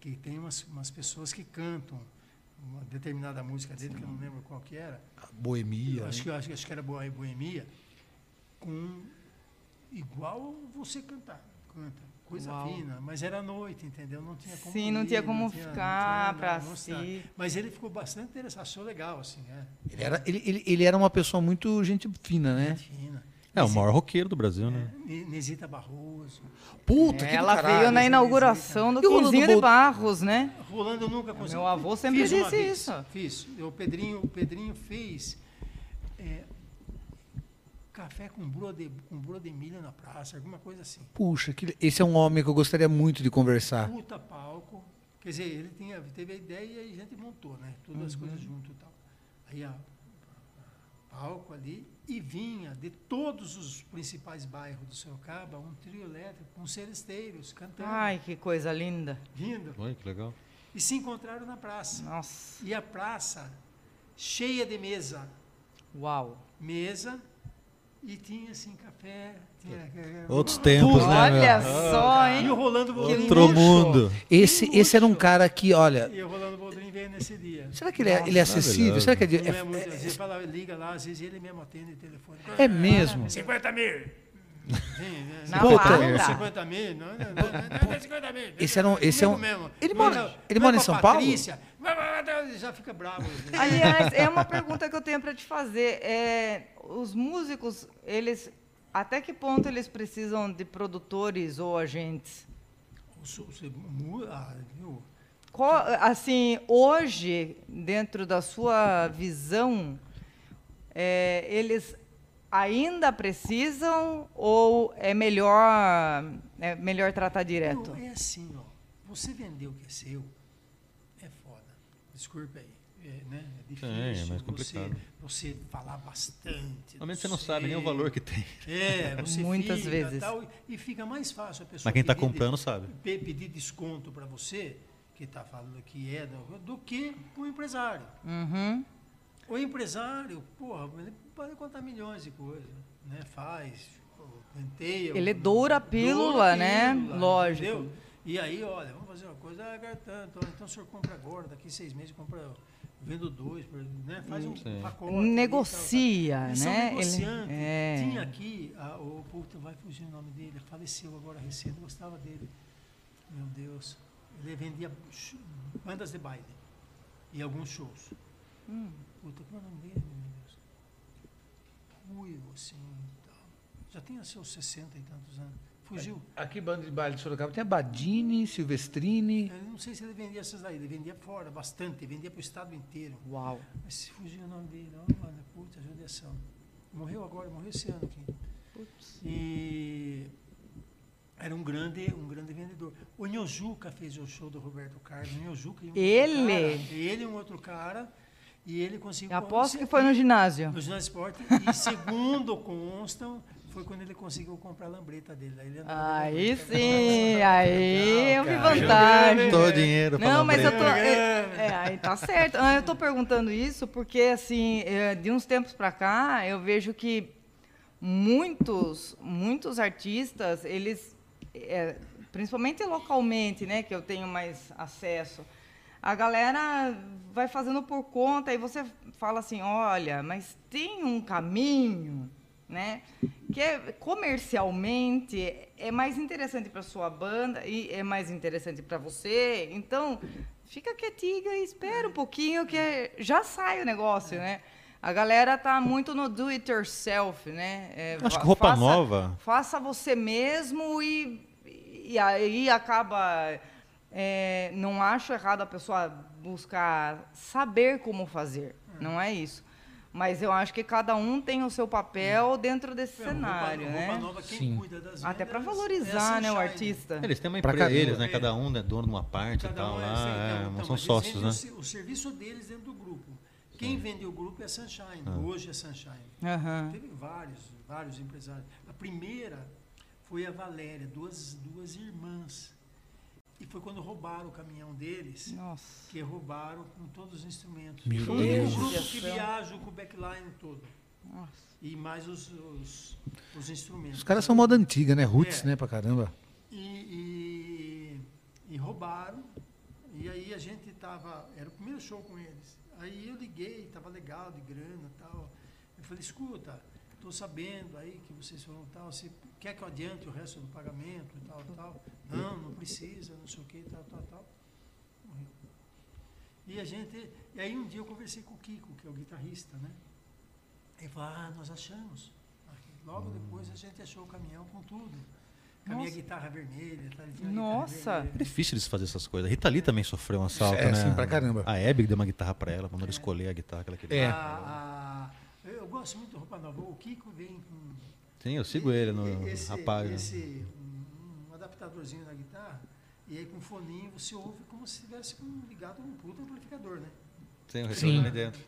que tem umas, umas pessoas que cantam uma determinada música dele, que eu não lembro qual que era. Boemia. Eu acho, né? que, acho, acho que era Boemia, com igual você cantar. Canta. Coisa Uau. fina, mas era noite, entendeu? Não tinha como Sim, não ir, tinha como tinha- ficar tinha pra nada, mostrar. si. Mas ele ficou bastante interessado, achou legal, assim, é. Ele era, ele, ele, ele era uma pessoa muito gente fina, né? Fina. É, o maior roqueiro do Brasil, né? Ne- Nesita Barroso. Puta, que do Ela caralho. veio na inauguração do E o Rolando Quinzinho de Barros, né? Rolando nunca consegui. Meu avô sempre disse vez, isso. Fiz. O Pedrinho, o Pedrinho fez é, café com broa, de, com broa de milho na praça, alguma coisa assim. Puxa, que, esse é um homem que eu gostaria muito de conversar. Puta palco. Quer dizer, ele tinha, teve a ideia e a gente montou, né? Todas as coisas junto e tal. Aí a, a palco ali e vinha de todos os principais bairros do Sorocaba um trio elétrico com seresteiros cantando, Ai, que coisa linda. vindo. Olha que legal. E se encontraram na praça. Nossa. E a praça cheia de mesa. Uau. mesa e tinha assim café, tinha Outros tempos, né? Olha meu? só, e o hein? Rolando Boldrin Outro veio. mundo. Esse, esse era um cara que, olha, E o Rolando Boldrin veio nesse dia. será que ele é, ele é acessível? Será que é, é, é- muito, às vezes fala, liga lá, às vezes ele mesmo atende o telefone. é mesmo? 50 mil. Sim? Na Puta. lata. 50 mil, não, não, não, não, não é 50 mil. Esse era um- esse é um- Mesmo. Ele mora- ele mora em São Paulo? Patrícia. Já fica bravo. Aliás, é uma pergunta que eu tenho para te fazer. É, os músicos, eles, até que ponto eles precisam de produtores ou agentes? Você muda, ah? Qual- assim, hoje, dentro da sua visão, é, eles ainda precisam ou é melhor, é melhor tratar direto? Não, é assim, ó. Você vendeu o que é seu, é foda. Desculpa aí. É, né? é difícil é mais você, complicado. você falar bastante. Normalmente você não sabe nem o valor que tem. É, você Muitas fica, vezes. Tal, e fica mais fácil a pessoa Mas quem está pedir de- comprando sabe. pe- pedir desconto para você, que está falando que é, do, do que o empresário. Uhum. O empresário, porra, ele pode contar milhões de coisas, né? Faz, penteia. Ele doura a pílula, né? pílula, Lógico. entendeu? E aí, olha, vamos fazer uma coisa, ah, cara, tanto, então o senhor compra agora, daqui seis meses compra, vendo dois, né? Faz um Sim. pacote. e Negocia, tal, tal. Né? Ele- é. Tinha aqui, a, o puta, vai fugir o nome dele, faleceu agora recente, gostava dele. Meu Deus. Ele vendia bandas de baile e alguns shows. Hum. Puta, como é o nome dele? Ruivo, assim, tal. Já tinha seus 60 e tantos anos. Fugiu. Aqui, banda de baile de Sorocaba, tem a Badini, Silvestrini. Eu não sei se ele vendia essas daí, ele vendia fora, bastante, vendia para o estado inteiro. Uau. Mas se fugiu o nome dele, ó, mano, puta, judiação. Morreu agora, morreu esse ano aqui. E era um grande, um grande vendedor. O Nhojuca fez o show do Roberto Carlos. O Nhojuca e um outro Ele? cara, ele e um outro cara. E ele conseguiu. Eu aposto que foi no ginásio. No ginásio esporte. E segundo constam, foi quando ele conseguiu comprar a lambreta dele. Aí, Aí lambreta. sim, aí eu vi vantagem. Todo o dinheiro pra Não, mas eu tô. É, é, aí tá certo. Ah, Eu tô perguntando isso porque, assim, é, de uns tempos para cá, eu vejo que muitos, muitos artistas, eles, é, principalmente localmente, né, que eu tenho mais acesso, a galera vai fazendo por conta e você fala assim, olha, mas tem um caminho, né, que é, comercialmente é mais interessante para sua banda e é mais interessante para você. Então, fica quietinha e espera um pouquinho que já sai o negócio, né? A galera tá muito no do it yourself, né? É, Acho que roupa faça- nova. Faça você mesmo e, e aí acaba. É, não acho errado a pessoa buscar saber como fazer, não é isso. Mas eu acho que cada um tem o seu papel dentro desse É, roupa- cenário, roupa né? nova, quem Sim. cuida das Até para vendas é valorizar, né, o artista. Eles têm uma empresa, caramba. eles, né? É. Cada um é dono de uma parte e Cada tal um é, lá. é, então, não então, são mas sócios, né? O, o serviço deles dentro do grupo. Quem vende o grupo é a Sunshine. Ah. Hoje é Sunshine. Teve vários, vários empresários. A primeira foi a Valéria, duas, duas irmãs. E foi quando roubaram o caminhão deles, Nossa. que roubaram com todos os instrumentos. Meu Foi Deus. grupo que viaja com o backline todo. Nossa. E mais os, os, os instrumentos. Os caras são moda antiga, né? Roots, É. né, pra caramba. E, e, e roubaram. E aí a gente tava. Era o primeiro show com eles. Aí eu liguei, tava legal de grana e tal. Eu falei, escuta, tô sabendo aí que vocês foram tal. Você quer que eu adiante o resto do pagamento e tal, tal? Não, não precisa, não sei o que, tal, tal, tal. Morreu. E a gente. E aí um dia eu conversei com o Kiko, que é o guitarrista, né? Ele falou, ah, nós achamos. Logo depois a gente achou o caminhão com tudo. Com a minha Nossa. guitarra vermelha. Tá, Nossa. guitarra É vermelha. difícil de fazer essas coisas. A Rita Lee também sofreu um assalto, É, né? sim, pra caramba. A Hebe deu uma guitarra pra ela, mandou ela escolher a guitarra que ela queria. É. A- a- eu gosto muito do Roupa Nova. O Kiko vem com. Sim, eu sigo ele no esse, rapaz. né? Esse, um, um adaptadorzinho na guitarra. E aí com foninho você ouve como se estivesse com- ligado num puta amplificador, né? Tem o retorno ali dentro.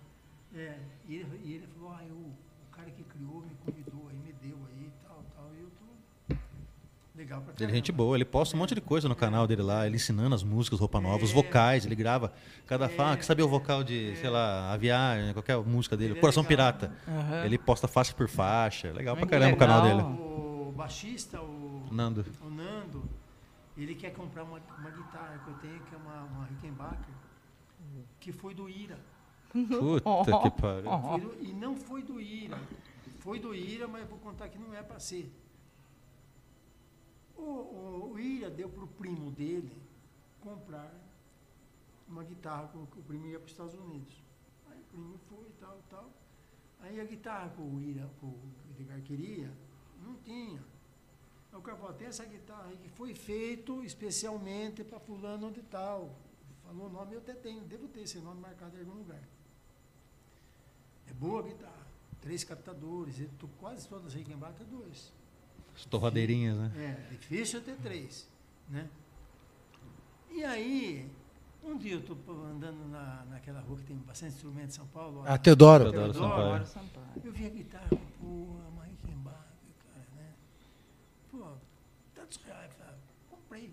É, e ele, e ele falou, ah, eu, o cara que criou me convidou aí, me deu aí, tal, tal, e eu tô. Legal pra Ele é gente boa, ele posta um monte de coisa no canal dele lá, ele ensinando as músicas, roupa nova, os É. vocais, ele grava cada fala, que sabia o vocal de, sei lá, a viagem, qualquer música dele, Ele é Coração legal. Pirata. Aham. Ele posta faixa por faixa, legal pra Muito caramba o canal legal. dele. O baixista, o, Nando. o Nando, ele quer comprar uma, uma guitarra que eu tenho, que é uma, uma Rickenbacker, que foi do Ira. Puta que pariu. E não foi do Ira. Foi do Ira, mas eu vou contar que não é para ser. O, o, o Ira deu para o primo dele comprar uma guitarra com o primo ia para os Estados Unidos. Aí o primo foi e tal, tal. Aí a guitarra que o Ira, que o Edgar queria, não tinha. Aí o cara falou, tem essa guitarra aí que foi feito especialmente para fulano de tal. Falou o nome, eu até tenho, devo ter esse nome marcado em algum lugar. É boa guitarra. Três captadores, eu tô quase todas as Rickenbacker dois. As torradeirinhas, né? É, difícil ter três, né? E aí, um dia eu estou andando na, naquela rua que tem bastante instrumento em São Paulo. Ah, Teodoro. Teodoro Teodoro, Sampaio. Eu vi a guitarra, pô, uma Rickenbacker, cara, né? Pô, tantos reais, cara, comprei.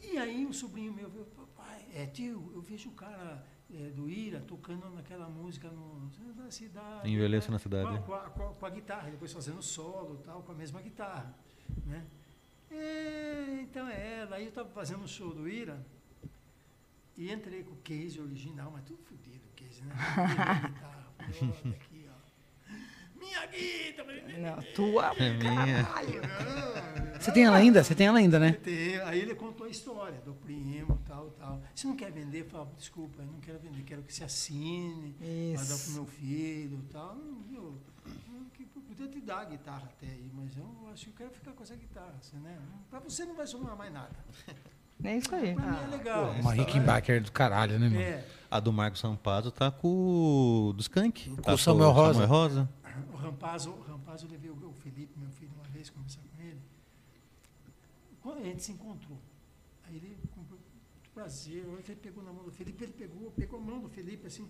E aí um sobrinho meu veio, papai, é tio, eu vejo o cara é, do Ira tocando naquela música no, na cidade. Envelheça né? na cidade. Com a, com, a, com a guitarra, depois fazendo solo e tal, com a mesma guitarra, né? É, então é ela. Aí eu estava fazendo um show do Ira e entrei com o case original, mas tudo fodido o case, né? Guitarra, falei, olha aqui, ó. Minha guitarra! Não, tua. É minha. Você tem ela ainda? Você tem ela ainda, né? Tem- Aí ele contou a história do primo, tal, tal. Se não quer vender, fala, desculpa, eu não quero vender, quero que se assine, para dar pro meu filho, tal. Não, viu? Eu eu podia te dar a guitarra até aí, mas eu acho que eu quero ficar com essa guitarra, assim, né? Para você não vai somar mais nada. É isso aí. Para mim é legal. Uma Rickenbacker do caralho, né, meu? É, A do Marcos Sampaio tá com o do Skank. Com tá o Samuel Rosa. Samuel Rosa. O Rampazzo, o Rampazzo eu levei o, Felipe, meu filho, uma vez conversar com ele. Quando a gente se encontrou, aí ele comprou muito prazer, aí ele pegou na mão do Felipe, ele pegou, pegou a mão do Felipe assim,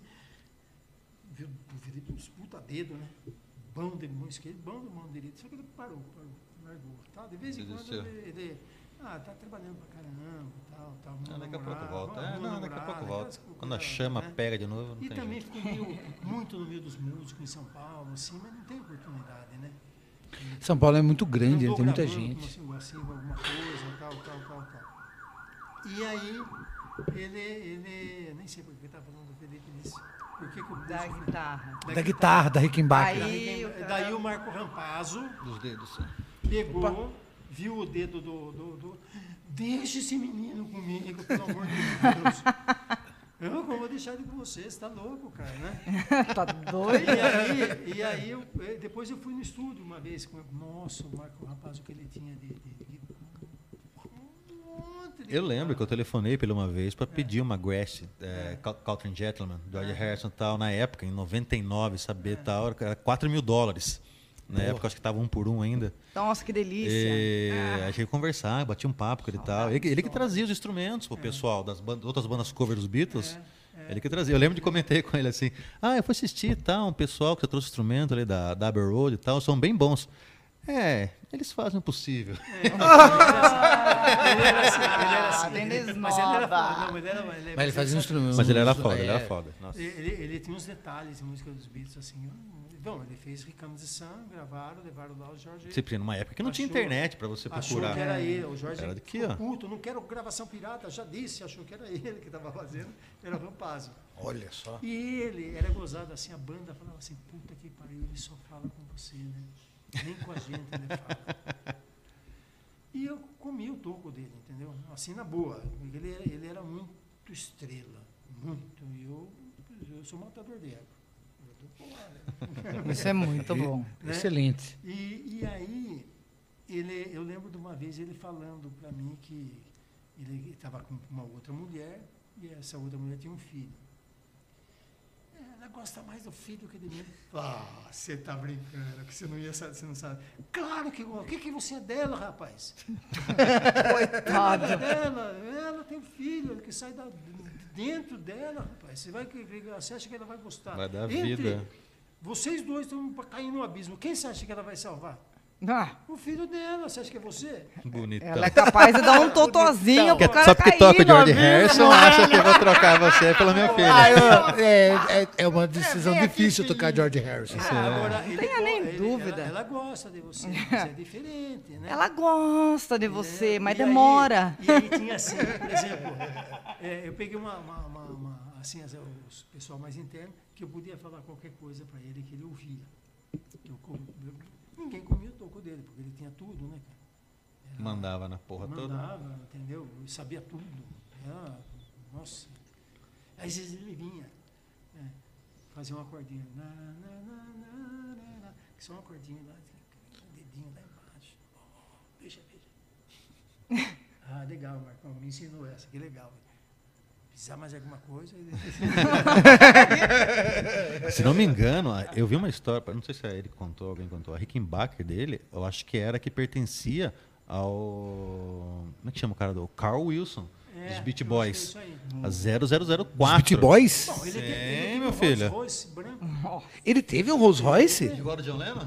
viu o Felipe uns puta dedo, né? Bom de mão esquerda, bom de mão direita, só que ele parou, parou, largou. Tá? De vez em quando ele, ele, ah, tá trabalhando pra caramba, tal, tal. Ah, vamos daqui a pouco volta. vamos- É, não, daqui a pouco volta. Quando a chama né? pega de novo, não E tem também jeito. ficou meio, muito no meio dos músicos em São Paulo, assim, mas não tem oportunidade, né? São Paulo é muito grande, Andou tem muita gente. com, assim, assim, alguma coisa, tal, tal, tal, tal. E aí, ele, ele nem sei por que estava falando do Felipe disse. Por que, que o Da guitarra. Da guitarra, da Rickenbacker. Aí- Daí, o Marco Rampazzo Dos dedos. pegou, viu o dedo do, do, do- Deixa esse menino comigo, pelo amor de Deus. Eu como vou deixar ele com você, você tá louco, cara, né? Tá doido? E aí, e aí eu, eh, depois eu fui no estúdio uma vez com nossa, o Marco Rapaz, o que ele tinha de. de- de- Eu lembro que eu telefonei pra ele uma vez para pedir uma Grass, é, Cal- Caltrin Gentleman, George Harrison e tal, na época, em 99, saber tal, era 4 mil dólares. Na época, acho que tava um por um ainda. Nossa, que delícia. E Ah, a gente ia conversar, batia um papo com ele e tal. Ele, ele que trazia os instrumentos pro pessoal das bandas- outras bandas cover dos Beatles. Ele que trazia. Eu lembro de comentei com ele assim: Ah, eu fui assistir tal, um pessoal que trouxe instrumento ali da, da Abbey Road e tal, são bem bons. É, eles fazem o possível. Ele era assim, ele era assim. Ele- mas ele era foda, não, ele era, ele, Mas ele fazia um instrumento. Mas ele era foda, ele É. era foda. Nossa. Ele, ele tinha uns detalhes em música dos Beatles, assim. eu- Bom, ele fez Ricamos de Sun, gravaram, levaram lá o Jorge. Sempre numa época que não tinha Achou- internet para você Achou procurar. que era ele, o Jorge Era daqui, ó. puto, não quero gravação pirata, já disse, achou que era ele que estava fazendo, era Rampazzo. Olha só. E ele era gozado assim, a banda falava assim, puta que pariu, ele só fala com você, né? Nem com a gente ele fala. E eu comi o toco dele, entendeu? Assim, na boa. Ele, era- ele era muito estrela, muito. E eu, eu sou matador de ego. Isso é muito bom. né? Excelente. E, e aí, ele, eu lembro de uma vez ele falando para mim que ele estava com uma outra mulher e essa outra mulher tinha um filho. Ela gosta mais do filho que de mim. Ah, você tá brincando, que você não ia saber, você não sabe. Claro que gosta. O que, que você é dela, rapaz? Coitado. Ela, ela tem um filho que sai da, dentro dela, rapaz. Você, vai, você acha que ela vai gostar? Vai dar Entre vida. Vocês dois estão cair no abismo. Quem você acha que ela vai salvar? Ah, O filho dela, você acha que é você? Bonitão. ela é capaz de dar um totozinho pro cara Só porque toca cair no George. Harrison, acha que eu vou trocar você pela minha filha. Ah, eu- é, é, é uma decisão aqui, difícil tocar George Harrison. Agora, ele tenha nem ele- dúvida. Ela, ela gosta de você, você é diferente, né? Ela gosta de você, É, mas e aí- demora. e aí tinha assim, por exemplo, é, eu peguei uma, uma, uma- uma- assim, as- o pessoal mais interno, que eu podia falar qualquer coisa para ele que ele ouvia. Eu eu- ninguém comia toco dele, porque ele tinha tudo, né, cara? Era- Mandava na porra toda. Mandava, entendeu? Eu sabia tudo. Era, nossa. Às vezes ele vinha, é, fazia uma cordinha. Na, na, na, na, na, na, que só uma cordinha lá, um dedinho lá embaixo. Oh, veja, veja. ah, legal, Marcão, me ensinou essa, que legal. Precisar mais de alguma coisa. ele- Se não me engano, eu vi uma história, não sei se é ele que contou, alguém contou, a Rickenbacker dele, eu acho que era que pertencia ao. Como é que chama o cara do? Carl Wilson, É, dos Boys. que é isso aí. A Os 0004. Beat Boys? Bom, ele Sim, ele tem meu um filho. Rolls Royce branco. Ele teve um Rolls Royce? Igual do John Lennon?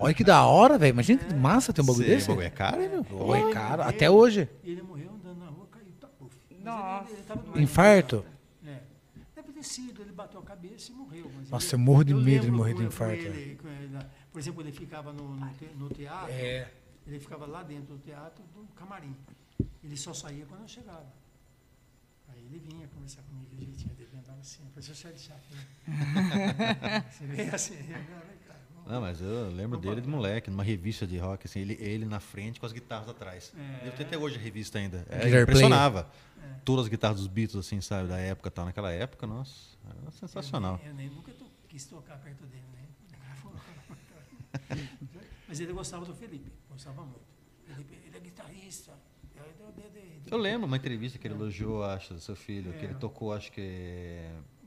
Olha que da hora, velho. Imagina que massa ter um bagulho Sim, desse. o bagulho é caro, hein, meu? Oi, cara, até hoje. E ele morreu andando na rua, caiu, tá, ele- Nossa. ele doente. Infarto? É. Deve ter sido, ele bateu a cabeça e morreu. mas Nossa, ele- eu morro de medo de morrer de infarto, ele- com ele- por exemplo, ele ficava no, no, te- no teatro, É. ele ficava lá dentro do teatro, do camarim. Ele só saía quando eu chegava. Aí ele vinha conversar comigo, a gente ia dele andava assim, parecia o Charlie Chaplin. né? Você vê assim, né? Não, mas eu lembro dele de moleque, numa revista de rock, assim, ele, ele na frente com as guitarras atrás. É. Deve ter até hoje a revista ainda. É, impressionava. É. Todas as guitarras dos Beatles, assim, sabe, da época tal. Naquela época, nossa, era sensacional. Eu, nem, eu nem nunca to- quis tocar perto dele, né? Mas ele gostava do Felipe, gostava muito. Felipe, ele é guitarrista. Eu, eu, eu, eu, lembro uma entrevista que ele elogiou, acho, do seu filho, que É. ele tocou, acho que.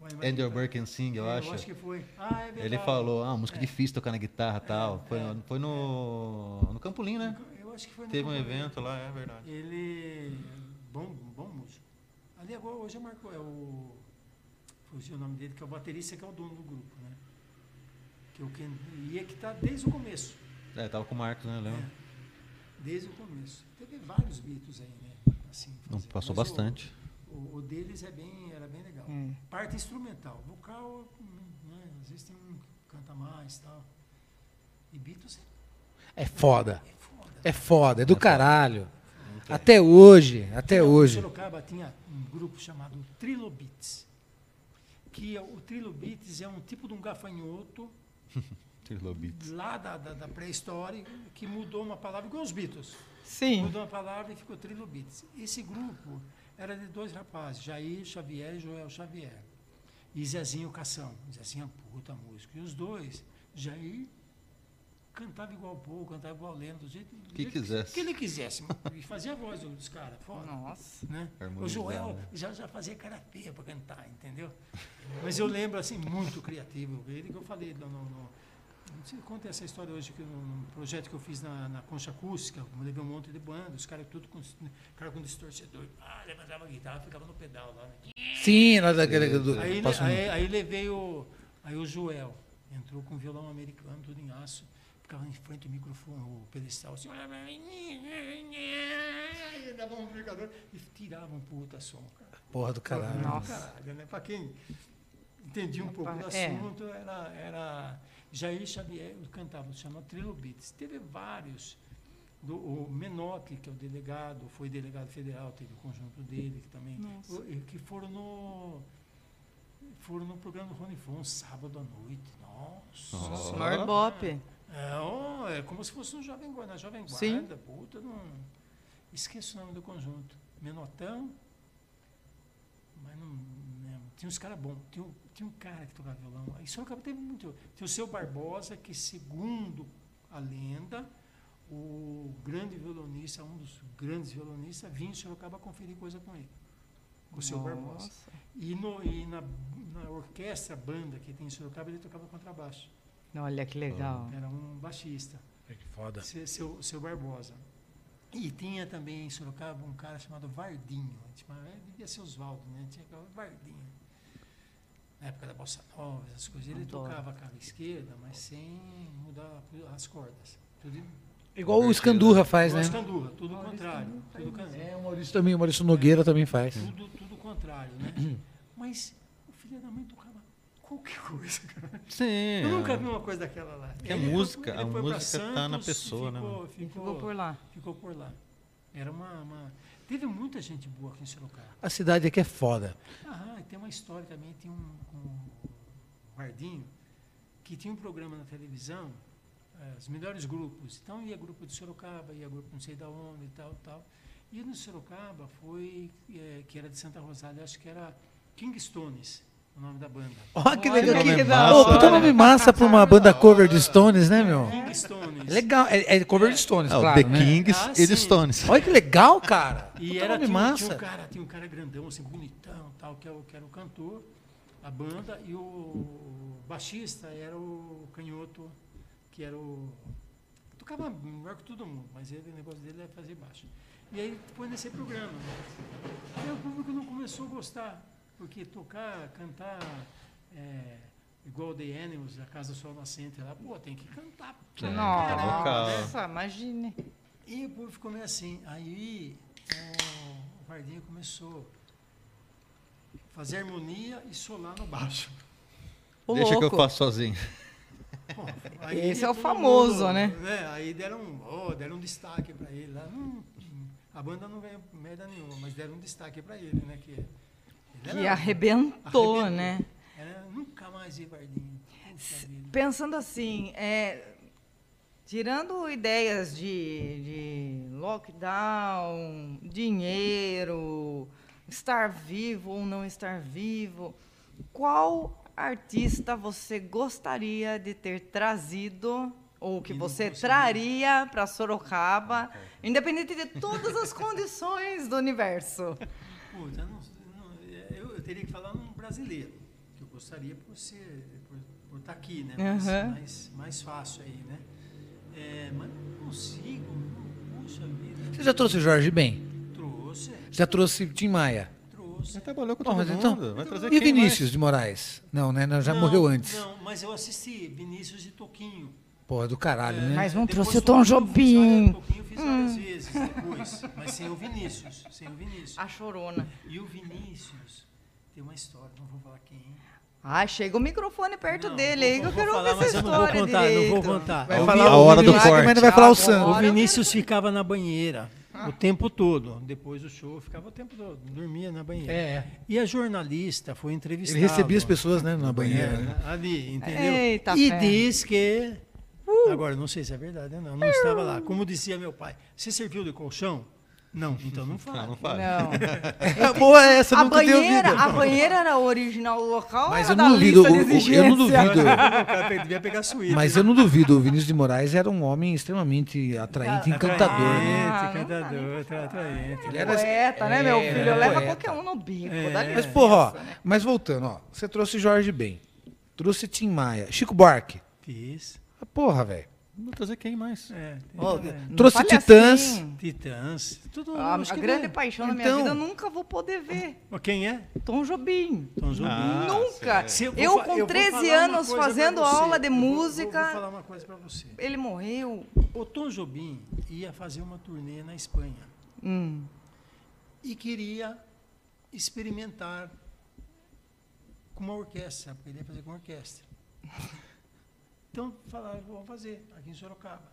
Vai, vai Andrew tocar. Birkin Sing, eu É, acho. Eu acho que foi. Ah, é verdade. Ele falou, ah, música É. difícil tocar na guitarra e tal. Foi, é. foi no, no Campolim, né? Eu acho que foi no Teve um Campo evento lá, é verdade. Ele. Bom, bom músico. Ali agora, hoje é Marco. É o. Fugiu o nome dele, que é o baterista, que é o dono do grupo, né? Que é o que ia que tá desde o começo. É, tava com o Marcos, né? Eu. É, desde o começo. Teve vários Beatles aí, né? Assim, Não, passou Mas bastante. O, o deles é bem, era bem legal. Hum. Parte instrumental. Vocal, né? às vezes tem um que canta mais e tal. E Beatles É foda. é foda. É foda, é do caralho. Até hoje, até Em hoje. Sorocaba tinha um grupo chamado Trilobites. Que é o Trilobites é um tipo de um gafanhoto lá da, da, da pré-história que mudou uma palavra, igual os Beatles. Sim. Mudou uma palavra e ficou Trilobites. Esse grupo era de dois rapazes, Jair Xavier e Joel Xavier. E Zezinho Cação. Zezinho é um puta músico. E os dois, Jair cantava igual o Paul, cantava igual o Leno, do jeito Que jeito quisesse. que ele quisesse. E fazia a voz dos caras, foda. Nossa. Né? O Joel né? já, já fazia cara feia para cantar, entendeu? Mas eu lembro, assim, muito criativo. Ele que eu falei no, no, conta essa história hoje que no, no projeto que eu fiz na, na Concha Acústica, eu levei um monte de banda, os caras tudo com, cara com distorcedor. Ah, levantava a guitarra, ficava no pedal lá. Né? Sim, lá daquele. Do, Aí, passou- aí, aí levei o, aí o Joel, entrou com violão americano, tudo em aço, ficava em frente ao microfone, o pedestal, assim, pra mim, e dava um amplificador e tirava um puta som, cara. Porra do caralho. Nossa. Caralho, né? Para quem entendia um pouco do É. assunto, era, era Jair Xavier cantava, chama Trilobites. Teve vários. Do, o Menotti, que é o delegado, foi delegado federal, teve o conjunto dele que também. Nossa. o- que foram no. Foram no programa do Rony Fon, sábado à noite. Nossa. Nossa. Bop. É, é como se fosse um jovem guarda, jovem guarda, Sim. puta, não, esqueço o nome do conjunto. Menotão, mas não. Tinha uns caras bons, tinha, um- tinha um cara que tocava violão. Em Sorocaba teve muito. Tinha o seu Barbosa, que segundo a lenda, o grande violonista, um dos grandes violonistas, vinha em Sorocaba conferir coisa com ele. Com o seu Barbosa. E, no, e na, na orquestra, banda que tem em Sorocaba, ele tocava contrabaixo. Olha que legal. Era um baixista. Que foda. Seu, seu, seu Barbosa. E tinha também em Sorocaba um cara chamado Vardinho. Devia ser Oswaldo, né? Tinha aquela Vardinho. Na época da Bossa Nova, essas coisas. Ele Adoro. tocava a cara esquerda, mas sem mudar as cordas. Tudo, Igual o Escandurra faz, né? Escandurra, tudo o contrário. Tudo, can- É, o Maurício também, o Maurício Nogueira também faz. tudo, tudo o contrário, né? Mas o filho da mãe tocava qualquer coisa, cara. Sim. Eu nunca é. vi uma coisa daquela lá. Que a Ele foi- música- a música tá na Santos, pessoa, né, ficou, mano? Ficou, Ficou por lá. Ficou por lá. Era uma, uma- Teve muita gente boa aqui em Sorocaba. A cidade aqui é foda. Ah, e tem uma história também, tem um, um que tinha um programa na televisão, eh, os melhores grupos. Então ia grupo de Sorocaba, ia grupo não sei da onde e tal, tal. E no Sorocaba foi, eh, que era de Santa Rosália, acho que era King Stones, o nome da banda. Ó, que legal. que nome da massa, Ô, puta nome massa pra uma banda cover de Stones, né, meu? King Stones. É legal. É, é cover de Stones, É, o claro, The né? Kings Ah, e The sim. Stones. Olha que legal, cara. E Puta era, nome tinha, um- massa. tinha um cara, tinha um cara grandão, assim, bonitão, tal, que era, o- que era o cantor, a banda, e o baixista era o canhoto, que era o. Tocava melhor que todo mundo, mas ele, o negócio dele é fazer baixo. E aí foi nesse programa. E aí o público não começou a gostar, porque tocar, cantar, é, igual The Animals, a Casa Sol Nascente lá, pô, tem que cantar. É, Nossa, imagine. E o público ficou meio assim. Aí o Vardinho começou a fazer harmonia e solar no baixo. O Deixa que eu louco. faço sozinho. Bom, Esse é o famoso, né? Aí deram, oh, deram um destaque para ele lá. Hum, a banda não ganhou merda nenhuma, mas deram um destaque para ele, né? Que, ele Que era- arrebentou, arrebentou. né? Era, nunca mais vi vida. Pensando assim, é, tirando ideias de, de lockdown, dinheiro, estar vivo ou não estar vivo, qual artista você gostaria de ter trazido ou que você traria para Sorocaba, independente de todas as condições do universo? Puta, não- não- eu, teria que falar um brasileiro, que eu gostaria por ser, por, por estar aqui, né? Mais, Aham. mais, mais fácil aí, né? É, mas não consigo, não, puxa vida. Você já trouxe o Jorge Ben? Trouxe, Já trouxe Tim Maia? trouxe. Já trabalhou com Bom, todo mas mundo. então- Vai trazer E Vinícius de Moraes? Não, né? Não, já Não, morreu antes. Não, mas eu assisti Vinícius e Toquinho. Pô, é do caralho, É, né? Mas não depois trouxe o Tom Toquinho eu fiz Jobim. Toquinho eu fiz várias vezes depois, mas sem o Vinícius, sem o Vinícius. A chorona. E o Vinícius tem uma história, não vou falar quem. Ah, chega o microfone perto Não, dele aí que eu quero falar, ouvir mas essa eu não vou história contar, não vou direito. contar. Vai falar a o hora do corte. mas não vai falar o. O Vinícius ficava na banheira o tempo todo. Depois do show, ficava o tempo todo. Dormia na banheira. É. E a jornalista foi entrevistada. Ele recebia as pessoas, né, na banheira. né? Ali, entendeu? Eita e ferro. diz que. Agora, não sei se é verdade ou não. Não estava lá. Como dizia meu pai, você serviu de colchão? Não, então não fala. Não, não fala. Não. É boa essa, A nunca banheira, a banheira era original local Mas ou eu era não da duvido, eu exigência? não duvido. Cara devia pegar suíte. Mas eu não duvido, o Vinícius de Moraes era um homem extremamente atraente, encantador, né? Ah, encantador, atraente. Ele era- Poeta, né, meu É, filho? era Leva qualquer um no bico. É. dá Mas, porra, ó, né? mas voltando, ó, você trouxe Jorge Ben, trouxe Tim Maia, Chico Buarque. Fiz. Ah, Porra, velho. Vou trazer quem mais? É, tem- Não trouxe Titãs. assim. Titãs. Tudo, A, acho a que grande vai. paixão da minha Então- vida eu nunca vou poder ver. Quem é? Tom Jobim. Tom Jobim. Ah, nunca. Eu, fa- com vou 13 falar uma anos fazendo aula de Eu vou- música, Vou, falar uma coisa para você. ele morreu. O Tom Jobim ia fazer uma turnê na Espanha Hum. e queria experimentar com uma orquestra, porque ele ia fazer com orquestra. Então falaram, vamos fazer aqui em Sorocaba.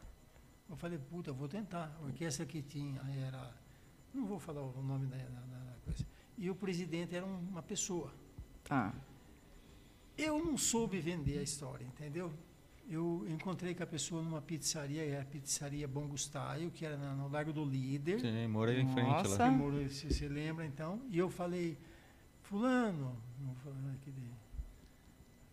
Eu falei, puta, vou tentar. A orquestra que tinha era. Não vou falar o nome da, da- da coisa. E o presidente era um- uma pessoa. Tá. Eu não soube vender a história, entendeu? Eu encontrei com a pessoa numa pizzaria, era a pizzaria Bom Gustaio, que era na- no Largo do Líder. Sim, morei em frente Nossa. lá. morou- Se você lembra, então. E eu falei, fulano, não vou falar aqui dele,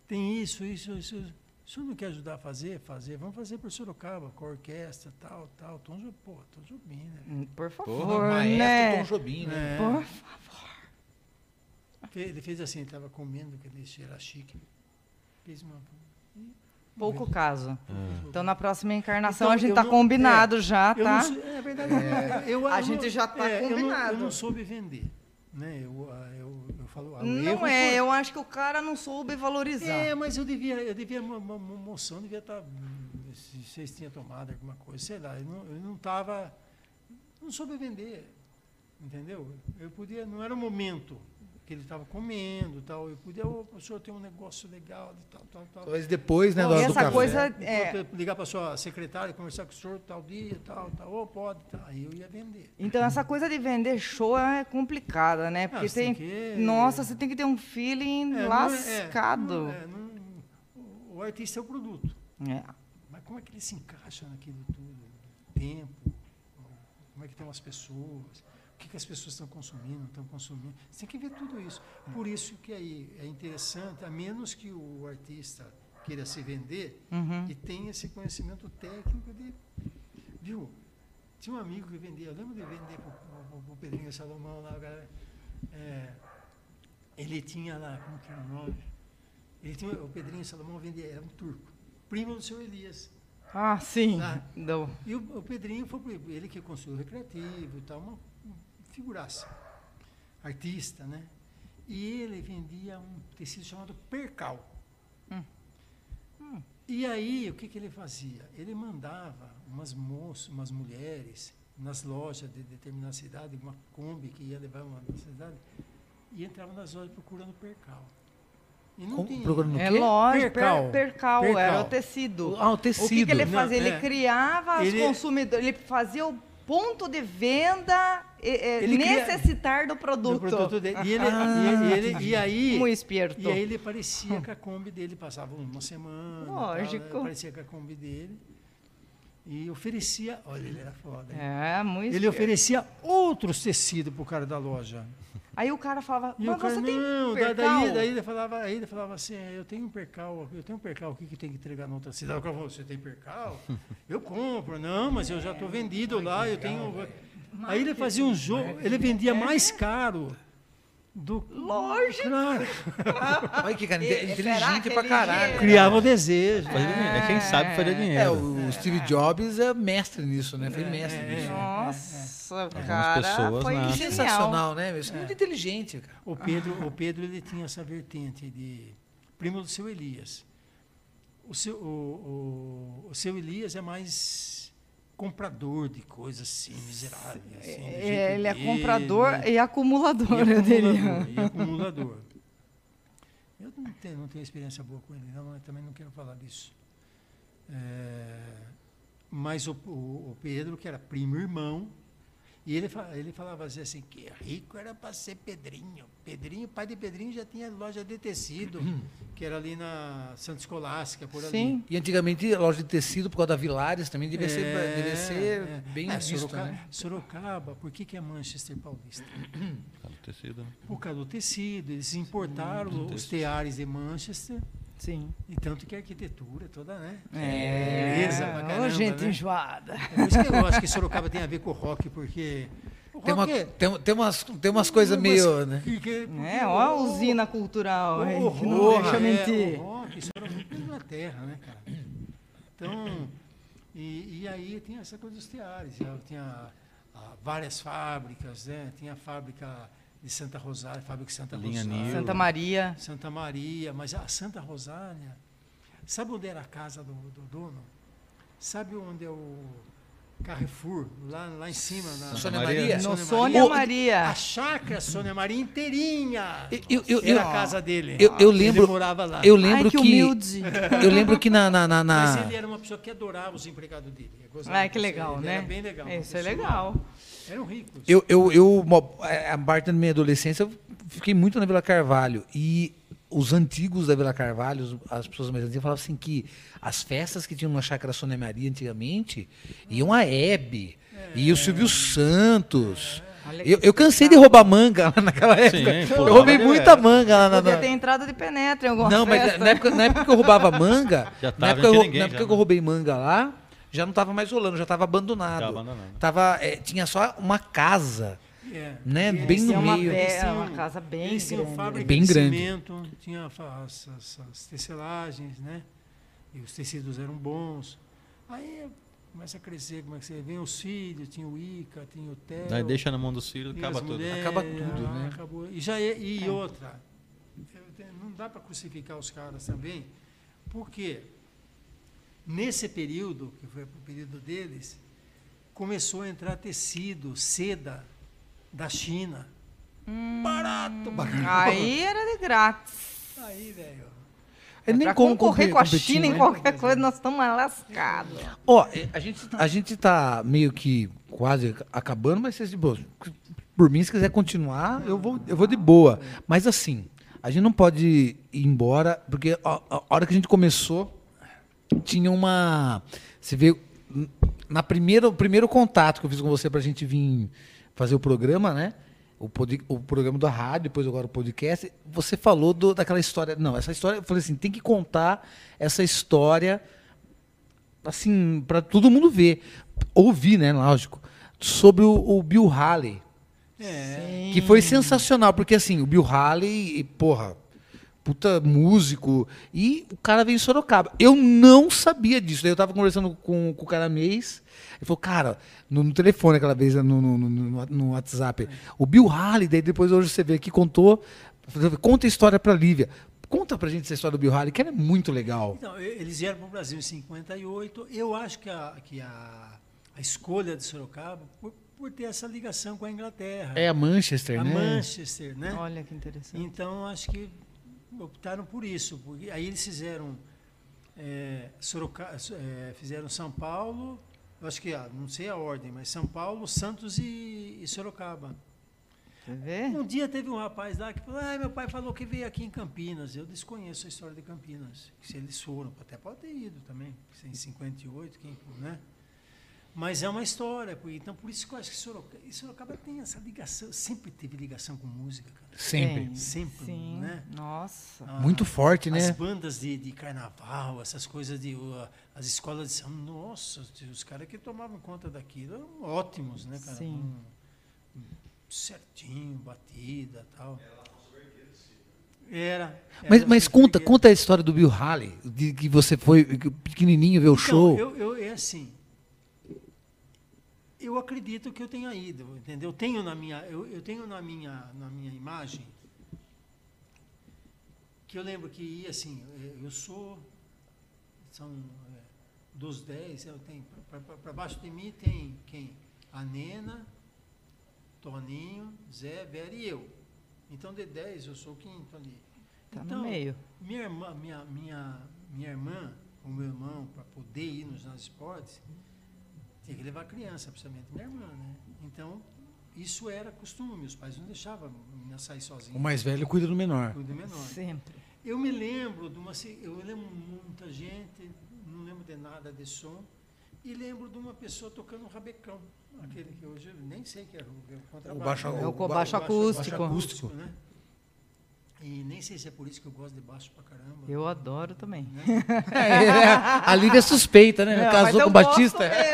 tem isso, isso, isso. O senhor não quer ajudar a fazer? Fazer. Vamos fazer por Sorocaba, com a orquestra, tal, tal. Tom, Jo- pô, Tom Jobim, né? Hum, Por favor, Porra, Maestro né? Tom Jobim, né? É. Por favor. Ele fez assim, ele estava comendo, que ele era chique. Fez uma... Pouco caso. Ah. Então, na próxima encarnação, Então, a gente tá não- combinado já, Eu tá? não sou- é verdade. eu- A eu gente não- já tá é, eu não- Eu combinado. não, soube vender. Né? Eu, ah, eu, eu falo, ah, Não é, foi- eu acho que o cara não soube valorizar. É, mas eu devia, eu devia, mo- mo- mo- moção devia estar se vocês tinham tomado alguma coisa, sei lá. Eu não, eu não não soube vender, entendeu? Eu podia, não era o momento que ele estava comendo, tal. Eu podia, ô, o senhor tem um negócio legal, de tal, tal, tal. Talvez depois, né, Bom, do, do essa café. coisa- Eu É. ligar para sua secretária, conversar com o senhor tal dia, tal, tal. Ô, pode, tal. Aí eu ia vender. Então, essa coisa de vender show é complicada, né? Porque você tem tem. que- Nossa, você tem que ter um feeling É, não é- é, lascado. não é, não- o- o artista é o produto. É. Mas como é que ele se encaixa naquilo tudo? Tempo, como é que estão as pessoas, o que, que as pessoas estão consumindo, estão consumindo. Você tem que ver tudo isso. Por isso que aí é interessante, a menos que o artista queira se vender Uhum. e tenha esse conhecimento técnico de. Viu? Tinha um amigo que vendia, eu lembro de vender para o Pedrinho Salomão lá, cara, é, ele tinha lá, como que era o nome? Ele tinha, o Pedrinho Salomão vendia, era um turco, primo do seu Elias. Ah, sim. Do- E o, o Pedrinho foi ele que construiu o recreativo e tal, uma figuraça, artista, né? E ele vendia um tecido chamado percal. E aí, o que, que ele fazia? Ele mandava umas moças, umas mulheres, nas lojas de determinada cidade, uma Kombi que ia levar uma na cidade, e entrava nas lojas procurando percal. E não Como- tinha. procurando- É lógico, Percal. per- percal, Percal. era o tecido. Ah, o O que, tecido. que ele Não, fazia? Ele é. criava os Ele- consumidores, ele fazia o ponto de venda cria- necessitar do do produto. produto dele. E, ele, Ah, e, ele, e aí. Muito esperto. E aí ele parecia com a Kombi dele, passava uma semana. Lógico. Tal, parecia com a Kombi dele. E oferecia. Olha, ele era foda. hein? É, muito Ele esperto. oferecia outros tecidos pro cara da loja. Aí o cara falava, E mas o cara, você tem não, percal? daí, daí ele falava, aí ele falava assim, eu tenho um percal, eu tenho um percal aqui que tem que entregar na outra cidade. O cara falou, você tem percal? Eu compro, não, mas eu já estou vendido lá, eu tenho. Aí ele fazia um jogo, ele vendia mais caro do. Lógico. Claro. Olha que cara, E- inte- inteligente pra caralho. ele- Criava o desejo. Dinheiro. É quem sabe fazer É, dinheiro. o Steve Jobs é mestre nisso, né? Foi mestre nisso. Nossa, Algumas cara, pessoas foi genial. sensacional, né? É muito inteligente, cara. O Pedro, o Pedro ele tinha essa vertente de primo do seu Elias. O seu, o, o, o seu Elias é mais comprador de coisas assim, miseráveis. Assim, É, Ele é dele, comprador e acumulador, e eu diria. acumulador, e acumulador. Eu não tenho, não tenho experiência boa com ele, não, mas também não quero falar disso. É, mas o, o- o Pedro, que era primo irmão, e ele, ele falava assim, assim, que rico era para ser Pedrinho. Pedrinho, pai de Pedrinho já tinha loja de tecido, que era ali na Santa Escolástica, por ali. Sim. E antigamente a loja de tecido, por causa da Vilares, também devia ser, É, devia ser é. bem É, vista, Sorocaba, né? Sorocaba, por que, que é Manchester Paulista? Cara, tecido, né? Por causa do tecido, eles importaram do os tecido. teares de Manchester, Sim. e tanto que a arquitetura toda, né? É. Beleza pra Ô, caramba, gente né? enjoada. É por isso que eu acho que Sorocaba tem a ver com o rock, porque o Tem, uma, é- tem, tem umas, tem umas coisas meio, né? que- que- É, ó a usina cultural, aí, o que não rock, deixa é, mentir. o rock, isso era muito Inglaterra, né, cara? Então, e, e aí tinha essa coisa dos teares, tinha ah, várias fábricas, né? Tinha a fábrica de Santa Rosália, fábrica de Santa Linha Rosália. Nil. Santa Maria. Santa Maria, mas a Santa Rosália, sabe onde era a casa do, do dono? Sabe onde é o Carrefour, lá, lá em cima? Na, Sônia Maria? Maria? Sônia Sônia Ô, Maria. A chácara Sônia Maria inteirinha. Eu, eu, Era eu, a casa dele. eu, eu Ele lembro, morava lá. eu lembro Ai, que que, humilde. eu lembro que na, na, na, Mas ele era uma pessoa que adorava os empregados dele. Ai, que legal, ele né? Era bem legal. Isso é legal. Eram ricos. Eu, eu, eu, a parte da minha adolescência, eu fiquei muito na Vila Carvalho. E os antigos da Vila Carvalho, as pessoas mais antigas, falavam assim que as festas que tinham na Chácara Sônia Maria antigamente iam a Hebe, e o Silvio Santos. Olha Eu, eu cansei de roubar manga lá naquela época. Sim, eu roubei muita manga lá na. Podia ter entrada de penetra em alguma Não, mas festa. na época, na época que eu roubava manga, Já na época, eu, ninguém na época já, que eu né? roubei manga lá, já não estava mais rolando, já estava abandonado. Tava abandonado. Tava, é, tinha só uma casa. É. né, E bem no uma meio. be- eles tinham- uma casa bem eles grande. fábrica Bem de grande. cimento, tinha as, as, as tecelagens, né? E os tecidos eram bons. Aí começa a crescer, como é que você vem os filhos, tinha o Ica, tinha o Theo. Aí deixa na mão dos filhos, acaba tudo. mulheres, Acaba tudo, ah, né? acabou. E, já é- e outra, não dá para crucificar os caras também, porque Nesse período, que foi o período deles, começou a entrar tecido, seda da China. Barato, barato. Aí era de grátis. Aí, velho. É nem pra como concorrer compe- com a competir, China em né? qualquer coisa, nós estamos lascados. Ó, é, a gente, a gente tá meio que quase acabando, mas vocês, de boa, por mim, se quiser continuar, eu vou, eu vou de boa. Mas assim, a gente não pode ir embora, porque a, a hora que a gente começou, tinha uma. Você vê, na primeira, o primeiro contato que eu fiz com você pra gente vir fazer o programa, né? O, pod- o programa da rádio, depois agora o podcast, você falou do- daquela história. Não, essa história, eu falei assim, tem que contar essa história assim, para todo mundo ver, ouvir, né, lógico, sobre o, o Bill Haley, É. que foi sensacional, porque assim, o Bill Haley, porra, puta músico, e o cara veio em Sorocaba. Eu não sabia disso. Daí eu tava conversando com, com o cara mês, ele falou, cara, no, no telefone aquela vez, no, no, no, no- WhatsApp, o Bill Haley, daí depois hoje você vê aqui, contou, conta a história pra Lívia. Conta pra gente essa história do Bill Haley, que ela é muito legal. Então, eles vieram para o Brasil em 58. Eu acho que a, que a, a escolha de Sorocaba, por, por ter essa ligação com a Inglaterra, É a Manchester, a né? Manchester, né? Olha que interessante. Então, acho que optaram por isso. Porque aí eles fizeram, é, é, fizeram São Paulo, eu acho que, ah, não sei a ordem, mas São Paulo, Santos e, e Sorocaba. Um dia teve um rapaz lá que falou, ah, meu pai falou que veio aqui em Campinas. Eu desconheço a história de Campinas. Se eles foram, até pode ter ido também. Em 58, quem, né? Mas é uma história. porque- Então, por isso que eu acho que Sorocaba, Sorocaba tem essa ligação, sempre teve ligação com música, cara. Sempre. Sempre, Sim. né? Nossa. Ah, Muito forte, né? As bandas de, de carnaval, essas coisas de. uh, as escolas de samba. Nossa, os caras que tomavam conta daquilo eram ótimos, né, cara? Sim. Com- certinho, batida tal. Era. Mas, era mas Alfonso conta, conta a história do Bill Haley, de que você foi pequenininho ver o Então, show. Eu, eu, é assim. Eu acredito que eu tenha ido, entendeu? Eu tenho na minha, eu, eu tenho na minha, na minha imagem que eu lembro que ia assim, eh, eu sou são eh, dos dez, eu tenho para baixo de mim tem quem? A Nena, Toninho, Zé, Vera e eu. Então de 10 eu sou o quinto ali. Tá então, no meio. minha irmã, minha, minha, minha irmã, o meu irmão, para poder ir nos nossos esportes, tinha que levar a criança, principalmente minha irmã, né? Então, isso era costume, os pais não deixavam a menina sair sozinha. O mais velho cuida do menor. Cuida menor. Sempre. Eu me lembro de uma, eu lembro muita gente, não lembro de nada de som, e lembro de uma pessoa tocando um rabecão, aquele que hoje eu nem sei que era o, o contrabaixo. baixo- né? É o ba- baixo acústico. acústico. né? E nem sei se é por isso que eu gosto de baixo pra caramba. Eu adoro também. né? a Lívia é suspeita, né? Não, casou com o Batista. né?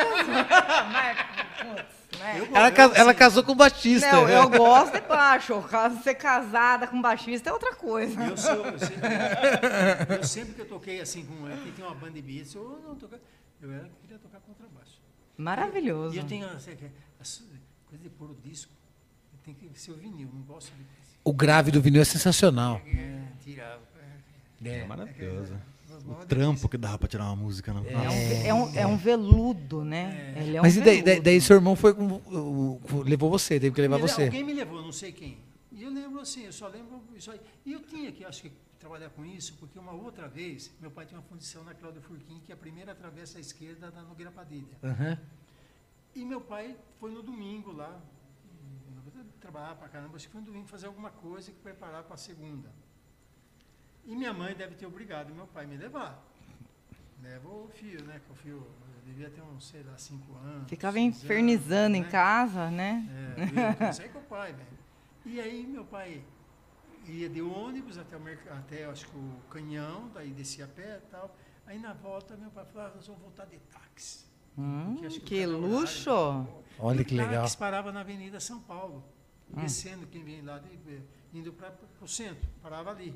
Eu Ela, ela casou com o Batista. Não, eu gosto de baixo. Caso ser casada com baixista é outra coisa. Eu, sou, eu, sempre, eu sempre que eu toquei assim, com aqui tem uma banda de beats, eu não tocar, eu era, queria tocar contrabaixo. Maravilhoso. E eu tenho assim, que- as- coisa de pôr o disco, tem que ser o vinil, não gosto de O grave do vinil é sensacional. é, tirar. É maravilhoso. É, O trampo que dava pra tirar uma música. Não? É um, é um, é um veludo, né? Ele é um Mas e daí, daí, seu irmão foi com, levou você, teve que levar Me você. Alguém me levou, não sei quem. E eu lembro assim, eu só lembro isso aí. E eu tinha que, acho que, trabalhar com isso, porque uma outra vez, meu pai tinha uma fundição na Cláudia Furquim, que é a primeira travessa à esquerda da Nogueira Padilha. Aham. E meu pai foi no domingo lá, trabalhar pra caramba, acho que foi no domingo fazer alguma coisa que preparar para a segunda. E minha mãe deve ter obrigado meu pai a me levar. Leva o filho, né? Que o filho devia ter uns, sei lá, cinco anos. Ficava seis anos, infernizando em né? casa, né? É, eu sair com o pai, velho. E aí meu pai ia de ônibus até o mercado, até acho que o canhão, daí descia a pé e tal. Aí na volta meu pai falava, nós vamos voltar de táxi. Hum, que que cara horário- luxo! Olha E que o legal. táxi parava na Avenida São Paulo, descendo quem vem lá, eh, indo para o centro, parava ali.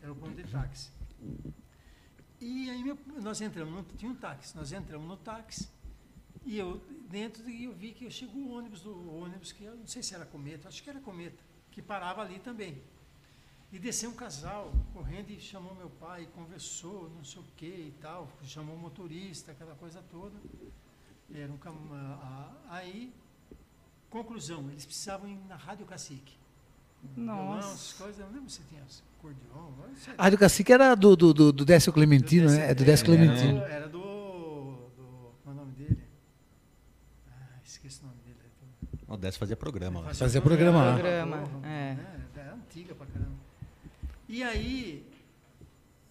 Era o ponto de táxi. E aí meu- nós entramos, no, tinha um táxi, nós entramos no táxi, e eu, dentro, e eu vi que chegou o ônibus, do ônibus que eu não sei se era cometa, acho que era cometa, que parava ali também. E desceu um casal correndo e chamou meu pai, conversou, não sei o que e tal, chamou o motorista, aquela coisa toda. Era um aí, conclusão, eles precisavam ir na Rádio Cacique. Nossa. coisas, eu não lembro se tinha acordeon. A Rádio Cacique era do, do, do, do Décio Clementino, né? É do Décio Era Clementino. do- Era do, do. Qual é o nome dele? Ah, esqueci o nome dele. O Décio fazia programa lá. Fazia programa lá. Programa, é. né? É antiga pra caramba. E aí,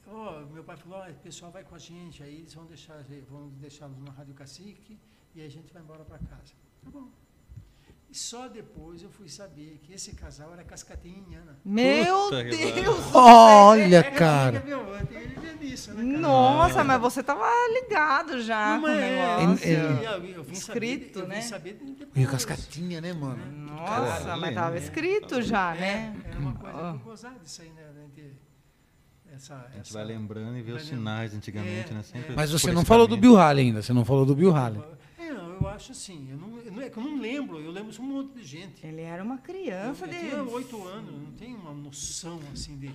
ó, meu pai falou, ó, o pessoal vai com a gente, aí eles vão deixar, vão deixá-los na Rádio Cacique e aí a gente vai embora para casa. Tá bom. E só depois eu fui saber que esse casal era cascatinhana. Meu Puta Deus! Olha, cara. Meu, eu tenho que ver nisso, né, cara? Nossa, mas você tava ligado já Não, com o é, negócio. é- eu, eu vim Escrito, saber, eu né? vim saber depois. E o Cascatinha, né, mano? Nossa, Caralho, mas tava né? escrito já, né? É, era uma coisa muito gozada isso aí, né? a gente- Essa, A gente essa- vai lembrando e vê os sinais antigamente, É, né? Sempre é. Mas você não falou do. Bill Haley ainda. Você não falou do Bill Haley. É, eu acho assim, eu não, eu não- é que eu não lembro, eu lembro de um monte de gente. Ele era uma Eu, criança eu de. tinha oito anos, não tenho uma noção assim de,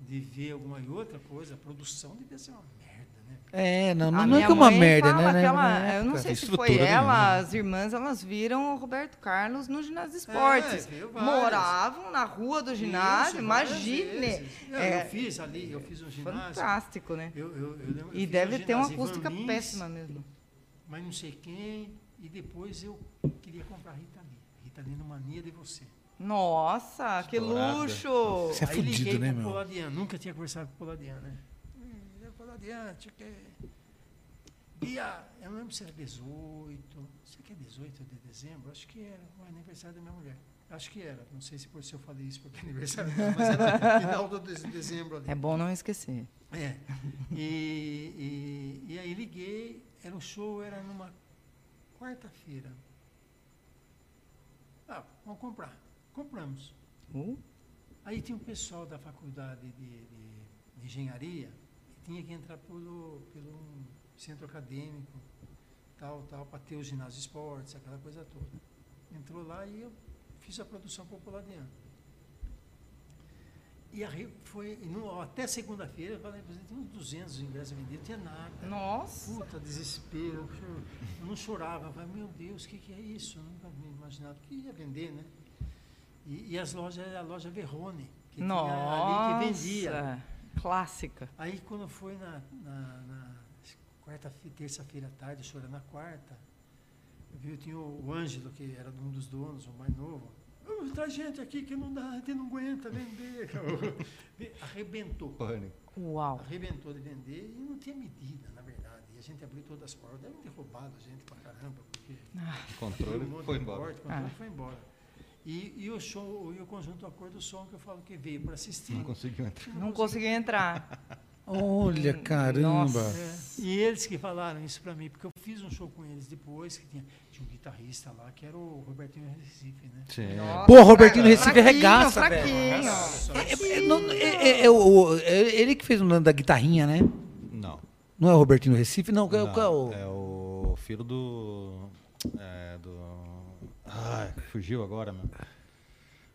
de ver alguma e outra coisa. A produção devia ser uma merda, né? É, não, A não, não é que é uma merda, né? né, ela- na eu não sei se foi nenhuma, ela, né? as irmãs, elas viram o Roberto Carlos no ginásio de esportes. É, viu várias. Moravam na rua do ginásio, Isso, imagine. Não, É eu fiz ali, eu fiz um ginásio. fantástico, né? Eu, eu, eu eu E deve um ter uma acústica Lins, péssima mesmo. Mas não sei quem. E depois eu queria comprar Rita Lee. Rita Lee no Mania de Você. Nossa, que luxo! Você é Aí fudido, liguei né, pro meu? Poladiano, nunca tinha conversado com o Poladiano, né? Hum, é Poladiano, tinha que... Dia, eu não lembro se era 18, sei que é 18 de dezembro, acho que era o aniversário da minha mulher. Acho que era, não sei se por se eu falei isso porque é aniversário mas era final do de- dezembro ali. É bom não esquecer. É. E, e, e aí liguei, era o show, era numa quarta-feira. Ah, vamos comprar. Compramos. Uh, Aí tinha um pessoal da faculdade de, de- de engenharia que tinha que entrar pelo, pelo um centro acadêmico, tal, tal, para ter o ginásio de esportes, aquela coisa toda. Entrou lá e eu fiz a produção popular de ano. E foi, no- até segunda-feira, eu falei, "Mas tinha uns 200 ingressos vendidos, não tinha nada. nossa! Puta, desespero. Eu Eu não chorava. Eu falei, meu Deus, o que, que é isso? Eu nunca me imaginava que ia vender, né? E, e as lojas, a loja Verrone, que tinha Nossa! ali que vendia. Clássica. Aí quando foi na, na, na quarta-feira, terça-feira à tarde, chorando na quarta, eu vi, tinha o, o Ângelo, que era um dos donos, o mais novo. "Ah, Traz gente aqui que não dá, a gente não aguenta vender. Arrebentou. Pânico. Uau! Arrebentou de vender e não tinha medida, na verdade. E a gente abriu todas as portas. Devem ter roubado a gente pra caramba, porque O controle um foi de embora. porta, o controle Ah. foi embora. E, e o show, e o conjunto Acordo do Som, que eu falo que veio para assistir. Não conseguiu entrar. Não consegui entrar. Olha, caramba. É, e eles que falaram isso para mim, porque eu fiz um show com eles depois, que tinha, tinha um guitarrista lá, que era o Robertinho Recife, né? Sim. Nossa, Pô, Robertinho fra- Recife fraquinho, arregaça, fraquinho. É, é, não, é, é- é o- é ele que fez o nome da guitarrinha, né? Não. Não é o Robertinho Recife? Não, é, o- Não, é o. é o filho do. É, do. Ai, fugiu agora, meu.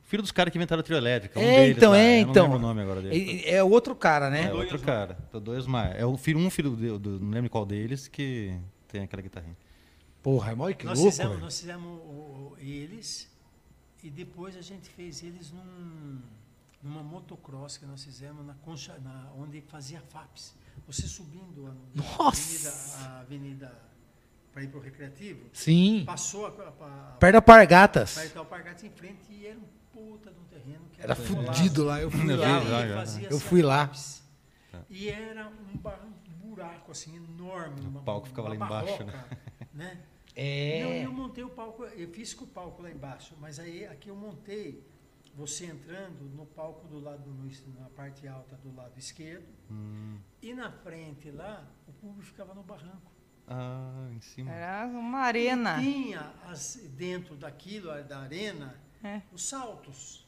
Filho dos caras que inventaram o trio elétrico. Um É, deles então, lá, é, eu não então. lembro o nome agora dele. É, é outro cara, né? É outro cara. Tô dois mais. É o filho, um filho do, do- não lembro qual deles que tem aquela guitarrinha. Porra, olha que nós, louco, fizemos, velho. nós fizemos o- o- eles e depois a gente fez eles num, numa motocross que nós fizemos na Concha, na, onde fazia FAPS. Você subindo a, Nossa! avenida, a avenida para ir para o recreativo, Sim. passou a, a, a, Perto da Pargatas. Perto da Alpargatas em frente e era um puta de um terreno que Era colado. fudido lá, eu fui E lá. Eu fui lá. E era um, buraco assim enorme. O uma- palco ficava uma lá embaixo, barroca, né? Não, É. eu montei o palco, eu fiz com o palco lá embaixo, mas aí aqui eu montei você entrando no palco do lado, na parte alta do lado esquerdo, Hum. e na frente lá, o público ficava no barranco. Ah, em cima. Era uma arena. Tinha as- dentro daquilo, da arena, É. os saltos.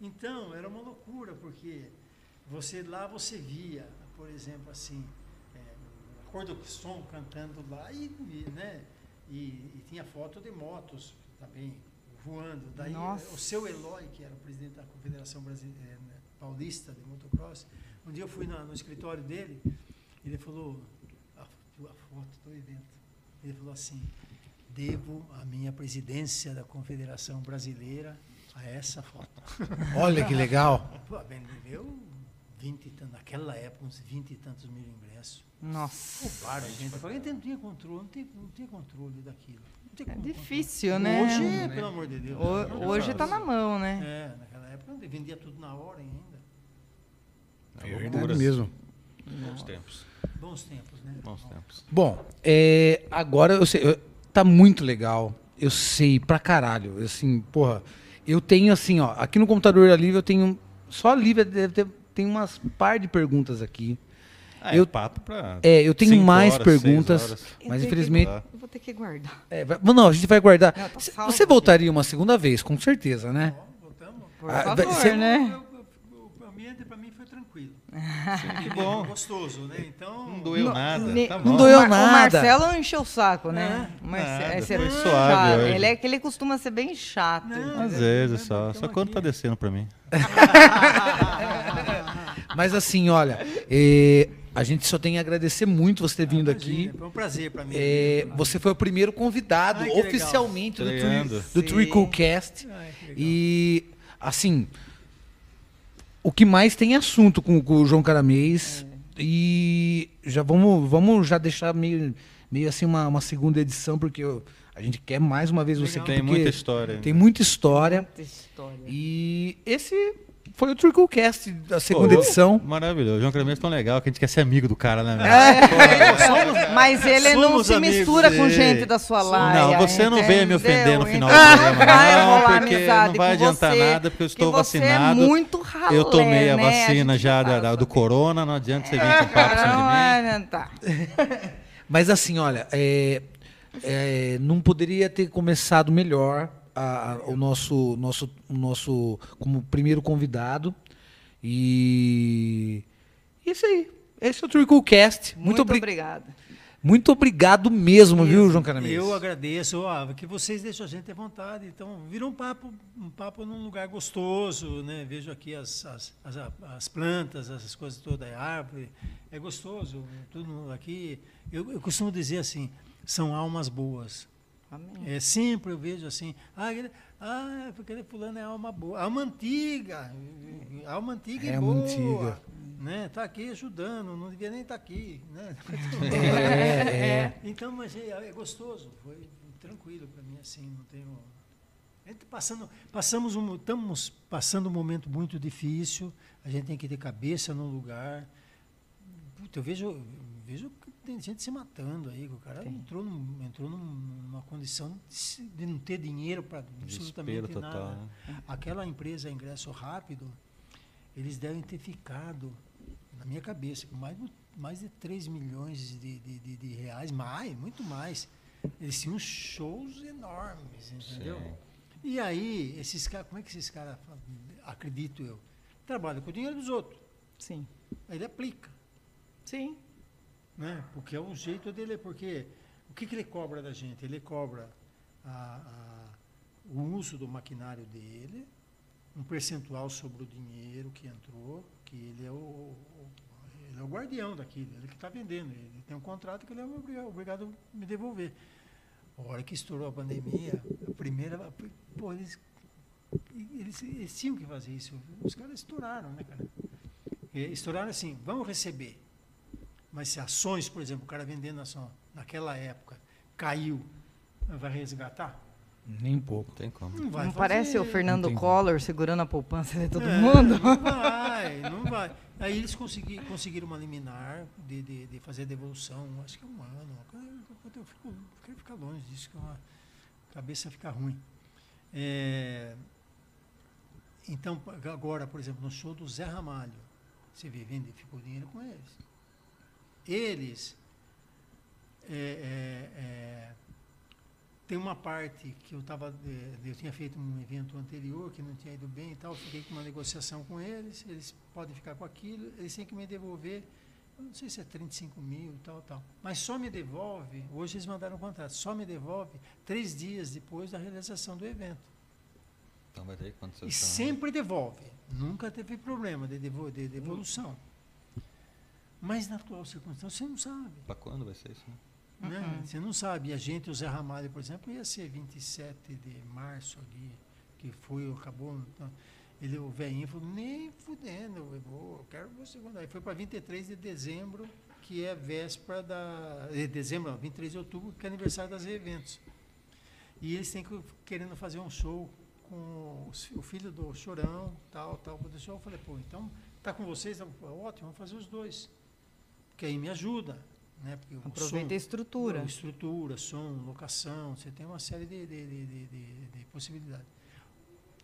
Então, era uma loucura, porque você lá você via, por exemplo, assim, é, a cor do som cantando lá, e, e, né, e, e tinha foto de motos também voando. Daí Nossa. o seu Eloy, que era o presidente da Confederação Brasileira, paulista de motocross. Um dia eu fui na- no escritório dele, ele falou, a, a foto do evento, ele falou assim, devo a minha presidência da Confederação Brasileira a essa foto. Olha que legal. Pô, vendeu 20 e tantos, naquela época, uns 20 e tantos mil ingressos. Nossa. Pô, para, gente. A gente não tinha controle, não tinha, não tinha controle daquilo. Não tinha É difícil, controlar. né? Hoje, pelo amor de Deus. Ho- Hoje está na mão, né? É, naquela época eu vendia tudo na hora ainda. É Verdade loucura. mesmo. Bons tempos. Bons tempos, né? Bons tempos. Bom, é, agora eu sei, eu- tá muito legal. Eu sei pra caralho. Assim, porra, eu tenho assim, ó, aqui no computador da Lívia eu tenho só a Lívia deve ter tem umas par de perguntas aqui. Ah, Eu- eu papo pra. É, eu tenho mais horas, perguntas, mas Eu infelizmente que- Eu vou ter que guardar. é, vai- não, a gente vai guardar. Não, tá Você aqui. voltaria uma segunda vez, com certeza, né? Voltamos. Por Ah, favor, vai- cê- né? Eu- eu- o ambiente para mim foi tranquilo. Que bom. Gostoso, né? Então. Não doeu Não, nada. ne- Tá não doeu nada. O Marcelo encheu o saco, né? É, O Marce- nada, esse é foi suave hoje. Ele é que ele costuma ser bem chato. Não, Às É, vezes é, só. Só quando aqui. tá descendo pra mim. Mas assim, olha, é, a gente só tem a agradecer muito você ter vindo aqui. Imagina, Foi um prazer para mim. É, você foi o primeiro convidado Ai, que legal. oficialmente do, Estreando. Tri, do Sim. Tricocast. Ai, que legal. E, assim, o que mais tem assunto com, com o João Caramês. E já vamos, vamos já deixar meio, meio assim uma, uma segunda edição, porque eu- a gente quer mais uma vez você Legal. aqui. Tem muita história. Tem muita história. Muita história. E esse foi o Tricocast, da segunda Pô, edição. Maravilhoso. O João Crementos é tão legal que a gente quer ser amigo do cara, né? É. Mas ele não somos se amigos mistura com gente da sua laia. Não, você não venha me ofender no entendeu? final do Então, programa, vai não, porque não vai com adiantar você, nada, porque eu estou que você vacinado. É muito ralé, Eu tomei a né? vacina gente já não da- da- do corona, não adianta você vir com papo em cima de Não mim. adiantar. Mas assim, olha, é, é, não poderia ter começado melhor a- a- o nosso, nosso, nosso como primeiro convidado. E isso aí. Esse é o Tricocast. Muito, Muito obri- obrigada. muito obrigado mesmo, viu, João Caramês? Eu agradeço, ó, que vocês deixam a gente à vontade. Então, vira um papo, um papo num lugar gostoso, né? Vejo aqui as, as, as, as plantas, essas coisas todas, a árvore. É gostoso, tudo aqui. Eu, eu costumo dizer assim, são almas boas. Amém. É sempre eu vejo assim, ah, aquele, ah porque ele fulano é alma boa, alma antiga, alma antiga É e alma boa, antiga. né? Tá aqui ajudando, não devia nem estar aqui, né? É, é. Então, mas é, é gostoso, foi tranquilo para mim assim, não tenho. Passando, passamos um, estamos passando um momento muito difícil. A gente tem que ter cabeça no lugar. Puta, eu vejo, eu vejo tem gente se matando aí. O cara entrou, num, entrou num- numa condição de, de não ter dinheiro para absolutamente total. nada. né? Aquela empresa ingresso rápido, eles devem ter ficado, na minha cabeça, com mais, de- mais de 3 milhões de, de, de- de reais, mais, muito mais. Eles tinham shows enormes, entendeu? Sim. E aí, esses caras, como é que esses caras, acredito eu, trabalham com o dinheiro dos outros. Sim. Aí ele aplica, Sim. Né? Porque é o jeito dele, porque o que, que ele cobra da gente? Ele cobra a- a- o uso do maquinário dele, um percentual sobre o dinheiro que entrou, que ele é o, o- ele é o guardião daquilo, ele que está vendendo. Ele tem um contrato que ele é obrigado, a me devolver. A hora que estourou a pandemia, a primeira. Pô, eles, eles, eles tinham que fazer isso. Os caras estouraram, né, cara? Estouraram assim, vamos receber. Mas se ações, por exemplo, o cara vendendo ação naquela época caiu, vai resgatar? Nem um pouco. Tem como. Não vai não parece o Fernando. Collor segurando a poupança de todo É, mundo? Não vai, não vai. Aí eles consegui, conseguiram uma liminar de, de, de fazer a devolução, acho que é um ano. Eu fico, eu quero ficar longe disso, que é uma a cabeça fica ruim. É, então, agora, por exemplo, no show do Zé Ramalho, você vê, vende, ficou dinheiro com eles. Eles é, é, é, tem uma parte que eu tava, eh, eu tinha feito um evento anterior que não tinha ido bem e tal, fiquei com uma negociação com eles, eles podem ficar com aquilo, eles têm que me devolver, não sei se é 35 mil e tal, tal, mas só me devolve, hoje eles mandaram um contrato, só me devolve três dias depois da realização do evento. Então vai ter quanto E sempre devolve. Nunca teve problema de devolução. Mas na atual circunstância você não sabe. Para quando vai ser isso? né? né? Você não sabe. E a gente, o Zé Ramalho, por exemplo, ia ser 27 de março ali, que foi, acabou. então, ele, o velhinho falou, nem fudendo, eu vou, eu quero você segunda. Aí foi para 23 de dezembro, que é véspera da. De dezembro, não, 23 de outubro, que é aniversário das eventos. E eles têm que, querendo fazer um show com o filho do Chorão, tal, tal, o show. Eu falei, pô, então tá com vocês, tá, ótimo, vamos fazer os dois. Porque aí me ajuda. Né? Porque o Aproveita som- a estrutura. Estrutura, som, locação, você tem uma série de, de, de, de, de- de possibilidades.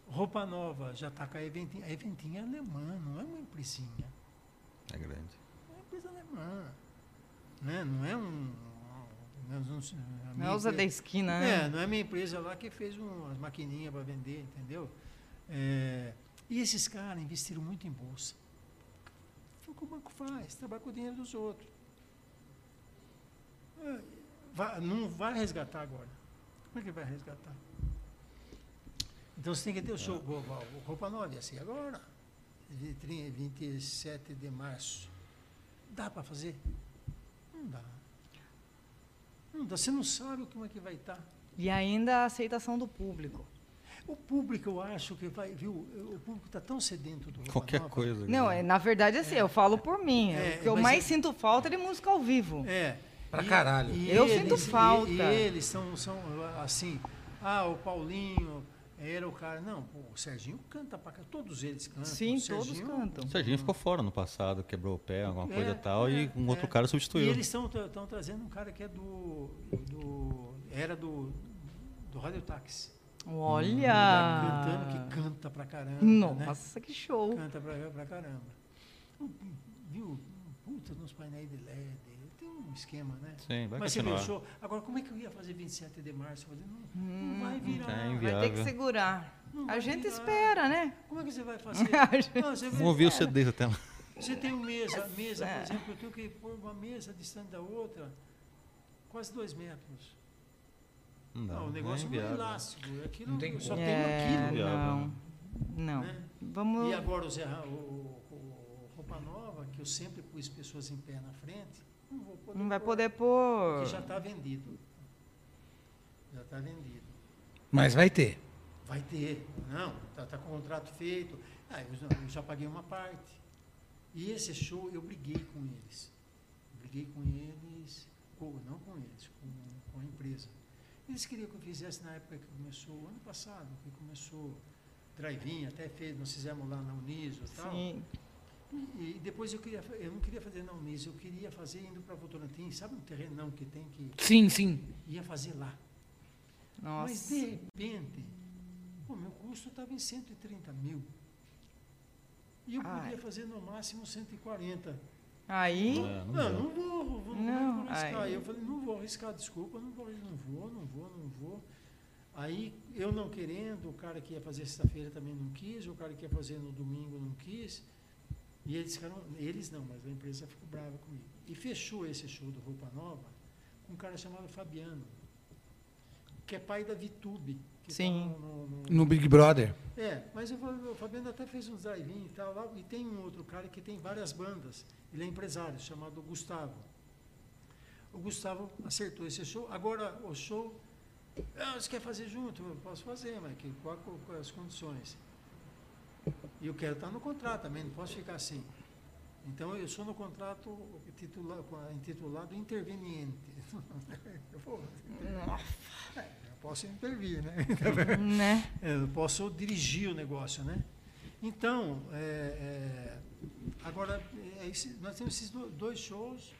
Roupa nova, já está com a Eventinha. A Eventinha é alemã, não é uma empresinha. É grande. É uma empresa alemã. Né? Não é um. Não, não, a Não minha é o Zé empresa- da esquina, é, né? não é minha empresa lá que fez umas maquininhas para vender, entendeu? É, e esses caras investiram muito em bolsa. O que o banco faz, trabalha com o dinheiro dos outros. É, não vai resgatar agora. Como é que vai resgatar? Então você tem que ter o o- o- Roupa nova, ia ser agora. 20, 27 de março. Dá para fazer? Não dá. Não dá. Você não sabe como é que vai estar. E ainda a aceitação do público. O público, eu acho que vai, viu? O público está tão sedento do Qualquer Nova. coisa. Não, é, na verdade, assim, eu falo por mim. É, o que eu mais é- sinto falta é de música ao vivo. É. Pra caralho. Eu sinto falta. E, eles são, são assim, ah, o Paulinho era o cara. Não, pô, o Serginho canta pra cá. Todos eles cantam. Sim, O todos cantam. O Serginho ficou fora no passado, quebrou o pé, alguma coisa É, tal, é, e um outro é. cara E substituiu. eles estão trazendo um cara que é do. do era do, do Radio Táxi. Olha! Cantando, que canta pra caramba. né? Nossa, que show! Canta pra, pra caramba. Viu? Puta nos painéis de LED. Tem um esquema, né? Sim, vai Mas você viu o continuar. show. Agora, como é que eu ia fazer 27 de março? Falei, não, Hum, não vai virar. É Vai ter que segurar. Não A gente virar. espera, né? Como é que você vai fazer? Não, você, Vamos ouvir os CDs até lá. você tem uma mesa, mesa, É. por exemplo, eu tenho que pôr uma mesa distante da outra, quase dois metros. Não, dá, Não, o é negócio não é inviável. elástico. Aquilo Não tem só como. tem um É, quilo. viável, não. Não. Né? Vamos. E agora o, Zé, o, o- Roupa Nova, que eu sempre pus pessoas em pé na frente, não vou poder Não vai pôr, poder pôr. Porque já está vendido. Já está vendido. Mas vai ter. Vai ter. Não, está tá com o contrato feito. Ah, eu, já- eu já paguei uma parte. E esse show eu briguei com eles. Briguei com eles, com, não com eles, com, com a empresa. Eles queriam que eu fizesse na época que começou, ano passado, que começou drive-in, até fez, nós fizemos lá na Uniso e tal. Sim. E depois eu queria, eu não queria fazer na Uniso, eu queria fazer indo para Votorantim, sabe um terrenão que tem que Sim, sim. ia fazer lá. Nossa. Mas de repente, o meu custo estava em 130 mil. E eu Ai. podia fazer no máximo 140. Aí. É, não Não, dá. não vou, vou, vou, Não, vou arriscar. aí- Eu falei, não vou arriscar, desculpa, não vou, não vou, não vou, não vou. Aí, eu não querendo, o cara que ia fazer sexta-feira também não quis, o cara que ia fazer no domingo não quis. E eles ficaram, eles não, mas a empresa ficou brava comigo. E fechou esse show do Roupa Nova com um cara chamado Fabiano, que é pai da Vitube. Tá Sim. no- no- no- No Big Brother. é, mas eu, vou- o Fabiano até fez uns drive-in e tal, lá, e tem um outro cara que tem várias bandas, ele é empresário, chamado Gustavo. O Gustavo acertou esse show, agora o show, ah, você quer fazer junto? Eu posso fazer, mas que, qual, qual as condições? E eu quero estar no contrato também, não posso ficar assim. Então eu sou no contrato titula- intitulado interveniente. É, eu posso intervir, né? Né? É, Eu posso dirigir o negócio, né? Então, é, é, agora, é esse- nós temos esses do- dois shows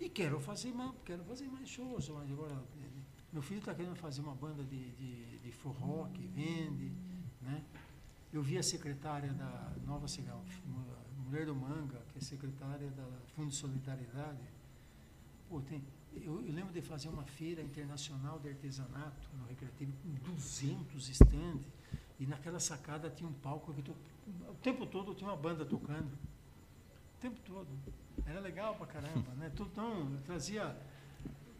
e quero fazer mais, quero fazer mais shows. Mas agora, meu filho está querendo fazer uma banda de, de, de forró que vende, né? Eu vi a secretária da nova Cega- Mulher do Manga, que é secretária da Fundo de Solidariedade. Pô, tem, eu, eu lembro de fazer uma feira internacional de artesanato no Recreativo com 200 estandes e naquela sacada tinha um palco que to, o tempo todo tinha uma banda tocando. O tempo todo. Era legal pra caramba, né? Tudo tão, trazia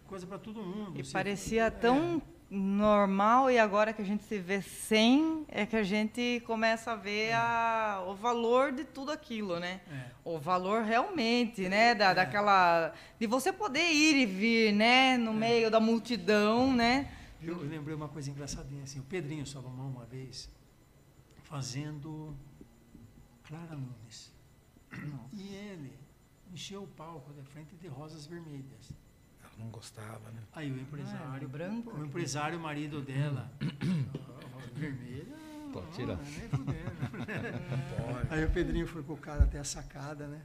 coisa para todo mundo. E Você- parecia é, tão normal e agora que a gente se vê sem, é que a gente começa a ver a, o valor de tudo aquilo, né? É. O valor realmente, né? Da, Daquela. De você poder ir e vir, né? No meio da multidão, né? Eu, eu lembrei uma coisa engraçadinha, assim, o Pedrinho Salomão, uma vez, fazendo Clara Nunes. E ele encheu o palco da frente de rosas vermelhas. Ela não gostava, né? Aí o empresário, Ah, branco? o empresário marido dela, vermelha, Pô, ó, tira. nem fudendo. Aí o Pedrinho foi com o cara até a sacada, né?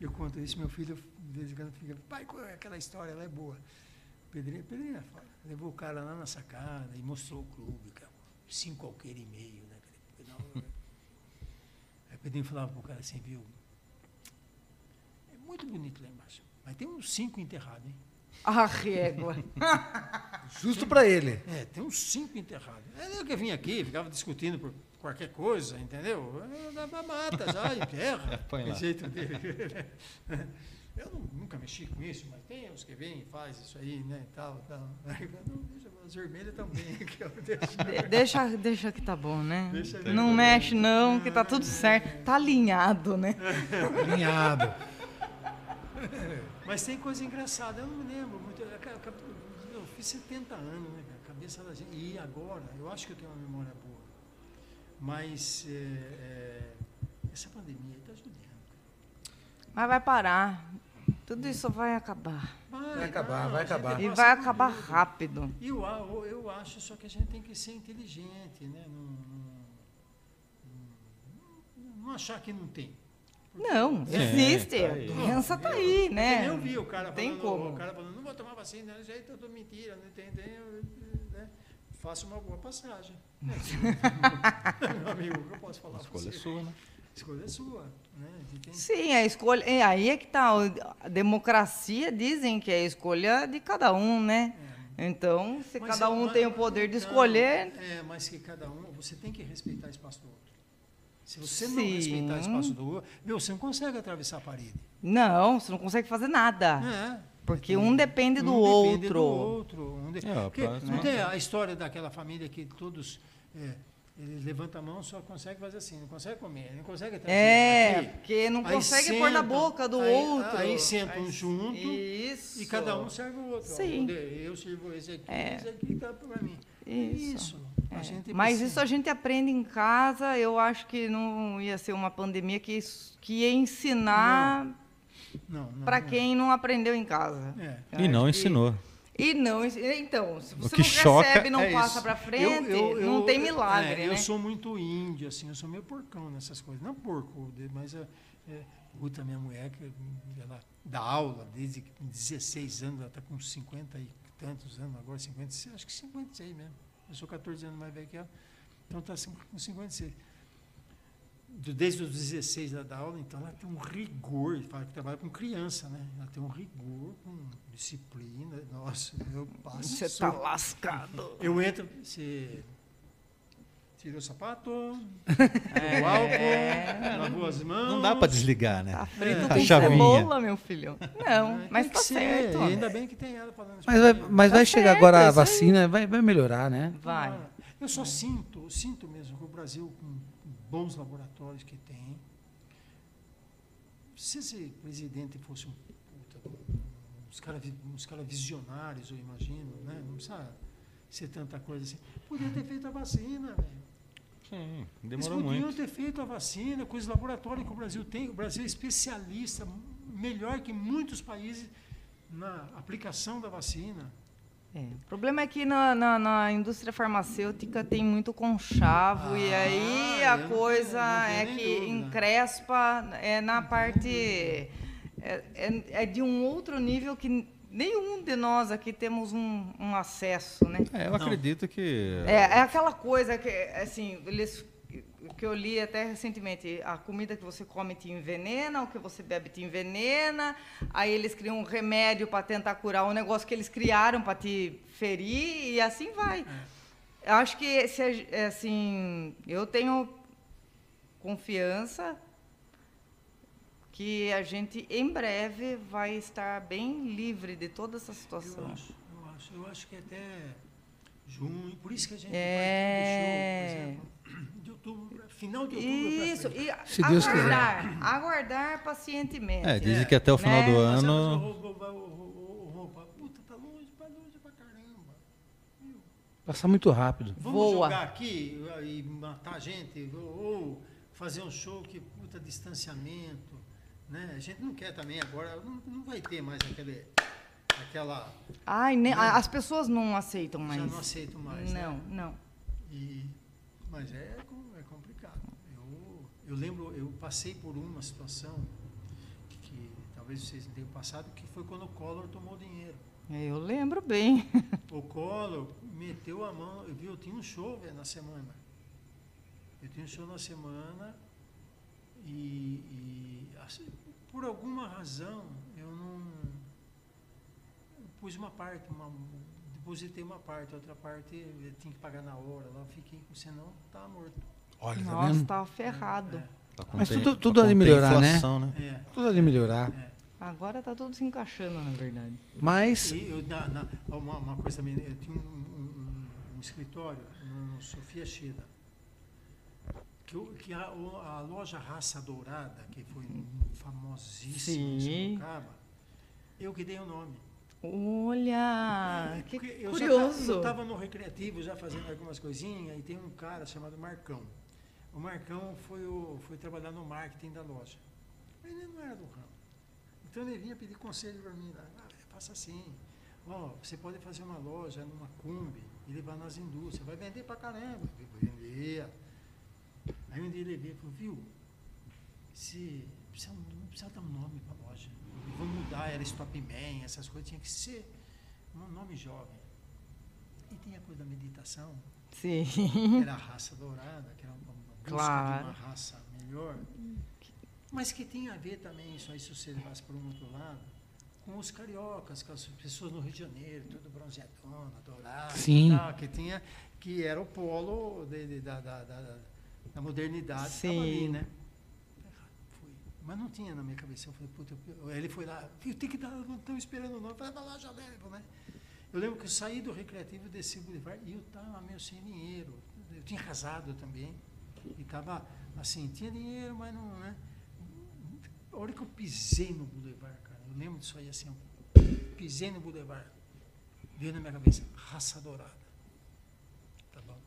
Eu conto isso, meu filho, de vez em quando, fica, pai, qual é aquela história, ela é boa. Pedrinho, Pedrinho é levou o cara lá na sacada e mostrou o clube, cara, cinco alqueire e meio, né? Não, Pedrinho falava pro cara assim, viu? É muito bonito lá embaixo, mas tem uns cinco enterrados, hein? A régua. Justo pra ele. É, tem uns cinco enterrados. É eu que vinha aqui, ficava discutindo por qualquer coisa, entendeu? Eu dava mata já, enterra. Põe lá. Do jeito dele. Eu não- nunca mexi com isso, mas tem uns que vêm e faz isso aí, né, e tal, tal. Não, deixa, as vermelhas também. De- deixa, deixa que tá bom, né? Deixa ali. não mexe, não, que tá tudo certo. Tá alinhado, né? Alinhado. Mas tem coisa engraçada, eu não me lembro muito. Eu, ca- eu fiz 70 anos, né? A cabeça da gente. E agora, eu acho que eu tenho uma memória boa. Mas é, é, essa pandemia está ajudando. Mas vai parar. Tudo isso vai acabar. Vai acabar, vai a gente acabar. E vai acabar tudo. rápido. E eu, eu, acho só que a gente tem que ser inteligente, né? Não, não- não achar que não tem. Não, É, existe. tá A aí. doença tá Eu- aí, né? Eu vi o cara Tem falando, como. o cara falando, não vou tomar vacina, jeito é tudo mentira, não tem, tem, né? Faça uma boa passagem. Meu amigo, o que eu posso falar A escolha é você? sua, né? A escolha é sua. Né? Tem- Sim, a escolha. é, aí é que tá. o- A democracia dizem que é a escolha de cada um, né? Então, se Mas cada é um uma- tem o poder de então, escolher. É, mas que cada um, você tem que respeitar o espaço do outro. Se você não Sim. respeitar o espaço do outro, meu, você não consegue atravessar a parede. Não, você não consegue fazer nada. É. Porque um depende do Um outro. depende do outro. Um de- É, Porque não tem a história daquela família que todos é, eles levantam a mão só consegue fazer assim, não consegue comer, não consegue trazer É, aqui. porque não Aí consegue pôr na boca do aí- outro. aí sentam Aí- junto Isso. E cada um serve o outro. Sim. Eu sirvo esse aqui, É. esse aqui tá para mim. Isso. A gente Mas isso a gente aprende em casa. Eu acho que não ia ser uma pandemia que, que ia ensinar não, não, para não. quem não aprendeu em casa. É. E não acho que- ensinou. E não, então, se você que não choca recebe, não é passa isso. para frente, não tem milagre, é, né? Eu sou muito índio, assim, eu sou meio porcão nessas coisas. Não porco, mas é, é, Ruta, minha mulher, que ela dá aula desde 16 anos, ela está com 50 e tantos anos, agora 56, acho que 56 mesmo. Eu sou 14 anos mais velho que ela, então está com 56. Desde os 16 ela dá aula, então ela tem um rigor, fala que trabalha com criança, né? Ela tem um rigor, com disciplina. Nossa, eu passo. Você tá sufoco. lascado. Eu entro, você tirou o sapato, É. o álcool, lavou as mãos. Não dá para desligar, né? Tá frito É. com A chavinha. cebola, meu filho. Não, É, mas tem tá que ser, certo. e Ainda bem que tem ela falando isso Mas vai, mas Tá vai chegar certo, agora é a vacina, vai, vai melhorar, né? Vai. Eu só sinto, eu sinto mesmo que o Brasil, com bons laboratórios que tem, se esse presidente fosse um puta, uns caras uns cara visionários, eu imagino, né? não precisa ser tanta coisa assim, podia ter feito a vacina, velho. Sim, Eles demorou podiam muito. ter feito a vacina com os laboratórios que o Brasil tem. O Brasil é especialista, melhor que muitos países na aplicação da vacina. É, O problema é que na, na- na indústria farmacêutica tem muito conchavo e Ah, aí eu a coisa não é que dúvida. encrespa é na parte é, é- é de um outro nível que nenhum de nós aqui temos um, um acesso, né? É, eu Não. acredito que. É, é aquela coisa que, assim, eles que eu li até recentemente, a comida que você come te envenena, o que você bebe te envenena, aí eles criam um remédio para tentar curar um negócio que eles criaram para te ferir e assim vai. Eu acho que se, a- é, assim, eu tenho confiança que a gente em breve vai estar bem livre de toda essa Eu situação. acho, eu acho. Eu acho que até Junho, por isso que a gente É. show, por exemplo, de outubro, final de outubro pra Isso, e Se Deus aguardar, aguardar pacientemente. É, dizem que até o final Né? do ano. puta, tá longe, tá longe pra caramba. Passa muito rápido. Vamos Voa. jogar aqui e matar a gente, ou, fazer um show que puta distanciamento, né? A gente não quer também agora, não, não vai ter mais aquele, aquela, Ai, ne- a- as pessoas não aceitam mais. já não aceito mais. né? Não, não. E, mas é, é. Eu, lembro, eu passei por uma situação que, que talvez vocês não tenham passado, que foi quando o Collor tomou dinheiro. Eu lembro bem. O Collor meteu a mão, eu vi, eu tinha um show velho, na semana. Eu tinha um show na semana e, e, assim, por alguma razão eu não eu pus uma parte, uma, depositei uma parte, outra parte eu tinha que pagar na hora, lá eu fiquei, senão tá morto. Olha, tá Nossa, vendo? tava ferrado. pra Mas tudo- tudo há de conter a melhorar, né? inflação, né? É. Tudo ali melhorar. Agora tá tudo se encaixando, na verdade. Mas, E eu, na, na- uma, uma coisa também, eu tinha um, um- um- escritório no Sofia Chida, que, o- que a, a loja Raça Dourada, que foi famosíssima em. Sorocaba, eu que dei o nome. Olha, que Porque eu já curioso. ta- eu estava no recreativo já fazendo algumas coisinhas e tem um cara chamado Marcão. O Marcão foi, o, foi trabalhar no marketing da loja. Ele não era do ramo. Então ele vinha pedir conselho para mim. Ah, faça assim. Ó, você pode fazer uma loja numa Kombi e levar nas indústrias. Vai vender para caramba. Vendia. Aí um dia ele veio e falou, viu, se, precisa, não precisa dar um nome para a loja. Vamos mudar, era Stop Man, essas coisas, tinha que ser um nome jovem. E tinha coisa da meditação, Sim. era a raça dourada, que era uma busca Claro. de uma raça melhor. Mas que tinha a ver também, isso aí se você levasse para um outro lado, com os cariocas, com as pessoas no Rio de Janeiro, tudo bronzeadona, dourada, Sim. e tal, que tinha, que era o polo de- de- da, da, da, da modernidade que estava ali, Sim. né? Mas não tinha na minha cabeça. Eu falei, puta, eu- ele foi lá, eu tenho que dar, não estão esperando não. Eu falei, vai lá, já levo, né? Eu lembro que eu saí do recreativo, desci o Boulevard e eu estava meio sem dinheiro. Eu tinha casado também. E estava assim, tinha dinheiro, mas não, né? A hora que eu pisei no Boulevard, cara, eu lembro disso aí assim, pisei no Boulevard, veio na minha cabeça, raça dourada. Tá bom?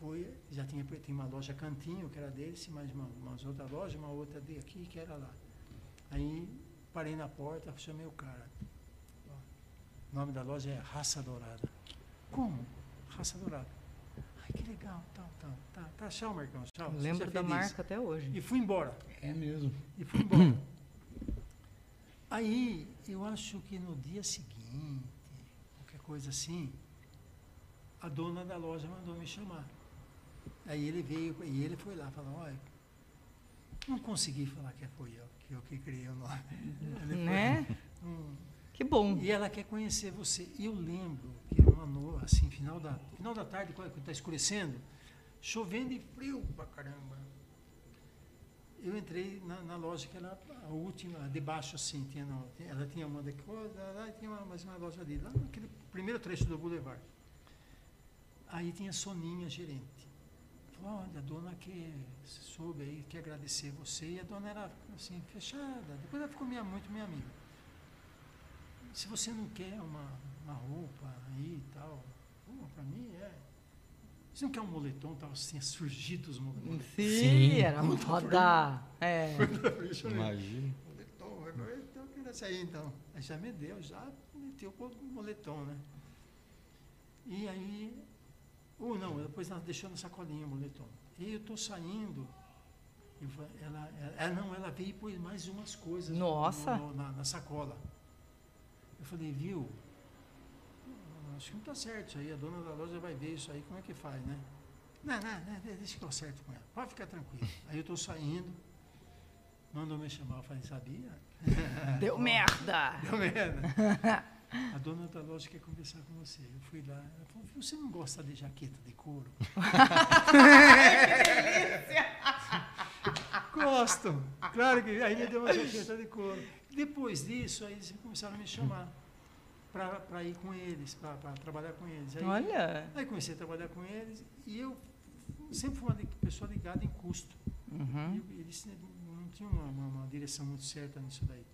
Foi, já tinha, tinha uma loja cantinho, que era desse, mais uma, umas outras lojas, uma outra de aqui, que era lá. Aí parei na porta, chamei o cara. O nome da loja é Raça Dourada. Como? Raça Dourada. Ai, que legal, tal, tal, tá, tá, tchau, Marcão, tchau. Lembro da feliz. marca até hoje. E fui embora. é mesmo. E fui embora. Aí, eu acho que no dia seguinte, qualquer coisa assim, a dona da loja mandou me chamar. Aí ele veio, e ele foi lá, falou, olha, não consegui falar que foi eu, que eu que criei o nome. Ele foi, Né? "Hum, Que bom. e ela quer conhecer você. E eu lembro que era uma noite, assim, final da, final da tarde, quando está escurecendo, chovendo e frio pra caramba. Eu entrei na, na loja que era a última, de baixo assim, tinha ela tinha uma coisa, lá e tinha uma, mais uma loja ali, lá naquele primeiro trecho do Boulevard. Aí tinha Soninha, gerente. Falou, olha, a dona que soube aí, quer agradecer você. E a dona era assim, fechada. Depois ela ficou minha, muito minha amiga se você não quer uma, uma roupa aí e tal, para mim é. Você não quer um moletom, tal, assim, surgido os moletons. Sim, Sim. era moda. É. Imagina. Moletom, então eu queria sair então. Aí já me deu, já meteu o moletom, né? E aí, ou não, depois ela deixou na sacolinha o moletom. E eu estou saindo, ela, ela, ela- não, ela veio e pôs mais umas coisas no- Nossa. no- na, na sacola. Eu falei, viu? Acho que não está certo isso aí, a dona da loja vai ver isso aí, como é que faz, né? Não, não, não, deixa que eu acerto com ela. Pode ficar tranquilo. Aí eu estou saindo, mandou me chamar, eu falei, sabia? Deu merda. Deu merda. A dona da loja quer conversar com você. Eu fui lá, ela falou, você não gosta de jaqueta de couro? Gosto. Claro que aí me deu uma jaqueta de couro. Depois disso, aí eles começaram a me chamar. para ir com eles, para trabalhar com eles. Aí, Olha. aí comecei a trabalhar com eles e eu sempre fui uma pessoa ligada em custo. Uhum. E eles não tinham uma, uma- uma direção muito certa nisso daí.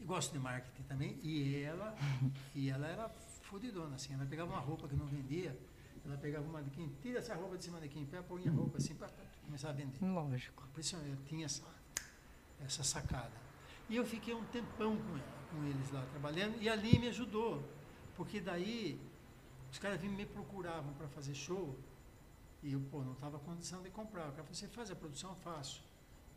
E gosto de marketing também. E ela, e ela era fodidona, assim. Ela pegava uma roupa que não vendia, ela pegava uma manequim, tira essa roupa de cima em pé, põe a roupa assim para começar a vender. Lógico. Por isso eu tinha essa, essa sacada. E eu fiquei um tempão com, com eles lá trabalhando, e ali me ajudou. Porque daí os caras vinham me procuravam para fazer show, e eu, pô, não estava condição de comprar. O cara falou, você faz a produção, eu faço.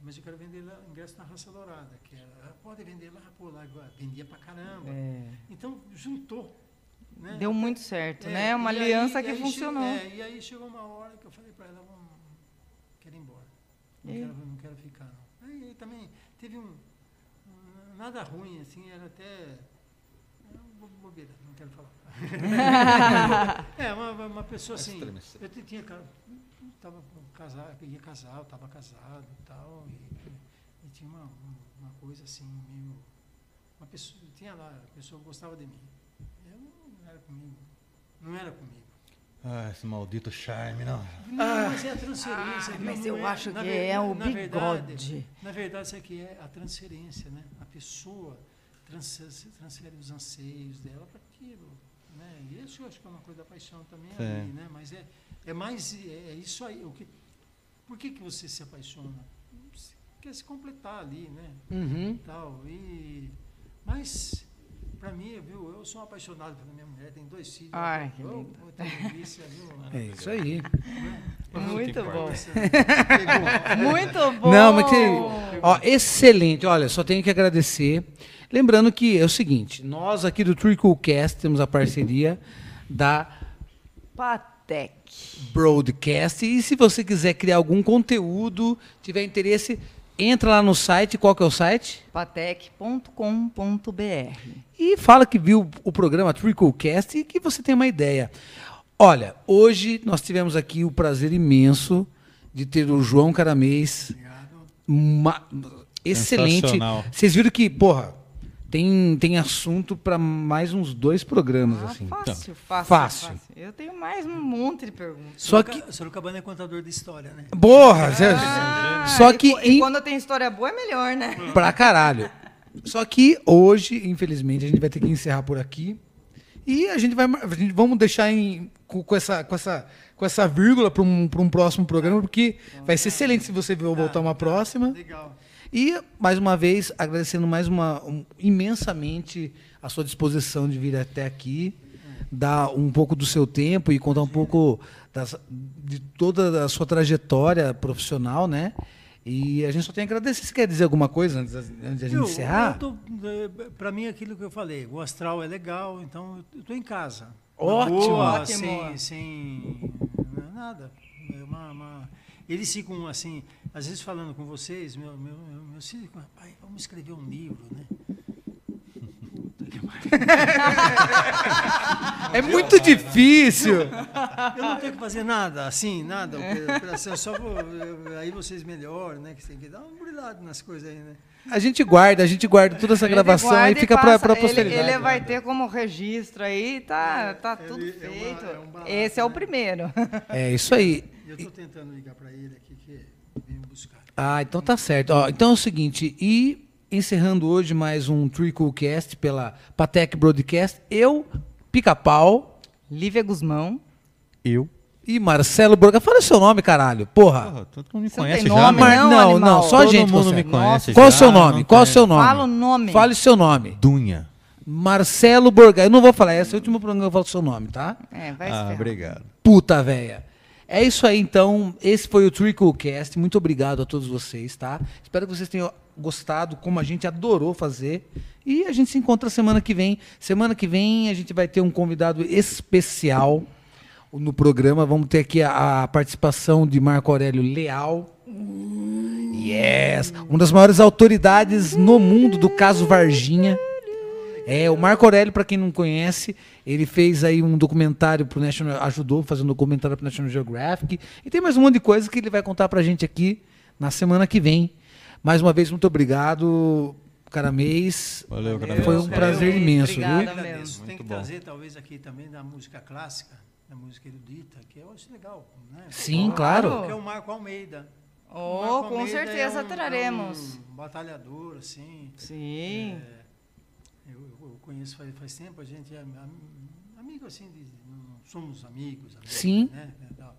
Mas eu quero vender lá, ingresso na Raça Dourada, que era, "Ah, pode vender lá, pô, lá vendia pra caramba. É. Então, juntou. Né? Deu muito certo, É, né? Uma aí- aliança e que aí funcionou. Chegou, é, e aí chegou uma hora que eu falei para ela, vamos, quero ir embora. Não, quero, não quero ficar, não. Aí, aí também teve um- Nada ruim, assim, era até... era uma bo- bobeira, não quero falar. é, uma, uma- pessoa assim... Extremista. Eu tinha... Tava casado, ia casar, eu estava casado e tal, e, e tinha uma, uma coisa assim, meio... Uma pessoa, tinha lá, a pessoa gostava de mim. Eu não era comigo. Não era comigo. Ah, esse maldito charme, não. Não, mas é a transferência. Ah, mas eu é- acho na que ver- é o na verdade- bigode. Na verdade, isso aqui é a transferência, né? Pessoa transfere, transfere os anseios dela para aquilo. Né? E isso eu acho que é uma coisa da paixão também Sim. ali, né? Mas é, é mais é, é isso aí. O que, por que, que você se apaixona? Você quer se completar ali, né? Uhum. Tal, e, mas, para mim, viu, eu sou um apaixonado pela minha mulher, tenho dois filhos. Ai, que eu, lindo. delícia, viu? É isso aí. Muito bom. Pegou. Muito bom. Não, mas que, ó, excelente. Olha, só tenho que agradecer. Lembrando que é o seguinte, nós aqui do Tricklecast temos a parceria da Patec. Broadcast e se você quiser criar algum conteúdo, tiver interesse, entra lá no site, qual que é o site? patec.com.br. E fala que viu o programa Tricklecast e que você tem uma ideia. Olha, hoje nós tivemos aqui o prazer imenso de ter o João Caramês uma- excelente. Vocês viram que, porra, tem, tem assunto para mais uns dois programas, Ah, assim. fácil, fácil, Fácil. Eu tenho mais um monte de perguntas. Só que. Sorocabana é contador de história, né? Porra! só Ah, e que. E, em- quando tem história boa é melhor, né? Pra caralho. Só que hoje, infelizmente, a gente vai ter que encerrar por aqui. E a gente vai. A gente, vamos deixar em, com, com essa, com, essa, com essa vírgula para um, pra um próximo programa, porque vai ser excelente se você voltar uma próxima. Legal. E, mais uma vez, agradecendo mais uma um, imensamente a sua disposição de vir até aqui, dar um pouco do seu tempo e contar um pouco das- de toda a sua trajetória profissional, né? E a gente só tem a agradecer. Você quer dizer alguma coisa antes, antes de a gente encerrar? eh, Pra mim, aquilo que eu falei, o astral é legal, então eu estou em casa. Ótimo. Boa, Ótimo. Sem, sem não é nada. É uma, uma- Eles ficam assim, às vezes falando com vocês, meu, meu, meu, meus filhos ficam, pai, vamos escrever um livro, né? Puta que pariu. É muito difícil. Eu não tenho que fazer nada, assim, nada, opera- operação, só vou, aí vocês melhoram, né? Que tem que dar um brilhado nas coisas aí, né? A gente guarda, a gente guarda toda essa gravação e fica para a posteridade. Ele, ele vai ter como registro aí, tá, tá ele- tudo é uma- feito. é um barato, Esse é o né? primeiro. É isso aí. Eu estou tentando ligar para ele aqui, que vem me buscar. Ah, então tá certo. Ó, então é o seguinte, e encerrando hoje mais um Tricoolcast pela Patec Broadcast, eu, Pica-Pau Lívia Guzmão. Eu. e Marcelo Borga. Fala o seu nome, caralho. Porra. Porra, todo mundo me Você conhece tem já. nome. Mar- não, não, animal? não, só a Todo gente mundo consegue. me conhece Qual o já, seu nome? Qual o seu nome? Fala o nome. Fale o seu nome. Dunha. Marcelo Borga. Eu não vou falar, esse é o último programa que eu falo o seu nome, tá? É, vai Ah, ferrar. obrigado. Puta véia. É isso aí, então. Esse foi o Tricklecast. Muito obrigado a todos vocês, tá? Espero que vocês tenham gostado, como a gente adorou fazer. E a gente se encontra semana que vem. Semana que vem a gente vai ter um convidado especial no programa. Vamos ter aqui a, participação de Marco Aurélio Leal. Yes! Uma das maiores autoridades no mundo do caso Varginha. É, o Marco Aurélio, para quem não conhece, ele fez aí um documentário pro National, ajudou a fazer um documentário pro National Geographic. E tem mais um monte de coisa que ele vai contar pra gente aqui na semana que vem. Mais uma vez, muito obrigado. Caramês. Valeu, Valeu, Caramês. Foi um valeu, prazer imenso, obrigada viu? Mesmo. Tem que trazer talvez aqui também da música clássica, da música erudita, que eu acho legal. Né? Sim, Claro. claro. Que é o Marco Almeida. Oh, Marco com Almeida certeza é um- traremos. É um batalhador, assim. Sim. É, conheço faz, faz tempo, a gente é am- amigo assim, de, não somos amigos, amigos, Sim. né? né, tal.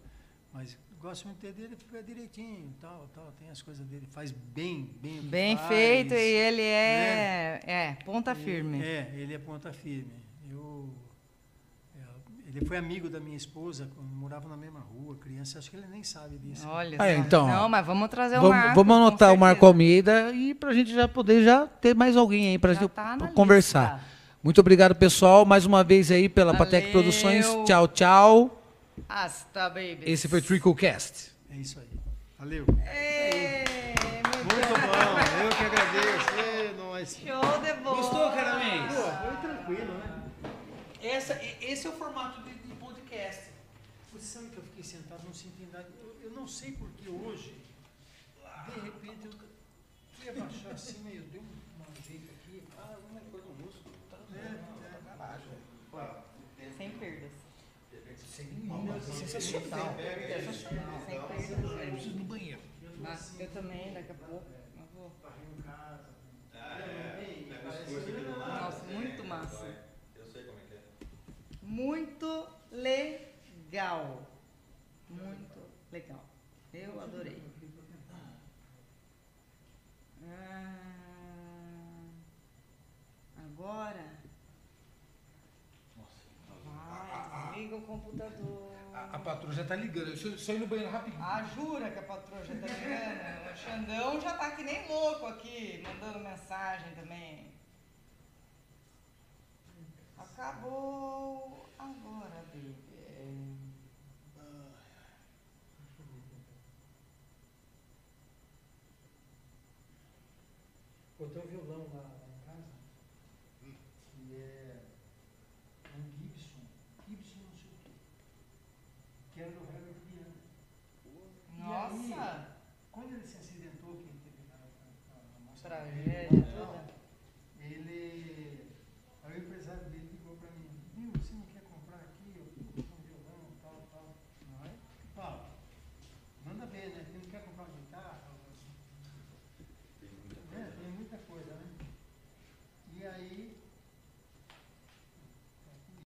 Mas gosto muito dele, fica direitinho, tal, tal, tem as coisas dele, faz bem, bem o Bem faz, feito e ele é, é ponta firme. É, ele é ponta firme. Eu, é, ele foi amigo da minha esposa quando morava na mesma rua, criança, acho que ele nem sabe disso. Olha Ah, então, Não, mas vamos trazer o Vamos, Marco. vamos anotar o Marco. Almeida e pra gente já poder já ter mais alguém aí gente tá conversar. lista. Muito obrigado, pessoal, mais uma vez aí pela Patec Valeu. Produções. Tchau, tchau. Hasta, baby. Esse foi Tricocast. É isso aí. Valeu. Ê, muito bom, eu que agradeço. Ê, nós. Show de bola. Caramês? Foi tranquilo, né? esse é o formato de, podcast. Você sabe que eu fiquei sentado, não senti nada. Eu, eu não sei porque hoje, de repente, eu fui abaixar assim, meio, deu uma jeito aqui. Ah, alguma coisa no músculo. É, é. Sem perdas. Sensacional. Sem perdas. Preciso ir no banheiro. Ah, eu também, daqui a pouco. Eu vou. Nossa, muito massa. Muito legal. Muito legal. Eu adorei. Ah, agora. Vai, desliga o computador. A, a patroa já tá ligando. Deixa eu só ir no banheiro rapidinho. Ah, jura que a patroa já tá ligando? O Xandão já tá que nem louco aqui, mandando mensagem também. Acabou agora, baby. Botão